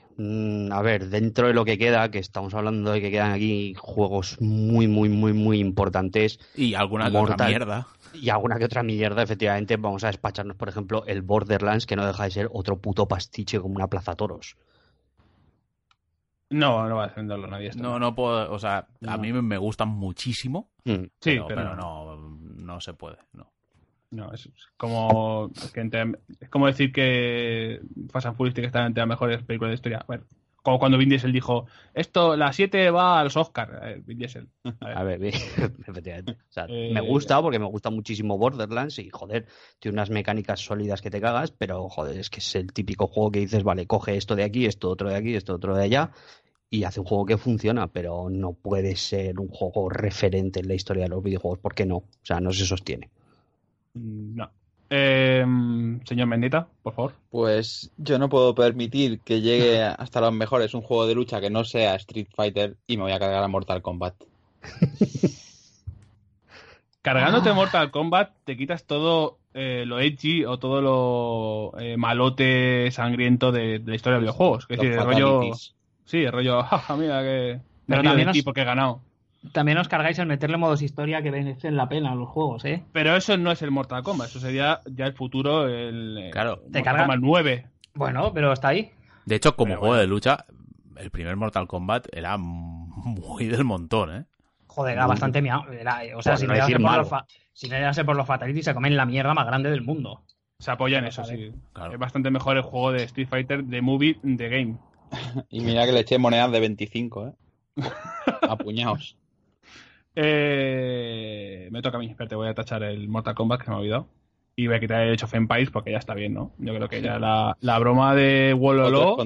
a ver, dentro de lo que queda, que estamos hablando de que quedan aquí juegos muy, muy, muy, muy importantes Y alguna que otra mierda. y alguna que otra mierda, efectivamente, vamos a despacharnos, por ejemplo, el Borderlands, que no deja de ser otro puto pastiche como una plaza toros. No, no va a defenderlo nadie. esto. No, no puedo. O sea, a No. mí me gustan muchísimo. Mm. Sí, pero, pero, pero no, no se puede. No. No, es, como que entre- es como decir que Fast and Furious tiene que estar entre las mejores películas de historia. Bueno, como cuando Vin Diesel dijo, esto, la 7 va a los Oscars. A ver, Vin Diesel. A ver. A ver, bien, efectivamente. O sea, Eh, me gusta porque me gusta muchísimo Borderlands y, joder, tiene unas mecánicas sólidas que te cagas, pero, joder, es que es el típico juego que dices, vale, coge esto de aquí, esto otro de aquí, esto otro de allá, y hace un juego que funciona, pero no puede ser un juego referente en la historia de los videojuegos, ¿por qué no? O sea, no se sostiene. Mm, No. Eh, señor Mendita, por favor. Pues yo no puedo permitir que llegue hasta los mejores un juego de lucha que no sea Street Fighter y me voy a cargar a Mortal Kombat. Cargándote Mortal Kombat, te quitas todo eh, lo edgy o todo lo eh, malote sangriento de, de la historia de videojuegos. Es Los decir, el rollo. fatalities. Sí, el rollo, jaja, mira que. Me Pero también ti os- porque he ganado. También os cargáis el meterle modos historia que merecen la pena a los juegos, ¿eh? Pero eso no es el Mortal Kombat, eso sería ya el futuro, el eh, Claro. Mortal Te carga- Kombat 9. Bueno, pero está ahí. De hecho, como Pero juego bueno. de lucha, el primer Mortal Kombat era muy del montón, ¿eh? Joder, era Muy- bastante miau. Era- o sea, si no decir por malo. los fa- si no llegase por los Fatalities, se comen la mierda más grande del mundo. Se apoya en eso, sí. Claro. Es bastante mejor el juego de Street Fighter de Movie de Game. Y mira que le eché monedas de 25, ¿eh? A puñados. Eh, me toca a mí, espérate, voy a tachar el Mortal Kombat que se me ha olvidado. Y voy a quitar el Age of Empires porque ya está bien, ¿no? Yo creo que ya la, la broma de Wololo,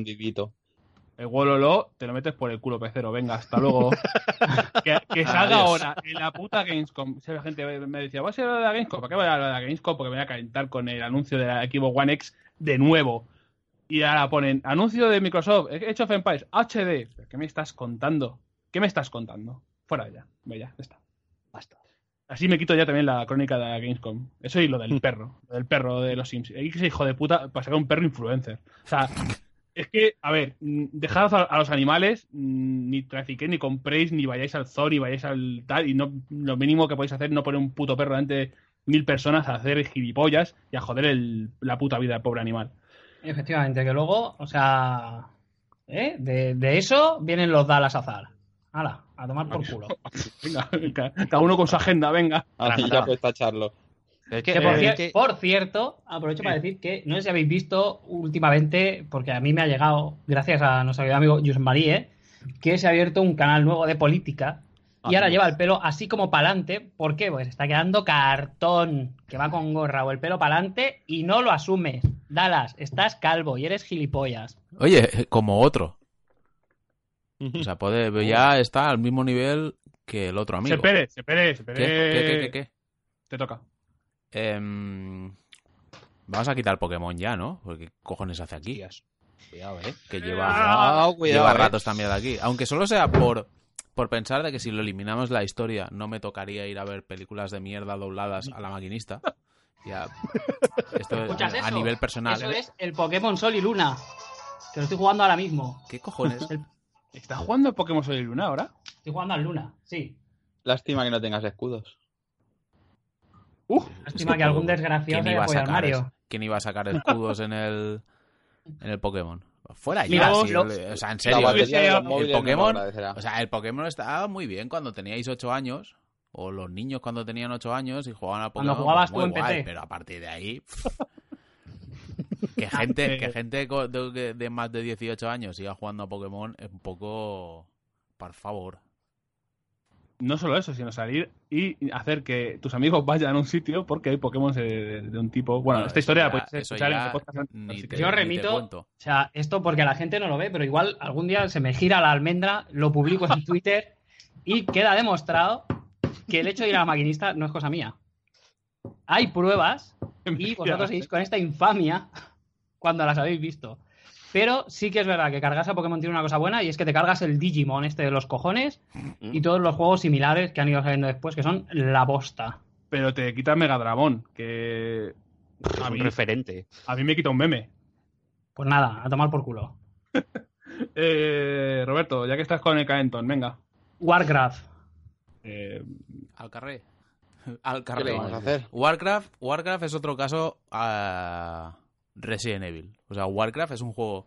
el Wololo, te lo metes por el culo, pecero. Venga, hasta luego. que, que salga Adiós. ahora en la puta Gamescom. Si la gente me decía, ¿vas a ir a la Gamescom? ¿Para qué voy a ir a la Gamescom? Porque me voy a calentar con el anuncio de la Xbox One X de nuevo. Y ahora ponen anuncio de Microsoft, Age of Empires, HD. ¿Pero ¿Qué me estás contando? ¿Qué me estás contando? Fuera ya, ve ya, está. Basta. Así me quito ya también la crónica de la Gamescom. Eso y lo del perro, lo del perro de los Sims. Hay que ser hijo de puta para sacar un perro influencer. O sea, es que, a ver, mm, dejad a, a los animales, mm, ni trafiquéis, ni compréis, ni vayáis al zoo, ni vayáis al tal, y no lo mínimo que podéis hacer es no poner un puto perro delante de mil personas a hacer gilipollas y a joder el- la puta vida del pobre animal. Efectivamente, que luego, o sea, ¿eh? de, de eso vienen los Dallas Azar. Hala, a tomar por culo. Venga, ca- cada uno con su agenda, venga. Así ya puedes tacharlo. Es que, Que por, eh, cier- es que- por cierto, aprovecho para decir que no sé si habéis visto últimamente, porque a mí me ha llegado, gracias a nuestro querido amigo Josep Marie, que se ha abierto un canal nuevo de política y Ah, ahora no. lleva el pelo así como para adelante. ¿Por qué? Pues está quedando cartón, que va con gorra o el pelo para adelante y no lo asumes. Dallas, estás calvo y eres gilipollas. Oye, como otro. O sea, puede, ya está al mismo nivel que el otro amigo. Se pere, se pere, se ¿Qué? pere. ¿Qué, qué, qué, qué? Te toca. Em, vamos a quitar Pokémon ya, ¿no? Porque ¿qué cojones hace aquí? Hostias, Cuidado, eh. Que Ah, lleva, Cuidado, cuidado. lleva eh. ratos también aquí. Aunque solo sea por, por pensar de que si lo eliminamos la historia, no me tocaría ir a ver películas de mierda dobladas a la maquinista. Ya. Esto es ¿Escuchas a eso? nivel personal. Eso es el Pokémon Sol y Luna, que lo estoy jugando ahora mismo. ¿Qué cojones? ¿Estás jugando a Pokémon Sol y Luna ahora? Estoy jugando al Luna, sí. Lástima que no tengas escudos. Uh, Lástima Es que algún ¿quién desgraciado se iba haya a apoyado al sacar Mario. ¿Quién iba a sacar escudos en el, en el Pokémon? Fuera ya, sí, lo- o sea, en serio. los el no lo Pokémon-. O sea, el Pokémon estaba muy bien cuando teníais 8 años. O los niños cuando tenían 8 años y jugaban a Cuando Pokémon. jugabas pues muy tú en guay, PC. Pero a partir de ahí. pff. que gente, Eh. que gente co- de, de más de 18 años siga jugando a Pokémon es un poco. Por favor. no solo eso, sino salir y hacer que tus amigos vayan a un sitio porque hay Pokémon de, de un tipo. Bueno, esta historia ya- la podéis escuchar en podcast antes, te- Yo remito, o sea, esto porque la gente no lo ve, pero igual algún día se me gira la almendra, lo publico en Twitter y queda demostrado que el hecho de ir a la maquinista no es cosa mía. Hay pruebas y vosotros seguís con esta infamia cuando las habéis visto. Pero sí que es verdad que cargarse a Pokémon tiene una cosa buena y es que te cargas el Digimon este de los cojones y todos los juegos similares que han ido saliendo después, que son la bosta. Pero te quita Mega Dragón, que Es a un mí, referente. a mí me quita un meme. Pues nada, a tomar por culo. Eh, Roberto, ya que estás con el Caenton, venga. Warcraft. Eh, Al carré. Al ¿Qué le vamos a hacer? Warcraft, Warcraft es otro caso a Resident Evil. O sea, Warcraft es un juego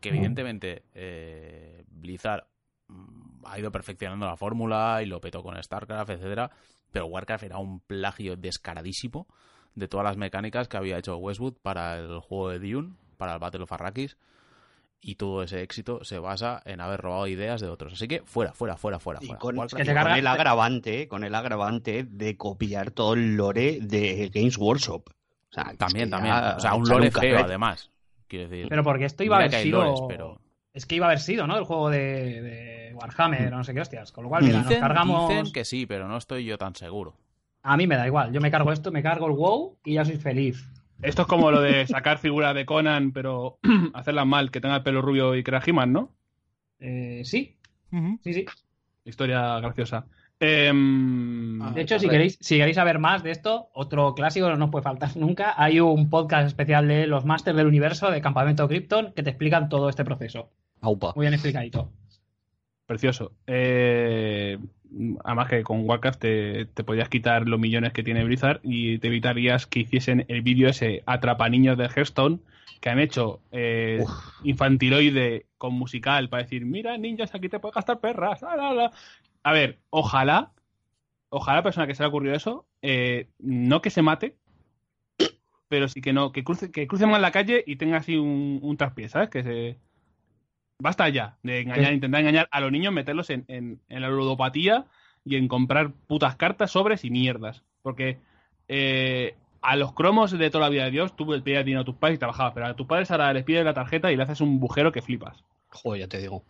que evidentemente eh, Blizzard mm, ha ido perfeccionando la fórmula y lo petó con StarCraft, etcétera, pero Warcraft era un plagio descaradísimo de todas las mecánicas que había hecho Westwood para el juego de Dune, para el Battle of Arrakis, y todo ese éxito se basa en haber robado ideas de otros. Así que fuera, fuera, fuera, fuera, Y fuera. con, Warcraft y el agravante, con el agravante de copiar todo el lore de Games Workshop. O sea, es También, que también. O sea, un lore feo, carrete. además. Quiero decir. Pero porque esto iba a haber sido. lores, pero- Es que iba a haber sido, ¿no? El juego de, de Warhammer, o no sé qué hostias. Con lo cual, mira, nos cargamos. dicen que sí, pero no estoy yo tan seguro. A mí me da igual. Yo me cargo esto, me cargo el WoW y ya soy feliz. esto es como lo de sacar figuras de Conan, pero hacerlas mal, que tenga el pelo rubio y que era He-Man, ¿no? Eh, sí, sí, sí. Historia graciosa. Em, Ah, De hecho, si queréis, si queréis saber más de esto, otro clásico no nos puede faltar nunca. Hay un podcast especial de los Masters del Universo de Campamento Krypton que te explican todo este proceso. Aupa. Muy bien explicadito. Precioso. Eh, además que con Warcraft te, te podías quitar los millones que tiene Blizzard y te evitarías que hiciesen el vídeo ese atrapa niños de Hearthstone que han hecho eh, infantiloide con musical para decir, mira niños, aquí te puedes gastar perras. la, la, la". A ver, ojalá, ojalá la persona que se le ha ocurrido eso, eh, no que se mate, pero sí que no, que cruce, que cruce más la calle y tenga así un, un traspié, ¿sabes? Que se... Basta ya de engañar, intentar engañar a los niños, meterlos en, en- en la ludopatía y en comprar putas cartas, sobres y mierdas. Porque eh, a los cromos de toda la vida de Dios, tú le pedías dinero a tus padres y trabajabas, pero a tus padres ahora les pides la tarjeta y le haces un bujero que flipas. Joder, ya te digo.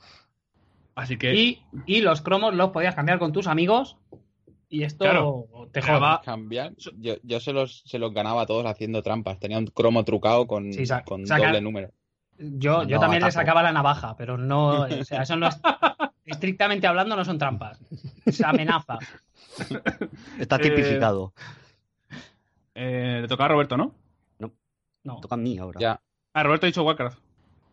Así que Y, y los cromos los podías cambiar con tus amigos y esto Claro. te Pero joda. va- Cambiar. Yo, yo se, los, se los ganaba a todos haciendo trampas. Tenía un cromo trucado con, Sí, sa- con saca- doble número. Yo, yo No, también le sacaba la navaja, pero no, o sea, eso no es, estrictamente hablando no son trampas. Es amenaza. Está Eh, tipificado. eh, le toca a Roberto, ¿no? No. Toca a mí ahora. Ya. Ah, Roberto ha dicho Warcraft.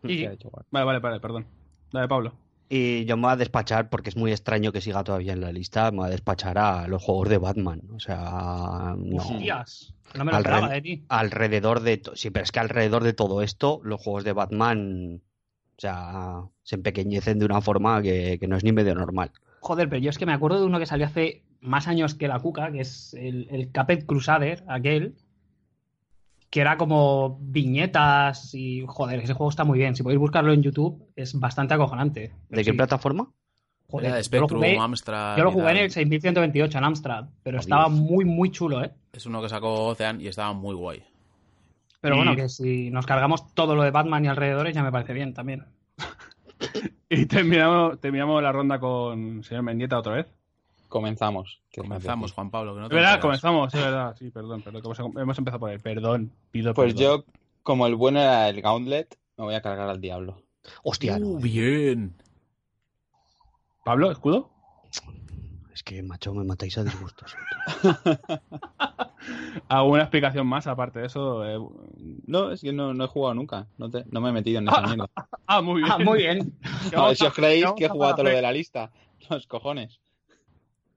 Sí. Vale, vale, vale, perdón. Dale, Pablo. Y yo me voy a despachar, porque es muy extraño que siga todavía en la lista, me voy a despachar a los juegos de Batman. O sea, no. Hostias, no me lo esperaba de ti. Alrededor de... Sí, pero es que alrededor de todo esto, los juegos de Batman, o sea, se empequeñecen de una forma que, que no es ni medio normal. Joder, pero yo es que me acuerdo de uno que salió hace más años que la Cuca, que es el, el Caped Crusader, aquel, que era como viñetas y, joder, ese juego está muy bien. Si podéis buscarlo en YouTube, es bastante acojonante. ¿De qué sí, plataforma? joder, de yo lo jugué, Amstrad. yo lo y jugué en el 6128 en Amstrad, pero estaba muy, muy chulo, ¿eh? Es uno que sacó Ocean y estaba muy guay. Pero Y- bueno, que si nos cargamos todo lo de Batman y alrededores ya me parece bien también. Y terminamos, terminamos la ronda con señor Mendieta otra vez. Comenzamos. ¿Qué más Comenzamos? Juan Pablo. Que no te verdad, enteras. comenzamos, es verdad. Sí, perdón, perdón. que hemos- empezado por él. Perdón, pido Pues perdón. yo, como el bueno era el Gauntlet, me voy a cargar al diablo. Hostia, no. Uh, bien. Pablo, escudo. Es que, macho, me matáis a disgustos. ¿Alguna explicación más aparte de eso? Eh, No, es que no, no he jugado nunca. No, te- no me he metido en esa mierda. Ah, muy bien. Ah, muy bien. ¿Qué A ver si os creéis que he a jugado todo lo de la lista. Los cojones.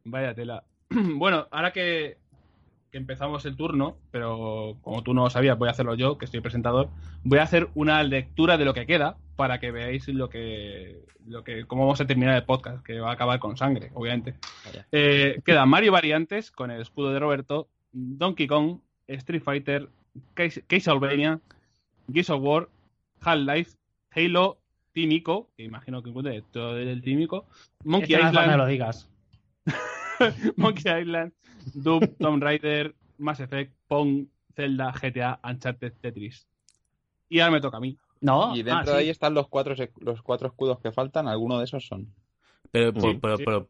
Vaya tela. Bueno, ahora que, que empezamos el turno, pero como tú no sabías, voy a hacerlo yo, que estoy presentador, voy a hacer una lectura de lo que queda para que veáis lo que, lo que cómo vamos a terminar el podcast, que va a acabar con sangre, obviamente. Eh, queda Mario Variantes con el escudo de Roberto, Donkey Kong, Street Fighter, Case- Castlevania, Gears of War, Half-Life, Halo, Team Ico, que imagino que encuentre todo el Team Ico, Monkey no que Island, lo digas. Monkey Island, Doom, Tomb Raider, Mass Effect, Pong, Zelda, GTA, Uncharted, Tetris. Y ahora me toca a mí. No, Y ah, dentro sí. de ahí están los cuatro, los cuatro escudos que faltan. Alguno de esos son. Pero, Sí, pero, pero, sí. pero,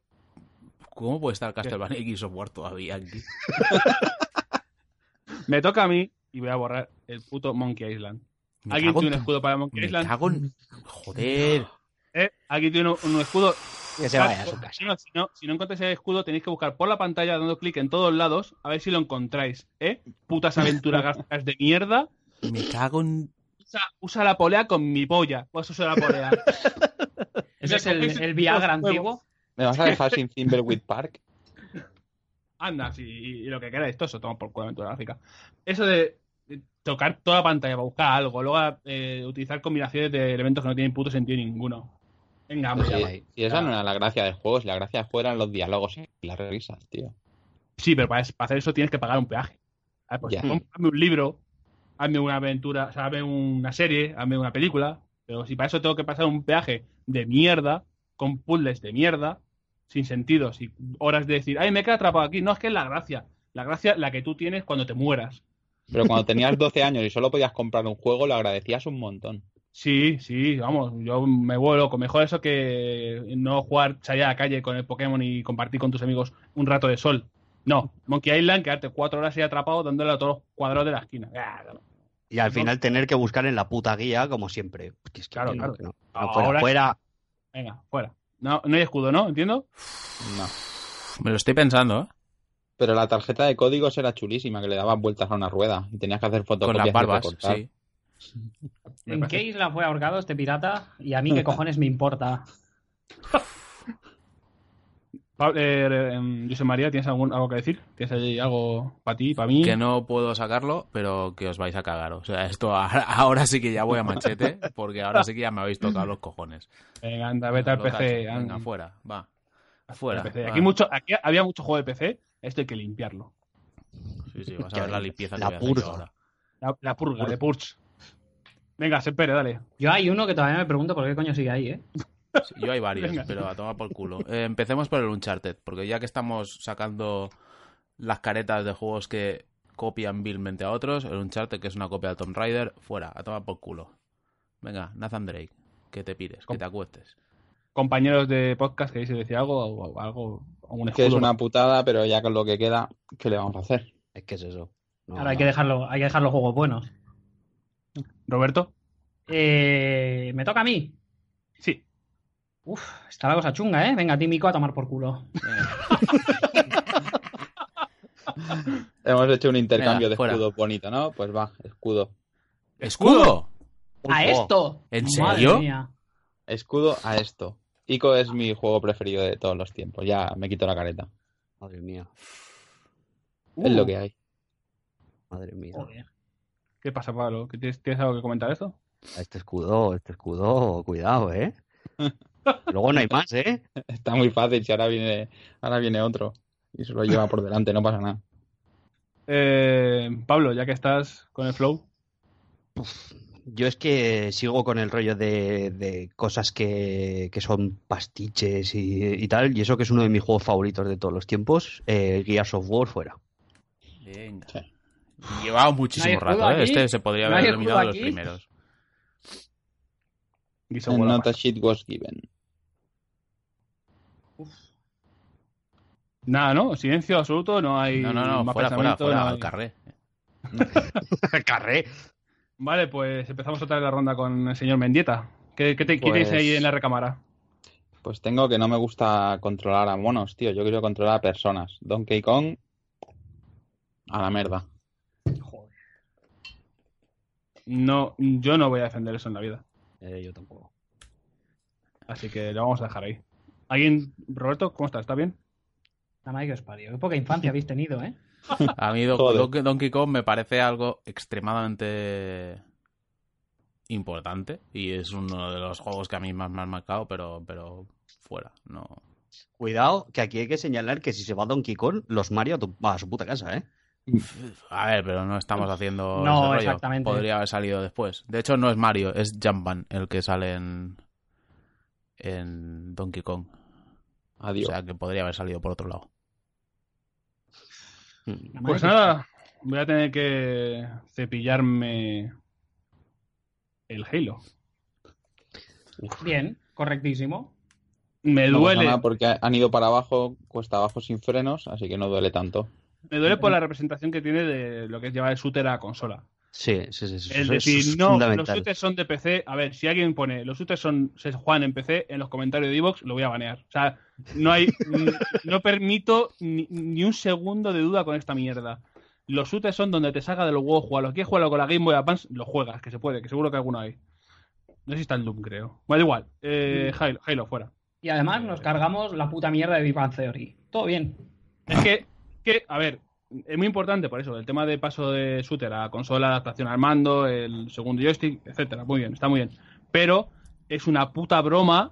¿cómo puede estar Castlevania y War todavía aquí? Me toca a mí y voy a borrar el puto Monkey Island. Me ¿Alguien tiene un escudo para Monkey Me Island? cago en... Joder. ¿Eh? ¿Alguien tiene un, un escudo? Que se vaya a su casa. Si no, si no, si no encontráis el escudo, tenéis que buscar por la pantalla dando clic en todos lados a ver si lo encontráis. ¿Eh? Putas aventuras gráficas de mierda. Me cago en... Usa, usa la polea con mi polla. Pues usa la polea. Ese es el, el Viagra antiguo. ¿Me vas a dejar sin Thimbleweed Park? Anda, sí, y, y lo que queráis, todo eso toma por culo aventura gráfica. Eso de de tocar toda la pantalla para buscar algo, luego eh, utilizar combinaciones de elementos que no tienen puto sentido ninguno. Venga, vamos Sí, y esa no era la gracia del juego, si la gracia del juego eran los diálogos y las risas, tío. Sí, pero para, hacer eso tienes que pagar un peaje. Ah, pues hazme un libro, hazme una aventura, o sea, hazme una serie, hazme una película. Pero si para eso tengo que pasar un peaje de mierda, con puzzles de mierda, sin sentidos y horas de decir, ay, me he quedado atrapado aquí. No, es que es la gracia. La gracia, la que tú tienes cuando te mueras. Pero cuando tenías 12 años y solo podías comprar un juego, lo agradecías un montón. Sí, sí, vamos, yo me vuelvo loco. Mejor eso que no jugar, salir a la calle con el Pokémon y compartir con tus amigos un rato de sol. No, Monkey Island, quedarte cuatro horas ahí atrapado dándole a todos los cuadrados de la esquina. Y al final tener que buscar en la puta guía, como siempre. Que es que Claro, no, claro. que no. No, Ahora- fuera, fuera. Venga, fuera. No, no hay escudo, ¿no? ¿Entiendo? No. Me lo estoy pensando, ¿eh? Pero la tarjeta de códigos era chulísima, que le dabas vueltas a una rueda y tenías que hacer Con fotocopias las y barbas, sí. ¿En parece- qué isla fue ahorcado este pirata? Y a mí qué cojones me importa. Pablo, eh, em, José María, ¿tienes algún, algo que decir? ¿Tienes ahí algo para ti, para mí? Que no puedo sacarlo, pero que os vais a cagar. O sea, esto ahora, ahora sí que ya voy a machete, porque ahora sí que ya me habéis tocado los cojones. Venga, anda, vete al PC. Venga, anda. fuera, va. Al Fuera. PC. va. Aquí, mucho, aquí había mucho juego de PC, esto hay que limpiarlo. Sí, sí, vas a ver la limpieza que La voy a hacer purga. ahora. La, la purga, de Purge. Venga, Sepere, dale. Yo hay uno que todavía me pregunto por qué coño sigue ahí, ¿eh? Sí, yo hay varios, Venga. pero a tomar por culo. Eh, empecemos por el Uncharted, porque ya que estamos sacando las caretas de juegos que copian vilmente a otros, el Uncharted, que es una copia de Tomb Raider, fuera, a tomar por culo. Venga, Nathan Drake, que te pires, que te acuestes. Compañeros de podcast, ¿queréis decir algo? O, o algo algún Que es una putada, pero ya con lo que queda, ¿qué le vamos a hacer? Es que es eso. No, Ahora hay no. que dejarlo, hay que dejar los juegos buenos. ¿Roberto? Eh, ¿Me toca a mí? Sí. Uf, está la cosa chunga, ¿eh? Venga, Tímico a tomar por culo. Hemos hecho un intercambio Venga, de fuera. escudos bonito, ¿no? Pues va, escudo. ¡Escudo! ¡A esto! ¿En Madre serio? mía. Escudo a esto. Ico es mi juego preferido de todos los tiempos. Ya me quito la careta. Madre mía. Es Uh. lo que hay. Madre mía. Joder. ¿Qué pasa, Pablo? ¿Qué ¿Tienes, ¿Tienes algo que comentar de esto? Este escudo, este escudo, cuidado, ¿eh? Luego no hay más, ¿eh? Está muy fácil si ahora viene, ahora viene otro. Y se lo lleva por delante, no pasa nada. Eh, Pablo, ya que estás con el flow, Yo es que sigo con el rollo de, de cosas que, que son pastiches y, y tal, y eso que es uno de mis juegos favoritos de todos los tiempos, eh, Gears of War fuera. Venga. Sí. Llevaba muchísimo ¿No hay escudo rato, ¿eh? Este se podría ¿No haber eliminado de los primeros. And not a shit was given. Nada, ¿no? Silencio absoluto, no hay No, no, no, más fuera, fuera, fuera, no al hay- carré. Carré. Vale, pues empezamos otra vez la ronda con el señor Mendieta. ¿Qué, qué te, Pues- tienes ahí en la recámara? Pues tengo que no me gusta controlar a monos, tío. Yo quiero controlar a personas. Donkey Kong a la merda. No, yo no voy a defender eso en la vida. Eh, yo tampoco. Así que lo vamos a dejar ahí. ¿Alguien, Roberto, cómo estás? ¿Está bien? Nada más que os parió. Qué poca infancia habéis tenido, ¿eh? A mí Don-. Donkey, Donkey Kong me parece algo extremadamente importante y es uno de los juegos que a mí más me han marcado, pero, pero fuera, no. Cuidado, que aquí hay que señalar que si se va Donkey Kong, los Mario a, tu- a su puta casa, ¿eh? A ver, pero no estamos haciendo No, ese rollo. exactamente. Podría haber salido después. De hecho, no es Mario, es Jumpman el que sale en, en Donkey Kong. Adiós. O sea, que podría haber salido por otro lado. La Pues nada, voy a tener que cepillarme el Halo. Bien, correctísimo. Me No duele, nada porque han ido para abajo, cuesta abajo sin frenos, así que no duele tanto. Me duele por la representación que tiene de lo que es llevar el shooter a consola. Sí, sí, sí. sí, Es eso decir, es no, los shooters son de PC. A ver, si alguien pone los shooters son se juegan en PC, en los comentarios de Evox lo voy a banear. O sea, no hay, no permito ni, ni un segundo de duda con esta mierda. Los shooters son donde te saca de los huevos jugarlos. ¿Quieres jugarlo con la Game Boy Advance? Lo juegas, que se puede, que seguro que alguno hay. No sé si está el Doom, creo. Bueno, igual. Eh, Halo, Halo, fuera. Y además nos cargamos la puta mierda de Big Bang Theory. Todo bien. Es que, que, a ver, es muy importante por eso, el tema de paso de shooter a consola, adaptación al mando, el segundo joystick, etcétera. Muy bien, está muy bien. Pero es una puta broma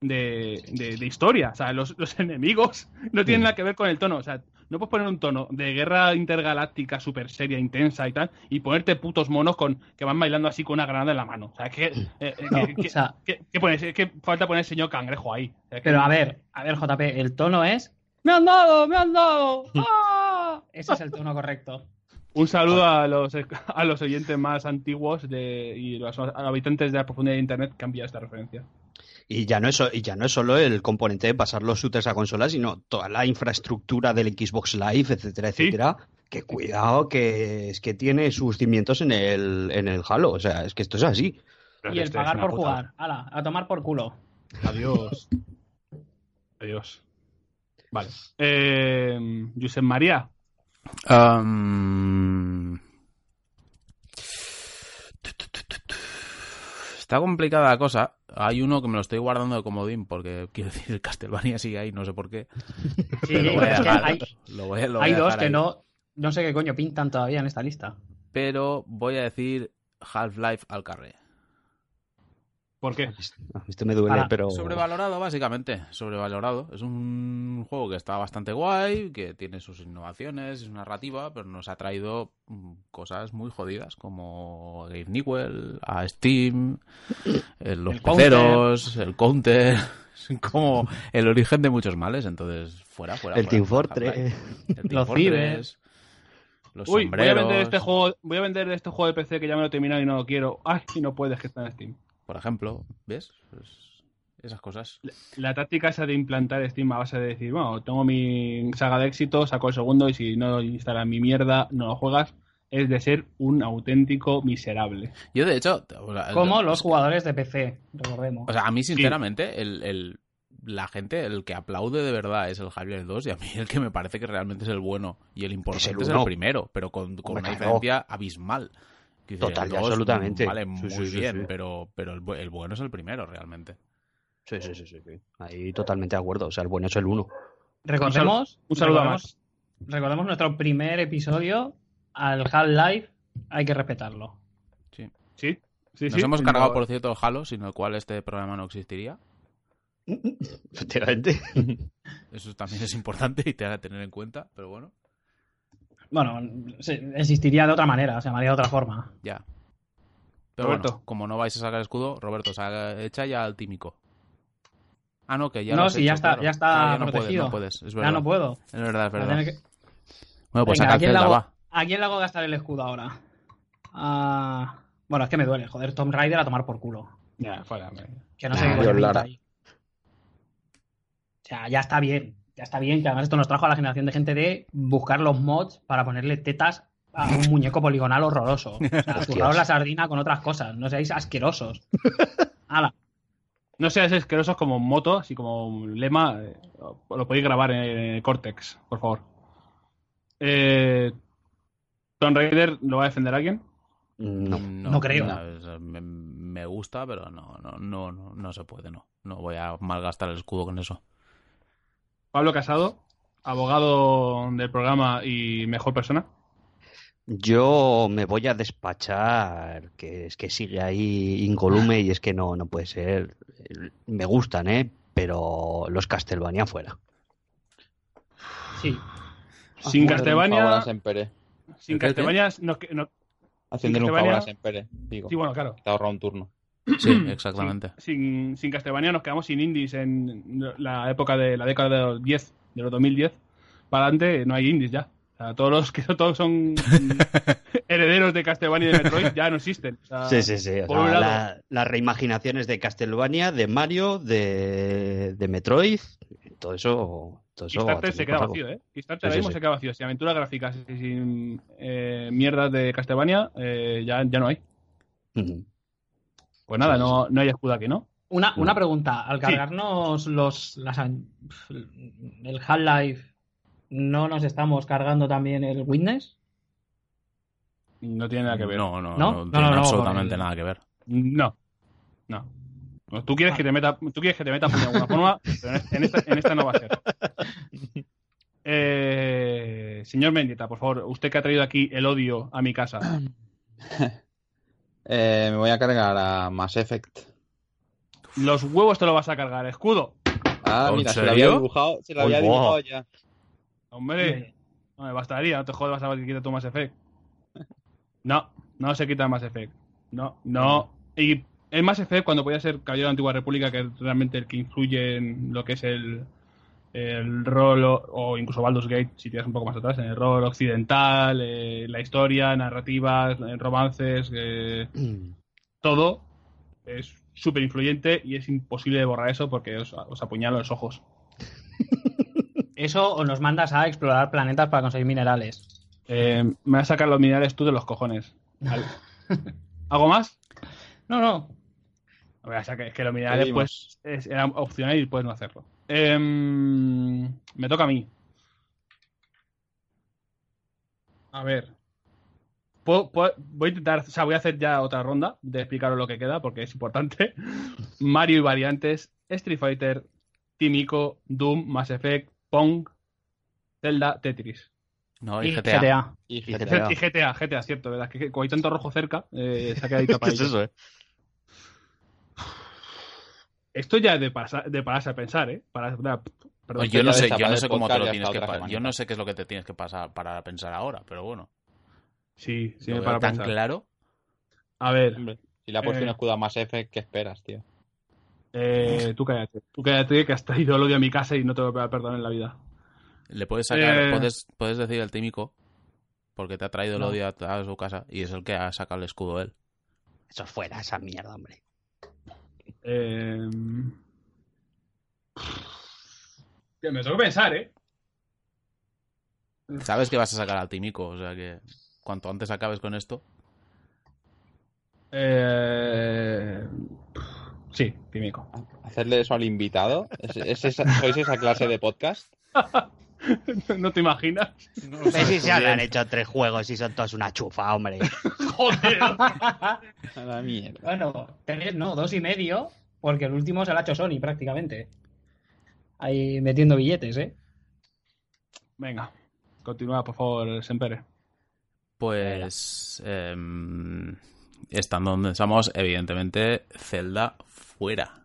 de, de- de historia. O sea, los, los enemigos no tienen nada que ver con el tono. O sea, no puedes poner un tono de guerra intergaláctica súper seria, intensa y tal, y ponerte putos monos con que van bailando así con una granada en la mano. O sea, que, eh, eh, No, que- o sea, que- que pones? Es que falta poner el señor cangrejo ahí. O sea, que- pero a ver, a ver, JP, el tono es. ¡Me han dado! ¡Me han dado! ¡Ah! Ese es el tono correcto. Un saludo a los, a los oyentes más antiguos de, y los habitantes de la profundidad de Internet que han pillado esta referencia. Y ya no es, y ya no es solo el componente de pasar los shooters a consolas, sino toda la infraestructura del Xbox Live, etcétera, Sí. etcétera. Que cuidado, que es que tiene sus cimientos en el, en el Halo. O sea, es que esto es así. Y el pagar por jugar. Hala, a tomar por culo. Adiós. Adiós. Vale. Eh, Josep María. Está complicada la cosa. Hay uno que me lo estoy guardando de comodín porque quiero decir, el Castlevania sigue ahí, no sé por qué. Sí, Pero lo voy a es que dejar, hay, lo voy a- lo voy hay a dos que ahí. no, no sé qué coño pintan todavía en esta lista. Pero voy a decir Half-Life al carré. ¿Por qué? Esto me duele, pero. Sobrevalorado, básicamente. Sobrevalorado. Es un juego que está bastante guay, que tiene sus innovaciones, su narrativa, pero nos ha traído mm, cosas muy jodidas, como Game Newell, a Steam, eh, los El counter. peceros, el counter. Es como el origen de muchos males, entonces fuera, fuera. El fuera, Team Fortress. El Team Los Fortress. Los Uy, voy a sombreros, vender este juego, voy a vender este juego de PC que ya me lo he terminado y no lo quiero. Ay, y no puedes que está en Steam. Por ejemplo. ¿Ves? Pues esas cosas. La táctica esa de implantar Steam a base de decir, bueno, tengo mi saga de éxito, saco el segundo y si no instalas mi mierda, no lo juegas, es de ser un auténtico miserable. Yo, de hecho, o sea, Como es los que- jugadores de PC, recordemos. O sea, a mí, sinceramente, el, el- la gente, el que aplaude de verdad es el Javier 2 y a mí el que me parece que realmente es el bueno y el importante es el, uno. primero, pero con, con una diferencia abismal. Total dos, absolutamente. Vale, Sí, muy sí, sí, bien, sí. pero, pero el, bu- el bueno es el primero, realmente. Sí, sí, sí, sí, sí. Ahí totalmente de acuerdo. O sea, el bueno es el uno. recordemos, un saludo a recordemos, recordemos nuestro primer episodio al Half-Life, hay que respetarlo. Sí. Sí, sí, Nos sí. hemos No- cargado, por cierto, Halo, sin el cual este programa no existiría. Efectivamente. Eso también es importante y te ha de tener en cuenta, pero bueno, Bueno, existiría de otra manera, se llamaría de otra forma. ya. Pero Roberto. bueno, como no vais a sacar el escudo, Roberto, saca- echa ya al tímico. Ah, no, que ya No, lo has sí, ya está- claro. ya está Claro, ya no protegido. Puedes, no puedes, es verdad. Ya no puedo. Es verdad, es verdad. que- Bueno, pues Venga, saca ¿a el quién, hago, va. ¿a quién le hago gastar el escudo ahora? Ah, bueno, es que me duele, joder, Tomb Raider a tomar por culo. Ya, fuera, hombre. Que no sé Ah, qué Lara. ahí. O sea, ya está bien. Ya está bien que además esto nos trajo a la generación de gente de buscar los mods para ponerle tetas a un muñeco poligonal horroroso. O sea, la sardina con otras cosas. No seáis asquerosos. Hala. No seas asquerosos como moto, así como un lema. eh, lo podéis grabar en Cortex, por favor. Eh, Tomb Raider, ¿lo va a defender alguien? No. No creo. sea, me, me gusta, pero no, no, no, no, no se puede, no. No voy a malgastar el escudo con eso. Pablo Casado, abogado del programa y mejor persona. Yo me voy a despachar, que es que sigue ahí incolume y es que no, no puede ser. Me gustan, ¿eh? Pero los Castlevania fuera. Sí. Sin Castlevania, sin. Castlevania, no, no- Haciéndole un favor a Sempere, digo. sí, bueno, claro. Te ahorra un turno. Sí, exactamente. Sin, sin Castlevania nos quedamos sin indies en la época de la década de los 10, de los 2010. Para adelante no hay indies ya. O sea, todos los que todos son herederos de Castlevania y de Metroid ya no existen. O sea, Sí, sí, sí. o por sea, un lado- la- las reimaginaciones de Castlevania, de Mario, de, de Metroid, todo eso. Todo eso Kickstarter se queda vacío, ¿eh? Kickstarter Sí, ahora sí, mismo sí. se queda vacío. Sin aventuras gráficas y sin eh, mierdas de Castlevania, eh, ya, ya no hay. Ujú. Pues nada, no, no hay escudo aquí, ¿no? Una, una pregunta. Al Sí. cargarnos los las, el Half-Life, ¿no nos estamos cargando también el Witness? No tiene nada que ver. No, no, ¿No? no, No, tiene no, no, absolutamente el- nada que ver. No. No. No, Tú quieres que te meta, tú quieres que te meta puño de alguna forma, pero en, esta, en esta no va a ser. Eh, señor Mendita, por favor, usted que ha traído aquí el odio a mi casa. Eh, me voy a cargar a Mass Effect. Los huevos te lo vas a cargar, escudo. Ah, ¿En mira, se lo había dibujado, se lo había dibujado ya. Hombre, no me bastaría, no te jodas a ver que quita tu Mass Effect. No, no se quita el Mass Effect. No, no. Y el Mass Effect, cuando podía ser Caballero de la Antigua República, que es realmente el que influye en lo que es el, el rol, o, o incluso Baldur's Gate, si tiras un poco más atrás, en el rol occidental, eh, la historia, narrativas, eh, romances, eh, todo es súper influyente y es imposible de borrar eso porque os, os apuñala los ojos. Eso o nos mandas a explorar planetas para conseguir minerales. Eh, me vas a sacar los minerales tú de los cojones. Al- ¿Algo más? No, no. O sea, que, es que los minerales pues es- era opcional y puedes no hacerlo. Em, me toca a mí. A ver. Puedo- puedo- voy a intentar, o sea, voy a hacer ya otra ronda de explicaros lo que queda porque es importante. Mario y variantes, Street Fighter, Tímico, Doom, Mass Effect, Pong, Zelda, Tetris. No, y Y GTA. GTA. Y GTA. GTA. Y GTA, GTA, cierto, ¿verdad? Que, que como hay tanto rojo cerca, eh, se ha quedado ahí ¿Qué es eso, eh? Esto ya es de, pasa- de pararse a pensar, ¿eh? Para, perdón, yo no sé, yo no sé cómo te lo tienes que pasar. Yo no sé qué es lo que te tienes que pasar para pensar ahora, pero bueno. Sí, sí, me para tan pensar. claro. A ver, Hombre, si le ha puesto Eh. un escudo a Mass Effect, ¿qué esperas, tío? eh, tú cállate. Tú cállate que has traído el odio a mi casa y no te voy a perdonar en la vida. Le puedes sacar, Eh. puedes, puedes decir el tímico, porque te ha traído el No. odio a, a su casa y es el que ha sacado el escudo él. Eso es fuera, esa mierda, hombre. Eh... que me tengo que pensar, ¿eh? Sabes que vas a sacar al tímico, o sea que cuanto antes acabes con esto. eh... Sí, Tímico. Hacerle eso al invitado. ¿Es, es esa- ¿Sois esa clase de podcast? ¿No te imaginas? Ves si se han hecho tres juegos y son todos una chufa, hombre. Joder. A la mierda. Bueno, tres, no, dos y medio, porque el último se lo ha hecho Sony prácticamente. Ahí metiendo billetes, ¿eh? Venga, continúa, por favor, Sempere. Pues em, estando donde estamos, evidentemente, Zelda fuera.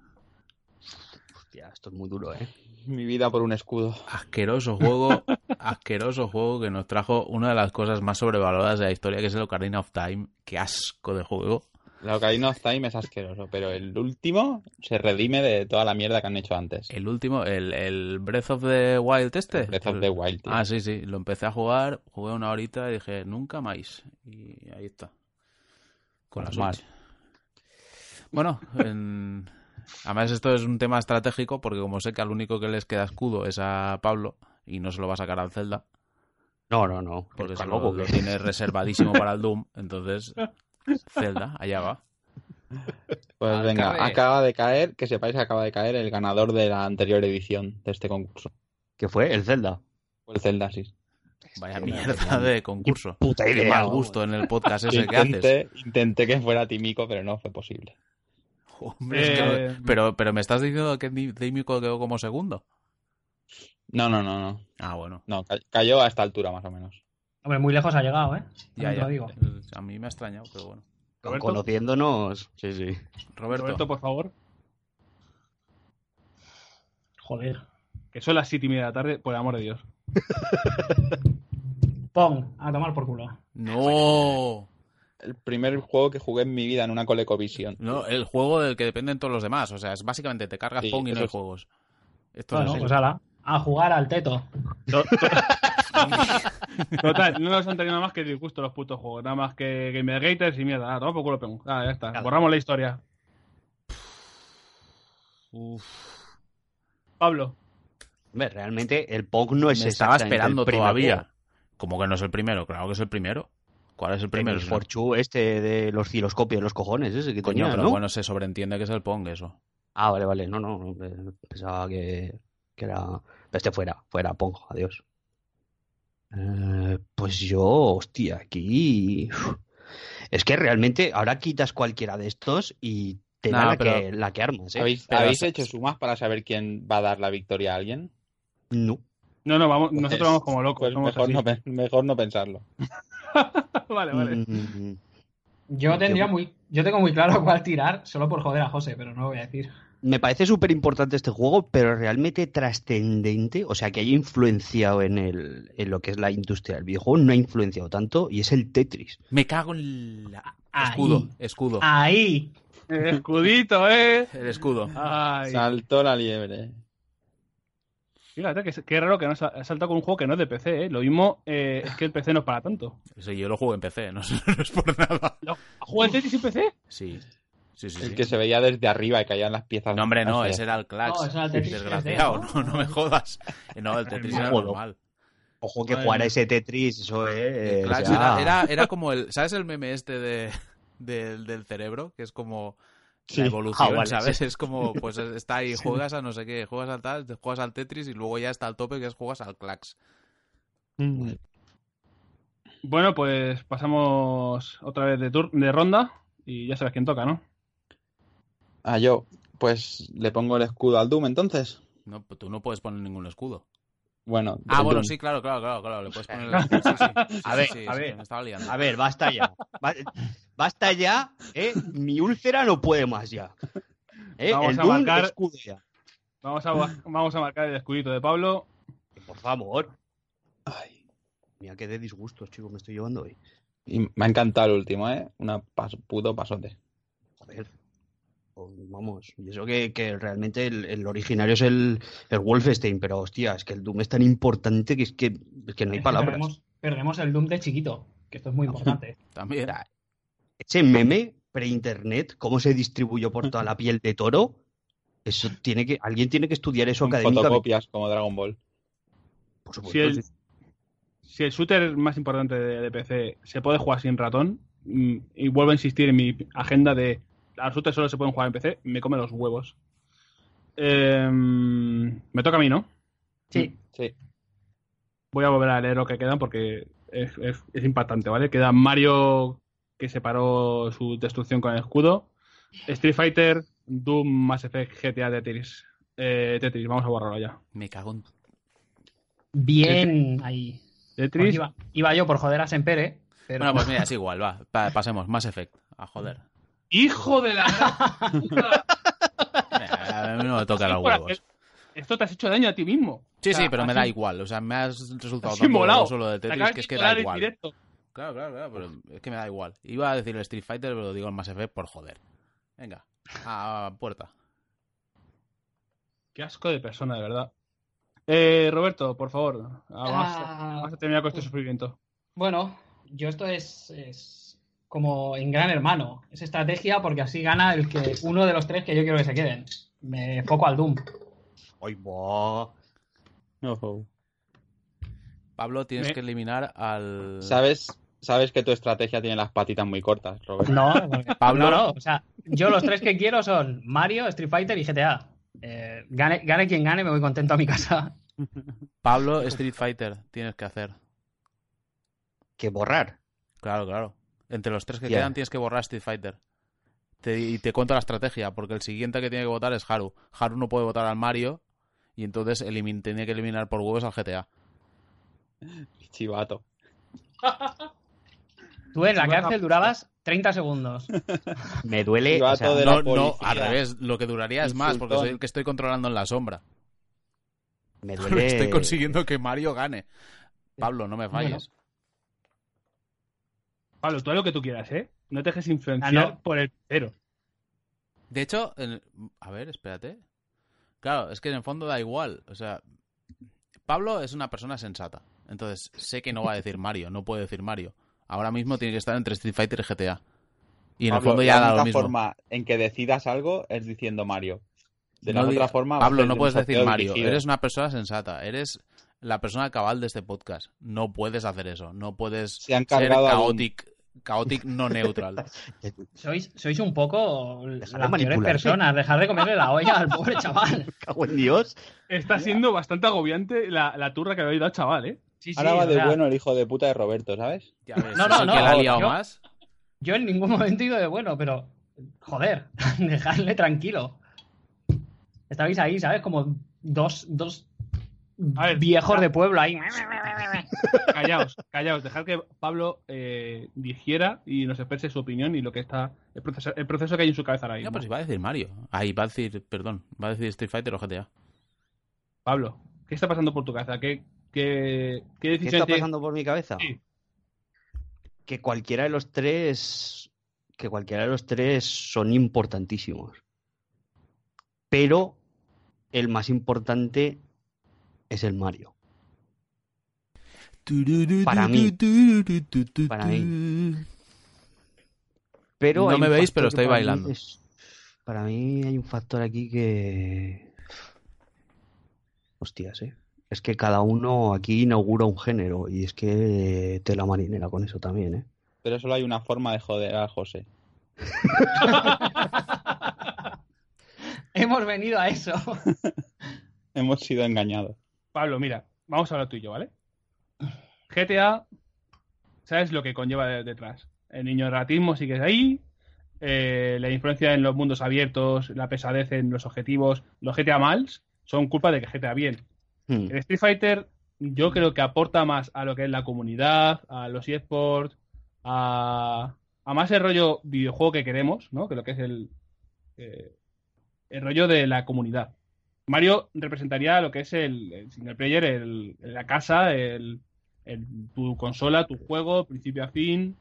Hostia, esto es muy duro, ¿eh? Mi vida por un escudo. Asqueroso juego, asqueroso juego que nos trajo una de las cosas más sobrevaloradas de la historia, que es el Ocarina of Time. Qué asco de juego. La Ocarina of Time es asqueroso, pero el último se redime de toda la mierda que han hecho antes. El último, el, el Breath of the Wild este. Breath of the Wild, tío. Ah, sí, sí. Lo empecé a jugar, jugué una horita y dije, nunca más. Y ahí está. Con la Normal. Switch. Bueno, en- además esto es un tema estratégico porque como sé que al único que les queda escudo es a Pablo y no se lo va a sacar al Zelda No, no, no. porque Está se lo, lo que- tiene reservadísimo para el Doom, entonces Zelda, allá va. Pues Al venga, acaba de caer, que sepáis que acaba de caer el ganador de la anterior edición de este concurso. ¿Qué fue? El Zelda. Fue el Zelda, sí. Vaya Qué mierda de concurso. Puta Qué idea. mal vamos. gusto en el podcast ese que haces. Intenté, intenté que fuera Tímico, pero no fue posible. Hombre, es que- Eh, pero, pero me estás diciendo que Tímico quedó como segundo. No, no, no, no. Ah, bueno. No, ca- cayó a esta altura más o menos. Hombre, muy lejos ha llegado, ¿eh? Ya, ya. lo digo. A mí me ha extrañado, pero bueno. Roberto. Conociéndonos. Sí, sí. Roberto, Roberto, por favor. Joder. Que son las siete y media de la tarde, por el amor de Dios. Pong, a tomar por culo. no. El primer juego que jugué en mi vida en una ColecoVision. No, el juego del que dependen todos los demás. O sea, es básicamente te cargas Sí, Pong y no hay es- juegos. Esto Bueno, es pues ala. A jugar al teto. Total, no nos han tenido nada más que disgusto los putos juegos. Nada más que Gamergaters y mierda. Ah, toma por culo pego. Ah, ya está. Claro. Borramos la historia. Uf. Pablo. Hombre, realmente el Pong no es Me estaba esperando el todavía. Como que no es el primero, claro que es el primero. ¿Cuál es el primero? El Forchu este de los osciloscopios en los cojones, ese que Coño, tenía, pero ¿no? bueno, se sobreentiende que es el Pong eso. Ah, vale, vale. No, no, no, pensaba que, que era... Este fuera, fuera, Pong, adiós. Eh, pues yo, hostia, aquí... uf. Es que realmente ahora quitas cualquiera de estos y te No, da la, que, la que armas, ¿eh? ¿Habéis, Pero habéis sa- hecho sumas para saber quién va a dar la victoria a alguien? No. No, no, vamos, Pues- nosotros vamos como locos. Pues no, mejor no pensarlo. vale, vale. Mm, Yo tendría muy, yo tengo muy claro cuál tirar, solo por joder a José, pero no lo voy a decir. Me parece súper importante este juego, pero realmente trascendente, o sea, que haya influenciado en, el, en lo que es la industria del videojuego, no ha influenciado tanto, y es el Tetris. Me cago en la... Ahí. Escudo, escudo. Ahí. El escudito, eh. El escudo. Ay, Saltó la liebre. fíjate que qué raro que no ha saltado con un juego que no es de PC, eh. Lo mismo eh, es que el PC no es para tanto. Sí, yo lo juego en PC, no, es- no es por nada. ¿Lo- ¿Juega el Tetris en PC? Sí. Sí, sí, El sí. que se veía desde arriba y caían las piezas. No, hombre, no, ese era el Clax. No, ese era el Tetris Desgraciado, 3D, no, no me jodas. No, el Tetris era normal. Ojo que jugar a ese Tetris, eso es... El Clax ya- era, era, era como el. ¿Sabes el meme este de, del- del cerebro? Que es como. Sí. La evolución, Ah, vale, ¿sabes? sí. Es como, pues está ahí, juegas a no sé qué, juegas al tal, juegas al Tetris y luego ya está al tope que es juegas al Clax. Mm. Bueno, pues pasamos otra vez de, tur- de ronda y ya sabes quién toca, ¿no? Ah, yo. Pues le pongo el escudo al Doom entonces. No, pues tú no puedes poner ningún escudo. Bueno, Ah, del bueno, Doom. sí, claro, claro, claro, claro, le puedes poner el escudo. Sí, sí. A ver, Sí, sí, a sí, ver. me estaba liando. A ver, basta ya. Ba- Basta ya, ¿eh? Mi úlcera no puede más ya. ¿Eh? Vamos el a Doom, marcar- escudo ya. Vamos a, vamos a marcar el escudito de Pablo. Por favor. Ay, Mira qué de disgustos, chicos, me estoy llevando hoy. y me ha encantado el último, ¿eh? Una pas- puto pasote. Joder. Vamos, y eso que, que realmente el, el originario es el, el Wolfenstein, pero hostia, es que el Doom es tan importante que es que, es que no hay Es que palabras. Perdemos, perdemos el Doom de chiquito, que esto es muy importante. También. Mira, Ese meme pre-internet, cómo se distribuyó por toda la piel de toro, eso tiene que, alguien tiene que estudiar eso académicamente. fotocopias como Dragon Ball. Por supuesto, Si el, si el shooter más importante de, de PC se puede jugar sin ratón, mm, y vuelvo a insistir en mi agenda de los shooters solo se pueden jugar en PC, me come los huevos. Em, me toca a mí, ¿no? Sí. Sí. Voy a volver a leer lo que quedan porque es, es- es impactante, ¿vale? Queda Mario que separó su destrucción con el escudo, Street Fighter, Doom, Mass Effect, GTA, Tetris. Eh, Tetris, vamos a borrarlo ya. Me cago en... Bien ahí. Pues Tetris, iba, iba yo por joder a Sempere, pero Bueno, pues mira, es igual, va. pa- pasemos, Mass Effect. A joder. Hijo de la gran puta. A mí no me toca los huevos. Esto te has hecho daño a ti mismo. Sí, O sea, sí, pero me da igual. O sea, me has resultado así tanto molado. solo de Te Tetris que es que da igual. directo. Claro, claro, claro, pero es que me da igual. Iba a decir el Street Fighter, pero lo digo el Mass Effect por joder. Venga, a puerta. Qué asco de persona, de verdad. Eh, Roberto, por favor, vamos, Ah, a terminar con este sufrimiento. Bueno, yo esto es, es como en Gran Hermano. Es estrategia porque así gana el que uno de los tres que yo quiero que se queden. Me foco al Doom. Ay, buah. Ojo. Pablo, tienes que eliminar al. ¿Sabes, sabes que tu estrategia tiene las patitas muy cortas, Robert. No, porque- Pablo. no, no. O sea, yo los tres que quiero son Mario, Street Fighter y GTA. Eh, gane, gane quien gane, me voy contento a mi casa. Pablo, Street Fighter, tienes que hacer. Que borrar. Claro, claro. Entre los tres que quedan tienes que borrar Street Fighter. Te- y te cuento la estrategia, porque el siguiente que tiene que votar es Haru. Haru no puede votar al Mario y entonces elimin- tenía que eliminar por huevos al GTA. Chivato. Tú en la cárcel durabas 30 segundos. Me duele. O sea, No, no, al revés. Lo que duraría es más, porque soy el que estoy controlando en la sombra. me Pero duele. Estoy consiguiendo que Mario gane. Pablo, no me falles. Pablo, tú haz lo que tú quieras, ¿eh? No te dejes influenciar Ah, no. por el cero. De hecho, en- a ver, espérate. Claro, es que en el fondo da igual. O sea, Pablo es una persona sensata. Entonces, sé que no va a decir Mario, no puede decir Mario. Ahora mismo tiene que estar entre Street Fighter y GTA. Y en el fondo ya la da lo mismo. forma en que decidas algo es diciendo Mario. De la No otra forma. Pablo, no puedes decir Mario. dirigido. Eres una persona sensata. Eres la persona cabal de este podcast. No puedes hacer eso. No puedes Se han ser un- chaotic, no neutral. Sois, sois un poco Dejar de las peores personas. Dejar de comerle la olla al pobre chaval. Cago en Dios. Está siendo bastante agobiante la, la turra que habéis dado al chaval, ¿eh? Sí, sí, Ahora va o de sea, bueno el hijo de puta de Roberto, ¿sabes? Ya ves, No, no, no, que la ha liado yo- más. Yo en ningún momento he ido de bueno, pero joder, dejadle tranquilo. Estabais ahí, ¿sabes? Como dos, dos A ver, viejos de pueblo ahí. Callaos, callaos, dejad que Pablo eh, digiera y nos exprese su opinión y lo que está. El proceso, el proceso que hay en su cabeza ahora No, mismo. pero si va a decir Mario. Ahí va a decir, perdón, va a decir Street Fighter o GTA. Pablo, ¿qué está pasando por tu cabeza? ¿Qué, qué, qué ¿Qué decisión está pasando por mi cabeza? Sí. Que cualquiera de los tres. Que cualquiera de los tres son importantísimos. Pero el más importante es el Mario. Para mí. Para mí. Pero No me veis, pero estoy bailando. para mí hay un factor aquí que. Hostias, ¿eh? Es que cada uno aquí inaugura un género y es que tela marinera con eso también, ¿eh? Pero solo hay una forma de joder a José. Hemos venido a eso. Hemos sido engañados. Pablo, mira, vamos a hablar tú y yo, ¿vale? GTA, ¿sabes lo que conlleva de- detrás? El niño ratismo sí que es ahí, eh, la influencia en los mundos abiertos, la pesadez en los objetivos. Los GTA mals son culpa de que GTA bien. Hmm. El Street Fighter yo creo que aporta más a lo que es la comunidad, a los eSports, a, a más el rollo videojuego que queremos, ¿no? Que lo que es el, eh, el rollo de la comunidad. Mario representaría lo que es el, el single player, el, la casa, el, el- tu consola, tu juego, principio a fin.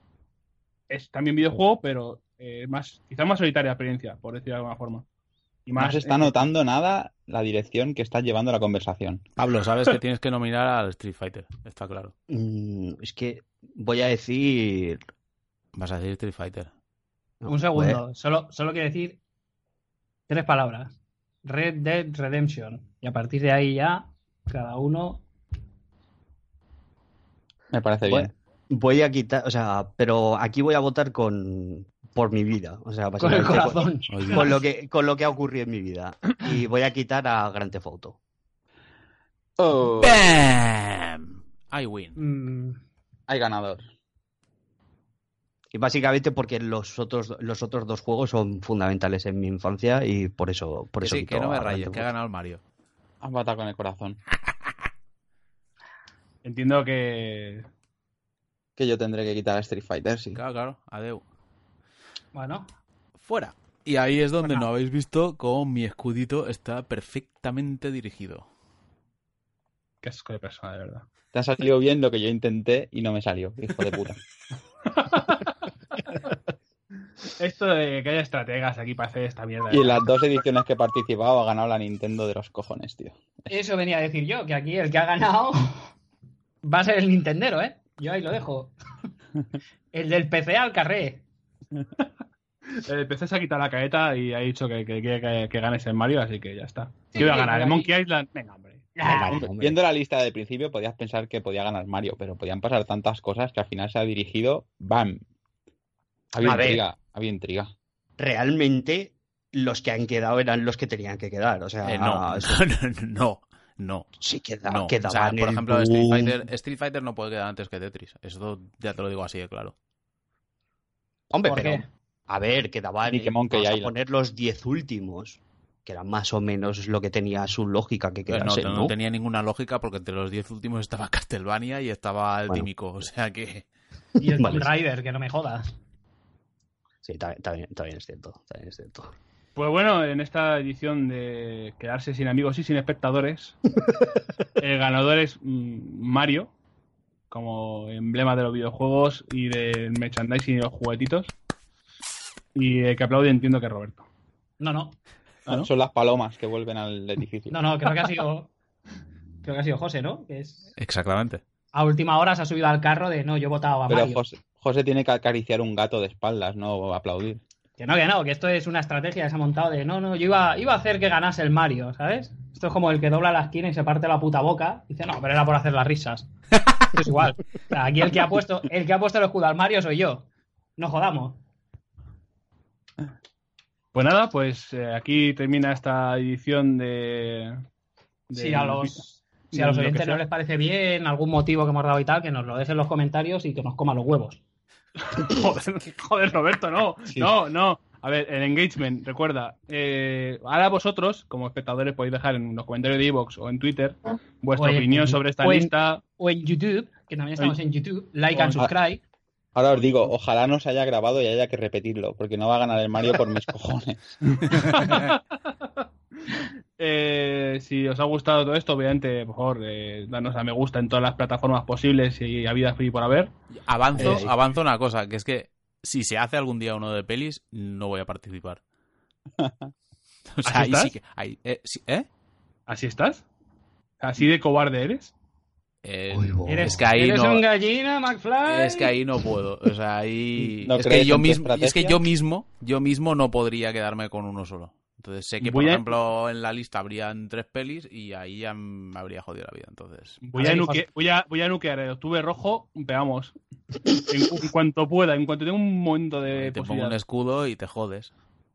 Es también videojuego, pero eh, más, quizás más solitaria experiencia, por decirlo de alguna forma. Y No más se está eh, notando nada la dirección que está llevando la conversación. Pablo, sabes que tienes que nominar al Street Fighter. Está claro. Mm, es que voy a decir. Vas a decir Street Fighter. no, Un segundo. Solo, solo quiero decir tres palabras. Red Dead Redemption. Y a partir de ahí ya, cada uno. Me parece Voy, bien. voy a quitar, o sea, pero aquí voy a votar con por mi vida, o sea, Con el corazón. Con, con lo que con lo que ha ocurrido en mi vida y voy a quitar a Grand Theft Auto. Oh, ¡Bam! I win. Mm, hay ganador. Y básicamente porque los otros los otros dos juegos son fundamentales en mi infancia y por eso por Que eso sí, que no me rayes, que ha ganado el Mario. Has matado con el corazón. Entiendo que Que yo tendré que quitar a Street Fighter, sí. Claro, claro. Adeu. bueno, Fuera. Y ahí es donde Fuera. no habéis visto cómo mi escudito está perfectamente dirigido. Qué asco de persona, de verdad. Te ha salido bien lo que yo intenté y no me salió, hijo de puta. Esto de que haya estrategas aquí para hacer esta mierda. Y en las dos ediciones que he participado ha ganado la Nintendo de los cojones, tío. eso venía a decir yo, que aquí el que ha ganado va a ser el Nintendero, ¿eh? Yo ahí lo dejo. El del PC al carré. El PC se ha quitado la caeta y ha dicho que que quiere que, que ganes en Mario, así que ya está. Yo voy a ganar. El Monkey Island. Venga, hombre. Ah, Hombre, hombre. Viendo la lista del principio podías pensar que podía ganar Mario, pero podían pasar tantas cosas que al final se ha dirigido. ¡Bam! Había A ver. intriga, había intriga. Realmente los que han quedado eran los que tenían que quedar, o sea, Eh, no, eso- no, no, no. sí queda, no. O quedaban sea, por el ejemplo, Street. Fighter, Street Fighter no puede quedar antes que Tetris. Eso ya te lo digo así de claro. Hombre, ¿Por pero qué? a ver, quedaban Monkey vamos a poner los 10 últimos, que eran más o menos lo que tenía su lógica que Pero no, quedarse, no, ¿no? tenía ninguna lógica porque entre los 10 últimos estaba Castlevania y estaba el Bueno. Tímico. O sea que. Y el Vale. Raider, que no me jodas. Sí, está, está bien, está bien, es cierto, está bien, es cierto. Pues bueno, en esta edición de quedarse sin amigos y sin espectadores, el ganador es mm, Mario, como emblema de los videojuegos y del merchandising y los juguetitos. Y el que aplaude entiendo que es Roberto. No, no. Ah, ¿no? Son las palomas que vuelven al edificio. No, no, creo que ha sido. Creo que ha sido José, ¿no? Que es. Exactamente. a última hora se ha subido al carro de no, yo he votado a Pero Mario. José, José tiene que acariciar un gato de espaldas, no aplaudir. Que no, que no, que esto es una estrategia que se ha montado de no, no, yo iba, iba a hacer que ganase el Mario, ¿sabes? Esto es como el que dobla la esquina y se parte la puta boca. Dice, no, pero era por hacer las risas. Esto es igual. O sea, aquí el que ha puesto, el que ha puesto el escudo al Mario soy yo. No jodamos. Pues nada, pues eh, aquí termina esta edición de. de- Si a los, si a los oyentes no les parece bien, algún motivo que hemos dado y tal, que nos lo dejen en los comentarios y que nos coman los huevos. Joder, joder, Roberto, no. Sí. No, no. A ver, el engagement, recuerda. eh, ahora vosotros, como espectadores, podéis dejar en los comentarios de Evox o en Twitter vuestra en- opinión sobre esta o en- lista. O en YouTube, que también estamos en YouTube, like and subscribe. Ahora os digo, ojalá no se haya grabado y haya que repetirlo, porque no va a ganar el Mario por mis cojones. Eh, si os ha gustado todo esto, obviamente, por favor, eh, danos a me gusta en todas las plataformas posibles y a vida free por haber. Avanzo, Eh, avanzo una cosa, que es que si se hace algún día uno de pelis, no voy a participar. O sea, ¿Así ahí sí estás? que. ahí- eh, sí- ¿eh? ¿Así estás? ¿Así de cobarde eres? Eh, es que ahí eres no. un gallina, McFly. Es que ahí no puedo. O sea, ahí. ¿No es que yo mismo, es que yo mismo, yo mismo no podría quedarme con uno solo. Entonces sé que, por a- ejemplo, en la lista habrían tres pelis y ahí ya me habría jodido la vida. Entonces. Voy A nuque- voy, a, voy a nuquear el octubre rojo, veamos. En, en cuanto pueda, en cuanto tenga un momento de te pongo un escudo y te jodes.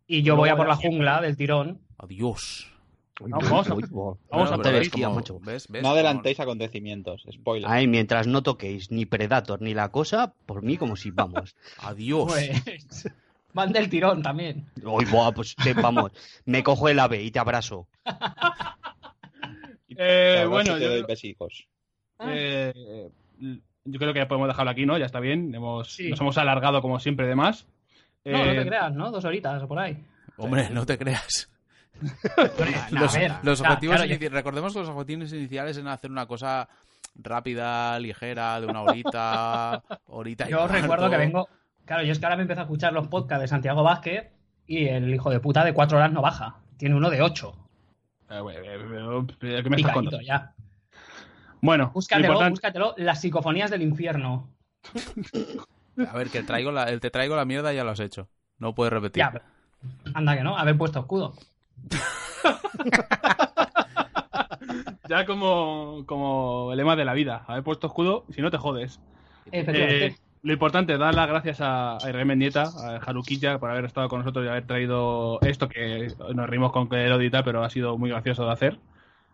Y yo voy a por la jungla del tirón. Adiós. No, vamos a- vamos a Bueno, por pero ahí, ves tío, cómo- macho. ¿ves? ¿ves No adelantéis acontecimientos, spoiler. Ay, mientras no toquéis ni Predator ni la cosa, por mí como si vamos. Adiós. Pues van del tirón también. Uy, buah, pues te- vamos, me cojo el ave y te abrazo. Eh, bueno, sí te yo, doy creo- besicos. eh, yo creo que ya podemos dejarlo aquí, ¿no? Ya está bien. Hemos, Sí. Nos hemos alargado como siempre de más. No, no Eh, te creas, ¿no? Dos horitas o por ahí. Hombre, no te creas. Los ver, objetivos claro, yo- recordemos que los objetivos iniciales eran hacer una cosa rápida, ligera, de una horita, horita y Yo cuarto. recuerdo que vengo. Claro, yo es que ahora me empiezo a escuchar los podcasts de Santiago Vázquez y el hijo de puta de cuatro horas no baja. Tiene uno de ocho. eh, güey, eh, eh, ¿Qué me estás contando? ya. Bueno, lo Búscatelo, importante- búscatelo. Las psicofonías del infierno. A ver, que traigo la, el te traigo la mierda ya lo has hecho. No puedes repetir. Ya, pero- anda que no, haber puesto escudo. ya como, como lema de la vida. Haber puesto escudo, si no te jodes. Efectivamente. Eh, lo importante es dar las gracias a, a Irene Mendieta, a Haruquilla, por haber estado con nosotros y haber traído esto que nos rimos con que lo edita, pero ha sido muy gracioso de hacer.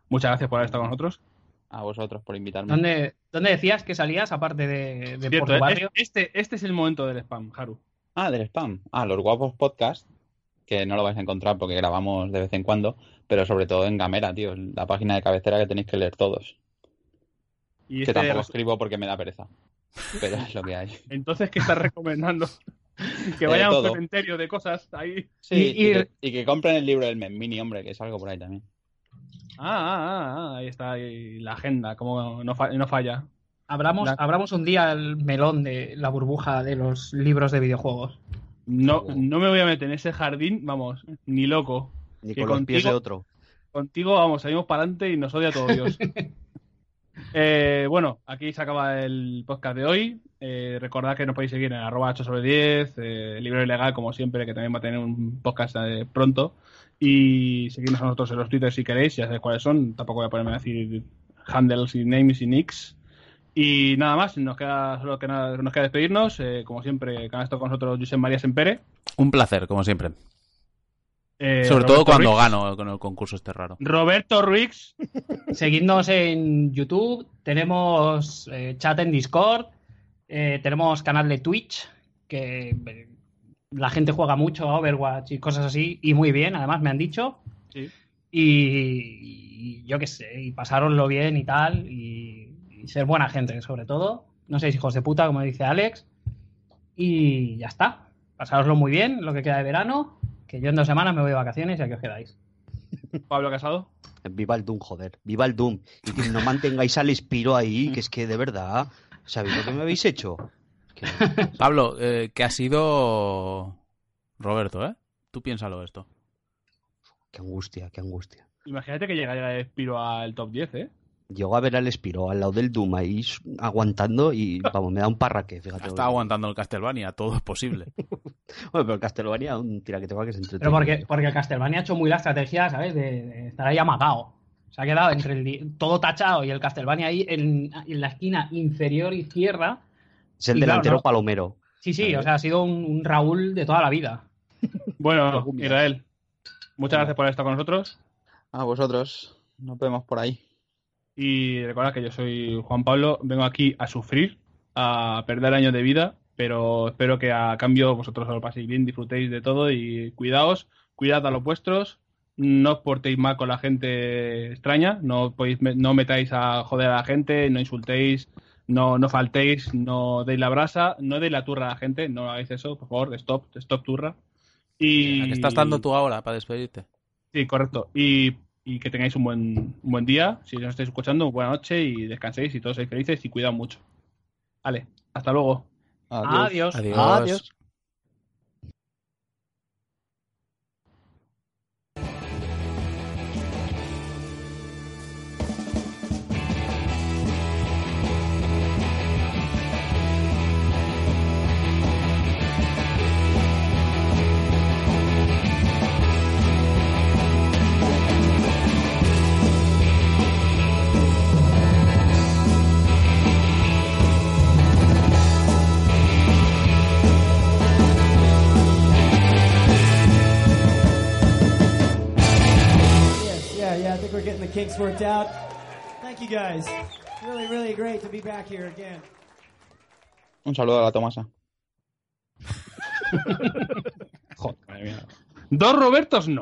Muchas gracias por haber estado con nosotros. A vosotros por invitarme. ¿Dónde, ¿Dónde decías que salías, aparte de, de por tu barrio? este, este es el momento del spam, Haru. Ah, del spam. Ah, los guapos podcast, que no lo vais a encontrar porque grabamos de vez en cuando, pero sobre todo en Gamera, tío, la página de cabecera que tenéis que leer todos. Y Que este tampoco escribo porque me da pereza. Pero es lo que hay. Entonces, ¿qué estás recomendando? que Eh, vayan a un cementerio de cosas ahí. Sí, Y- y, y- que, y que compren el libro del Mini, hombre, que es algo por ahí también. Ah, ah, ah, ahí está ahí la agenda, como no, fa- no falla. Abramos, La- abramos un día el melón de la burbuja de los libros de videojuegos. No, no me voy a meter en ese jardín, vamos, ni loco. Ni Que con los pies de otro. Contigo, vamos, salimos para adelante y nos odia todo Dios. Eh, bueno, aquí se acaba el podcast de hoy. Eh, recordad que nos podéis seguir en arroba 8 sobre 10, eh, Libro Ilegal, como siempre, que también va a tener un podcast eh, pronto. Y seguirnos a nosotros en los Twitter si queréis, ya sabéis cuáles son. Tampoco voy a ponerme a decir handles y names y nicks. Y nada más, nos queda solo que nada, nos queda despedirnos. Como siempre, que han con nosotros Josep María Sempere. Un placer, como siempre. Eh, Sobre todo cuando Ruiz- gano con el concurso este raro. Roberto Ruiz. Seguidnos en YouTube, tenemos eh, chat en Discord, eh, tenemos canal de Twitch, que eh, la gente juega mucho a Overwatch y cosas así, y muy bien, además me han dicho. Sí. Y, y yo qué sé, y pasároslo bien y tal, y, y ser buena gente, sobre todo. No seáis hijos de puta, como dice Alex. Y ya está. Pasároslo muy bien, lo que queda de verano, que yo en dos semanas me voy de vacaciones y aquí os quedáis. Pablo Casado. Viva el Doom, joder. Viva el Doom. Y que no mantengáis al Espiro ahí, que es que de verdad, ¿sabéis lo que me habéis hecho? Que- Pablo, eh, que ha sido Roberto, ¿eh? Tú piénsalo esto. Qué angustia, qué angustia. Imagínate que llegara Spiro al top 10, ¿eh? Llego a ver al Espiro al lado del Doom ahí s- aguantando y vamos, me da un parraque, fíjate. Está aguantando el Castlevania, todo es posible. Bueno, pero Castlevania, un tira que te va que se entretiene. Pero porque, porque el Castlevania ha hecho muy la estrategia, ¿sabes? De, de estar ahí amagado. Se ha quedado entre el todo tachado y el Castlevania ahí en, en la esquina inferior izquierda. Es el y claro, delantero no. palomero. Sí, sí, o sea, ha sido un, un Raúl de toda la vida. Bueno, Israel, muchas gracias por estar con nosotros. A vosotros. Nos vemos por ahí. Y recordad que yo soy Juan Pablo, vengo aquí a sufrir, a perder años de vida, pero espero que a cambio vosotros os lo paséis bien, disfrutéis de todo y cuidaos, cuidad a los vuestros, no os portéis mal con la gente extraña, no podéis, no metáis a joder a la gente, no insultéis, no, no faltéis, no deis la brasa, no deis la turra a la gente, no hagáis eso, por favor, stop, stop turra. Y ¿A qué estás dando tú ahora para despedirte? Sí, correcto. Y, y que tengáis un buen, un buen día. Si nos estáis escuchando, buena noche y descanséis y todos seáis felices y cuidad mucho. Vale, hasta luego. Adiós. Adiós. Adiós. Yes, we're getting the kinks worked out. Thank you guys. Really, really great to be back here again. Un saludo a la Tomasa. Joder, madre mía. Dos Robertos no.